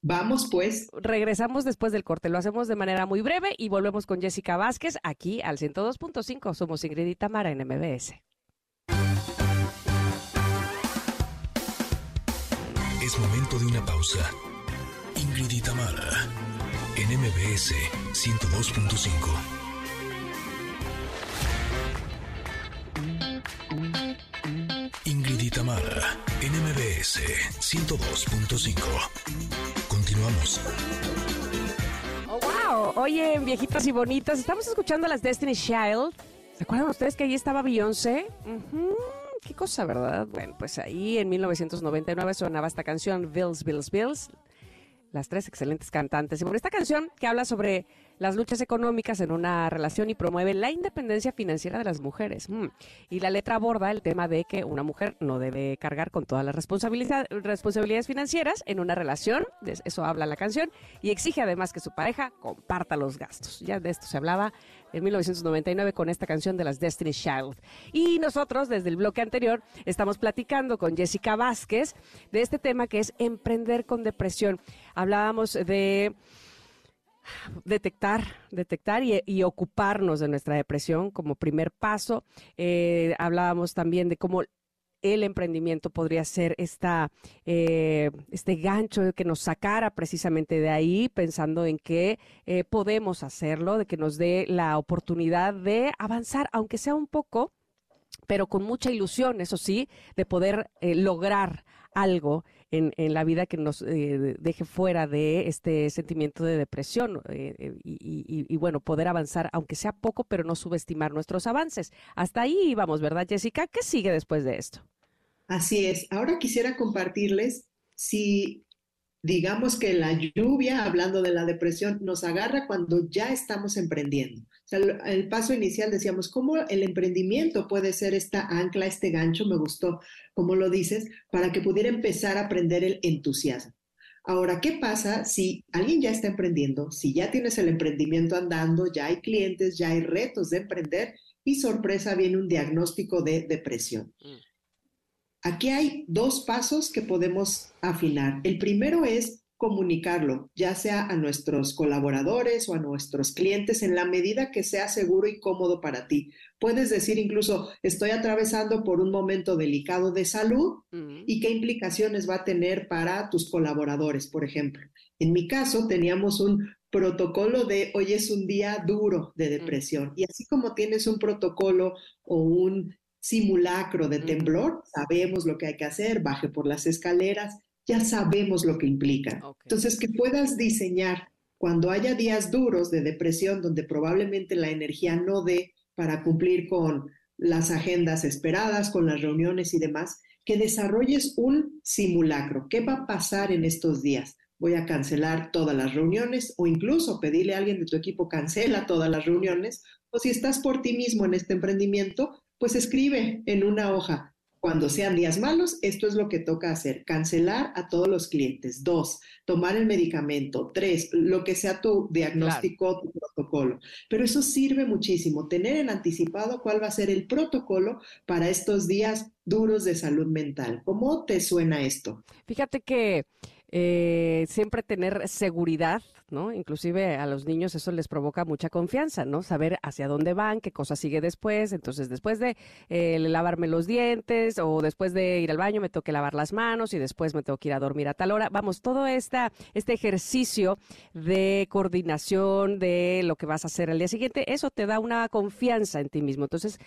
Vamos pues. Regresamos después del corte. Lo hacemos de manera muy breve y volvemos con Jessica Vázquez aquí al 102.5. Somos Ingrid y Tamara en MBS. Es momento de una pausa. Ingrid y en MBS 102.5. Ingrid y Tamara, en MBS 102.5. Continuamos. Oh, wow. Oye, viejitas y bonitas, estamos escuchando las Destiny Child. ¿Se acuerdan ustedes que ahí estaba Beyoncé? Qué cosa, ¿verdad? Bueno, pues ahí en 1999 sonaba esta canción, Bills, Bills, Bills. Las tres excelentes cantantes. Y por esta canción que habla sobre las luchas económicas en una relación y promueve la independencia financiera de las mujeres. Mm. Y la letra aborda el tema de que una mujer no debe cargar con todas las responsabilidades financieras en una relación, eso habla la canción, y exige además que su pareja comparta los gastos. Ya de esto se hablaba en 1999 con esta canción de las Destiny Child. Y nosotros, desde el bloque anterior, estamos platicando con Jessica Vázquez de este tema que es emprender con depresión. Hablábamos de detectar, detectar y, ocuparnos de nuestra depresión como primer paso. Eh, hablábamos también de cómo el emprendimiento podría ser esta, eh, este gancho que nos sacara precisamente de ahí, pensando en que eh, podemos hacerlo, de que nos dé la oportunidad de avanzar, aunque sea un poco, pero con mucha ilusión, eso sí, de poder lograr algo en, en la vida que nos eh, deje fuera de este sentimiento de depresión eh, eh, y, y, bueno, poder avanzar, aunque sea poco, pero no subestimar nuestros avances. Hasta ahí vamos, ¿verdad, Jessica? ¿Qué sigue después de esto? Así es. Ahora quisiera compartirles si digamos que la lluvia, hablando de la depresión, nos agarra cuando ya estamos emprendiendo. O sea, el, paso inicial decíamos, ¿cómo el emprendimiento puede ser esta ancla, este gancho? Me gustó, como lo dices, para que pudiera empezar a aprender el entusiasmo. Ahora, ¿qué pasa si alguien ya está emprendiendo, si ya tienes el emprendimiento andando, ya hay clientes, ya hay retos de emprender y sorpresa viene un diagnóstico de depresión? Mm. Aquí hay dos pasos que podemos afinar. El primero es comunicarlo, ya sea a nuestros colaboradores o a nuestros clientes en la medida que sea seguro y cómodo para ti. Puedes decir incluso, estoy atravesando por un momento delicado de salud y qué implicaciones va a tener para tus colaboradores, por ejemplo. En mi caso, teníamos un protocolo de hoy es un día duro de depresión. Y así como tienes un protocolo o un simulacro de temblor, sabemos lo que hay que hacer, baje por las escaleras, ya sabemos lo que implica. Entonces, que puedas diseñar cuando haya días duros de depresión donde probablemente la energía no dé para cumplir con las agendas esperadas, con las reuniones y demás, que desarrolles un simulacro. ¿Qué va a pasar en estos días? Voy a cancelar todas las reuniones o incluso pedirle a alguien de tu equipo cancela todas las reuniones. O si estás por ti mismo en este emprendimiento, pues escribe en una hoja, cuando sean días malos, esto es lo que toca hacer, cancelar a todos los clientes. Dos, tomar el medicamento. Tres, lo que sea tu diagnóstico, tu protocolo. Pero eso sirve muchísimo, tener en anticipado cuál va a ser el protocolo para estos días duros de salud mental. ¿Cómo te suena esto? Fíjate que eh, siempre tener seguridad, ¿no? Inclusive a los niños eso les provoca mucha confianza, ¿no? Saber hacia dónde van, qué cosa sigue después. Entonces, después de eh, lavarme los dientes o después de ir al baño me tengo que lavar las manos y después me tengo que ir a dormir a tal hora. Vamos, todo esta, este ejercicio de coordinación de lo que vas a hacer al día siguiente, eso te da una confianza en ti mismo. Entonces,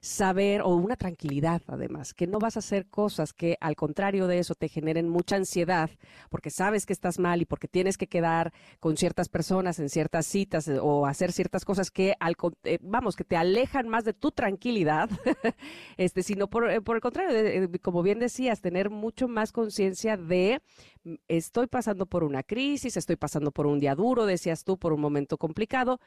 saber o una tranquilidad además, que no vas a hacer cosas que al contrario de eso te generen mucha ansiedad porque sabes que estás mal y porque tienes que quedar con ciertas personas en ciertas citas eh, o hacer ciertas cosas que al, eh, vamos, que te alejan más de tu tranquilidad, este, sino por, eh, por el contrario, como bien decías, tener mucho más conciencia de mm, estoy pasando por una crisis, estoy pasando por un día duro, decías tú, por un momento complicado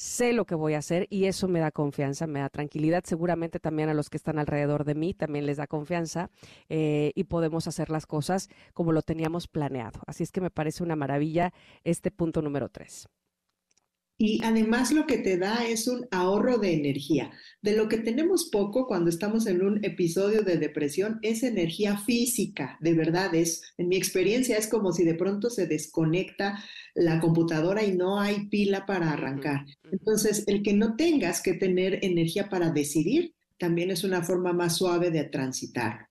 sé lo que voy a hacer y eso me da confianza, me da tranquilidad. Seguramente también a los que están alrededor de mí también les da confianza eh, y podemos hacer las cosas como lo teníamos planeado. Así es que me parece una maravilla este punto número tres. Y además lo que te da es un ahorro de energía. De lo que tenemos poco cuando estamos en un episodio de depresión es energía física, de verdad es, en mi experiencia es como si de pronto se desconecta la computadora y no hay pila para arrancar. Entonces, el que no tengas que tener energía para decidir también es una forma más suave de transitar.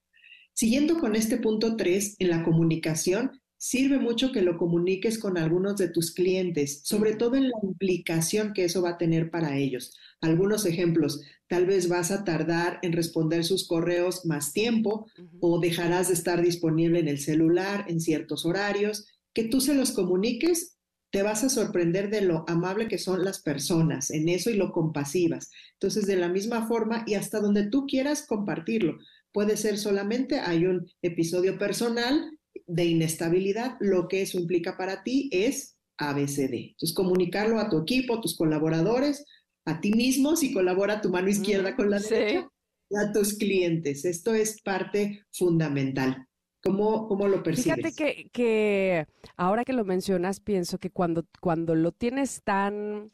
Siguiendo con este punto 3, en la comunicación, sirve mucho que lo comuniques con algunos de tus clientes, sobre todo en la implicación que eso va a tener para ellos. Algunos ejemplos, tal vez vas a tardar en responder sus correos más tiempo o dejarás de estar disponible en el celular en ciertos horarios, que tú se los comuniques. Te vas a sorprender de lo amable que son las personas en eso y lo compasivas. Entonces, de la misma forma y hasta donde tú quieras compartirlo. Puede ser solamente, hay un episodio personal de inestabilidad, lo que eso implica para ti es ABCD. Entonces, comunicarlo a tu equipo, a tus colaboradores, a ti mismo, si colabora tu mano izquierda con la derecha, y a tus clientes. Esto es parte fundamental. ¿Cómo, cómo lo percibes? Fíjate que, que, ahora que lo mencionas, pienso que cuando, cuando lo tienes tan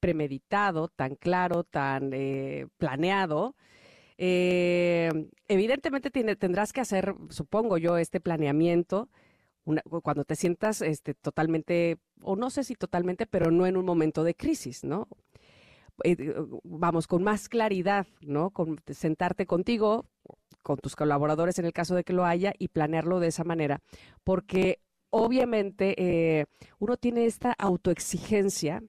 premeditado, tan claro, tan eh, planeado, eh, evidentemente tendrás que hacer, supongo yo, este planeamiento cuando te sientas este, totalmente, o no sé si totalmente, pero no en un momento de crisis, ¿no? Eh, vamos, con más claridad, ¿no? Con, sentarte contigo, con tus colaboradores en el caso de que lo haya y planearlo de esa manera, porque obviamente eh, uno tiene esta autoexigencia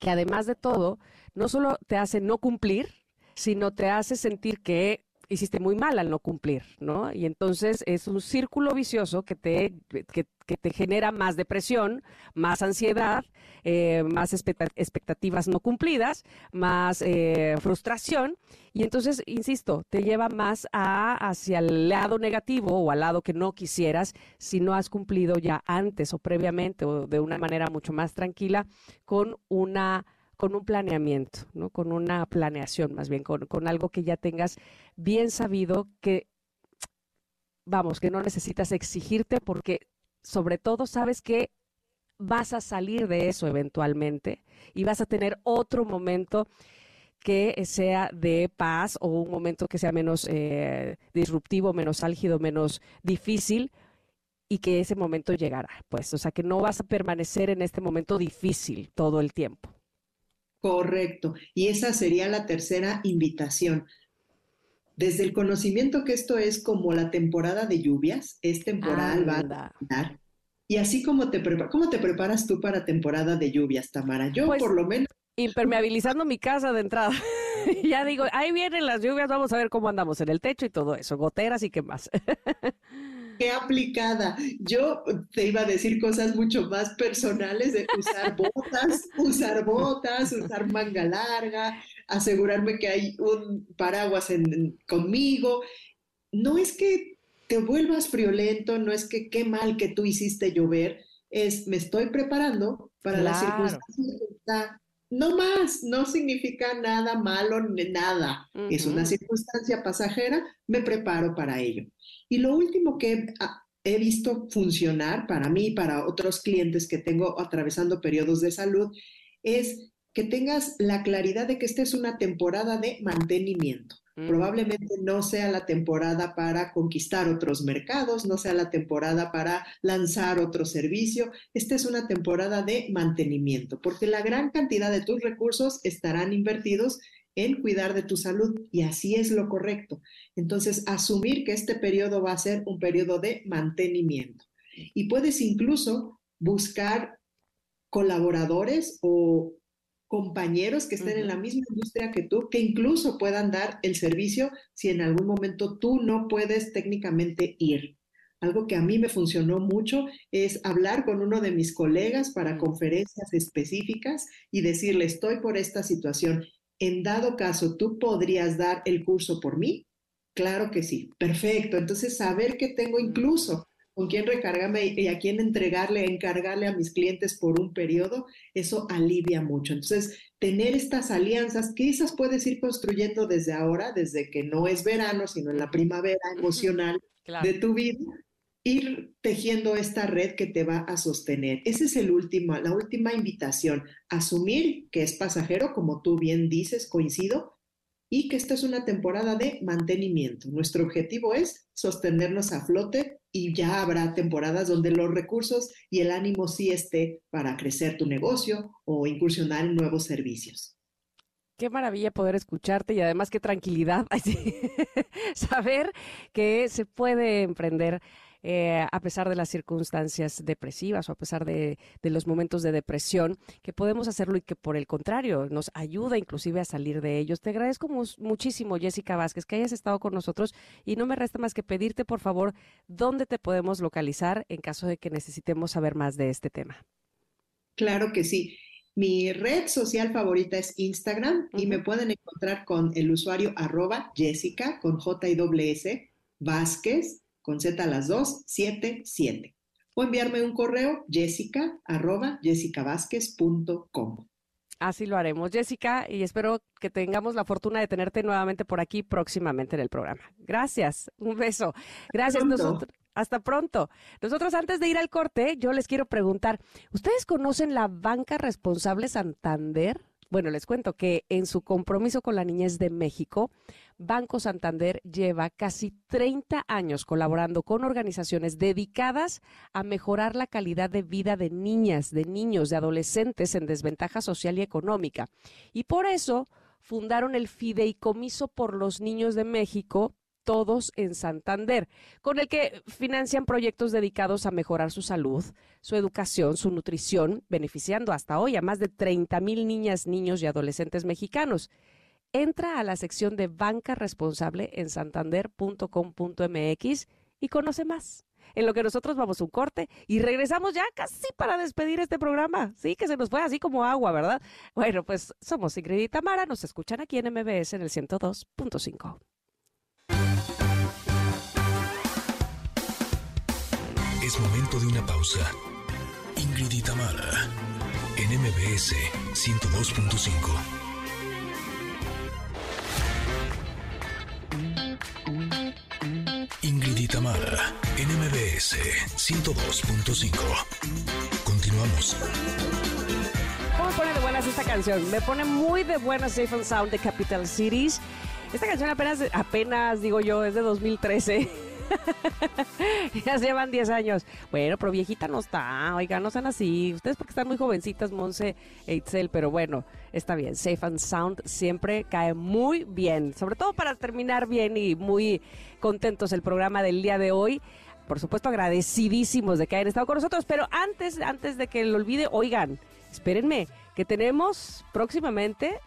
que además de todo, no solo te hace no cumplir, sino te hace sentir que hiciste muy mal al no cumplir, ¿no? Y entonces es un círculo vicioso que te, que, te genera más depresión, más ansiedad, eh, más expectativas no cumplidas, más eh, frustración. Y entonces, insisto, te lleva más a, hacia el lado negativo o al lado que no quisieras si no has cumplido ya antes o previamente o de una manera mucho más tranquila con una con un planeamiento, ¿no? Con una planeación, más bien, con, algo que ya tengas bien sabido que, vamos, que no necesitas exigirte porque sobre todo sabes que vas a salir de eso eventualmente y vas a tener otro momento que sea de paz o un momento que sea menos eh, disruptivo, menos álgido, menos difícil y que ese momento llegará. Pues, o sea, que no vas a permanecer en este momento difícil todo el tiempo. Correcto. Y esa sería la tercera invitación. Desde el conocimiento que esto es como la temporada de lluvias, es temporal, va a dar. Y así como te ¿cómo te preparas tú para temporada de lluvias, Tamara? Yo pues, por lo menos... Impermeabilizando mi casa de entrada. ya digo, ahí vienen las lluvias, vamos a ver cómo andamos en el techo y todo eso, goteras y qué más. qué aplicada. Yo te iba a decir cosas mucho más personales de usar botas, usar botas, usar manga larga, asegurarme que hay un paraguas conmigo. No es que te vuelvas friolento, no es que qué mal que tú hiciste llover, es me estoy preparando para la circunstancia no más, no significa nada malo, nada. Es una circunstancia pasajera, me preparo para ello. Y lo último que he visto funcionar para mí y para otros clientes que tengo atravesando periodos de salud es que tengas la claridad de que esta es una temporada de mantenimiento. Mm. Probablemente no sea la temporada para conquistar otros mercados, no sea la temporada para lanzar otro servicio. Esta es una temporada de mantenimiento, porque la gran cantidad de tus recursos estarán invertidos en cuidar de tu salud y así es lo correcto. Entonces, asumir que este periodo va a ser un periodo de mantenimiento. Y puedes incluso buscar colaboradores o compañeros que estén en la misma industria que tú, que incluso puedan dar el servicio si en algún momento tú no puedes técnicamente ir. Algo que a mí me funcionó mucho es hablar con uno de mis colegas para conferencias específicas y decirle, estoy por esta situación en dado caso, ¿tú podrías dar el curso por mí? Claro que sí. Perfecto. Entonces, saber que tengo incluso con quién recargarme y a quién entregarle, encargarle a mis clientes por un periodo, eso alivia mucho. Entonces, tener estas alianzas, esas puedes ir construyendo desde ahora, desde que no es verano, sino en la primavera emocional de tu vida, ir tejiendo esta red que te va a sostener. Esa es el último, la última invitación. Asumir que es pasajero, como tú bien dices, coincido, y que esta es una temporada de mantenimiento. Nuestro objetivo es sostenernos a flote y ya habrá temporadas donde los recursos y el ánimo sí esté para crecer tu negocio o incursionar en nuevos servicios. Qué maravilla poder escucharte y además qué tranquilidad saber que se puede emprender eh, a pesar de las circunstancias depresivas o a pesar de, los momentos de depresión, que podemos hacerlo y que por el contrario nos ayuda inclusive a salir de ellos. Te agradezco muchísimo, Jessica Vázquez, que hayas estado con nosotros y no me resta más que pedirte, por favor, dónde te podemos localizar en caso de que necesitemos saber más de este tema. Claro que sí. Mi red social favorita es Instagram y me pueden encontrar con el usuario arroba Jessica con J y S Vázquez con Z a las 2, 7, 7. O enviarme un correo jessica arroba jessicavázquez.com. Así lo haremos, Jessica, y espero que tengamos la fortuna de tenerte nuevamente por aquí próximamente en el programa. Gracias, un beso. Gracias nosotros. Hasta pronto. Nosotros antes de ir al corte, yo les quiero preguntar, ¿ustedes conocen la banca responsable Santander? Bueno, les cuento que en su compromiso con la niñez de México, Banco Santander lleva casi 30 años colaborando con organizaciones dedicadas a mejorar la calidad de vida de niñas, de niños, de adolescentes en desventaja social y económica. Y por eso fundaron el Fideicomiso por los Niños de México, todos en Santander, con el que financian proyectos dedicados a mejorar su salud, su educación, su nutrición, beneficiando hasta hoy a más de 30 mil niñas, niños y adolescentes mexicanos. entra a la sección de banca responsable en santander.com.mx y conoce más. En lo que nosotros vamos un corte y regresamos ya casi para despedir este programa. Sí, que se nos fue así como agua, ¿verdad? Bueno, pues somos Ingrid y Tamara, nos escuchan aquí en MBS en el 102.5. Es momento de una pausa. Ingrid y Tamara en MBS 102.5. Ingrid y Tamara, NMBS 102.5. Continuamos. ¿Cómo me pone de buenas esta canción? Me pone muy de buenas Safe and Sound de Capital Cities. Esta canción apenas, apenas digo yo, es de 2013. ya llevan 10 años. Bueno, pero viejita no está. Oiga, no sean así. Ustedes porque están muy jovencitas, Monse e Itzel, pero bueno, está bien. Safe and Sound siempre cae muy bien. Sobre todo para terminar bien y muy contentos el programa del día de hoy. Por supuesto, agradecidísimos de que hayan estado con nosotros. Pero antes, antes de que lo olvide, oigan, espérenme, que tenemos próximamente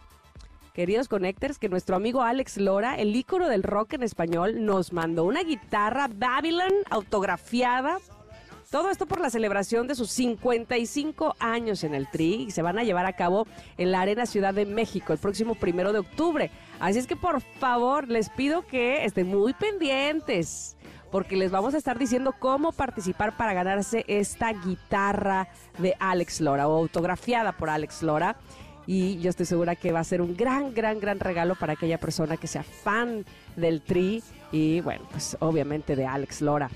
queridos connectors, que nuestro amigo Alex Lora, el ícono del rock en español, nos mandó una guitarra Babylon autografiada. Todo esto por la celebración de sus 55 años en el Tri y se van a llevar a cabo en la Arena Ciudad de México el próximo primero de octubre. Así es que por favor les pido que estén muy pendientes porque les vamos a estar diciendo cómo participar para ganarse esta guitarra de Alex Lora o autografiada por Alex Lora y yo estoy segura que va a ser un gran, gran, gran regalo para aquella persona que sea fan del Tri y bueno, pues obviamente de Alex Lora.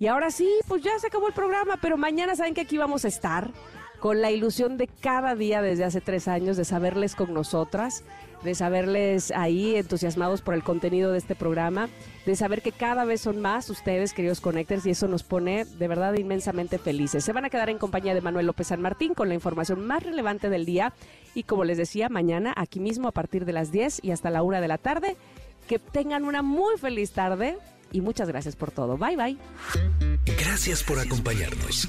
Y ahora sí, pues ya se acabó el programa, pero mañana saben que aquí vamos a estar con la ilusión de cada día desde hace tres años de saberles con nosotras de saberles ahí entusiasmados por el contenido de este programa, de saber que cada vez son más ustedes, queridos Connectors, y eso nos pone de verdad inmensamente felices. Se van a quedar en compañía de Manuel López San Martín con la información más relevante del día y como les decía, mañana aquí mismo a partir de las 10 y hasta la 1 de la tarde. Que tengan una muy feliz tarde y muchas gracias por todo. Bye bye. Gracias por acompañarnos.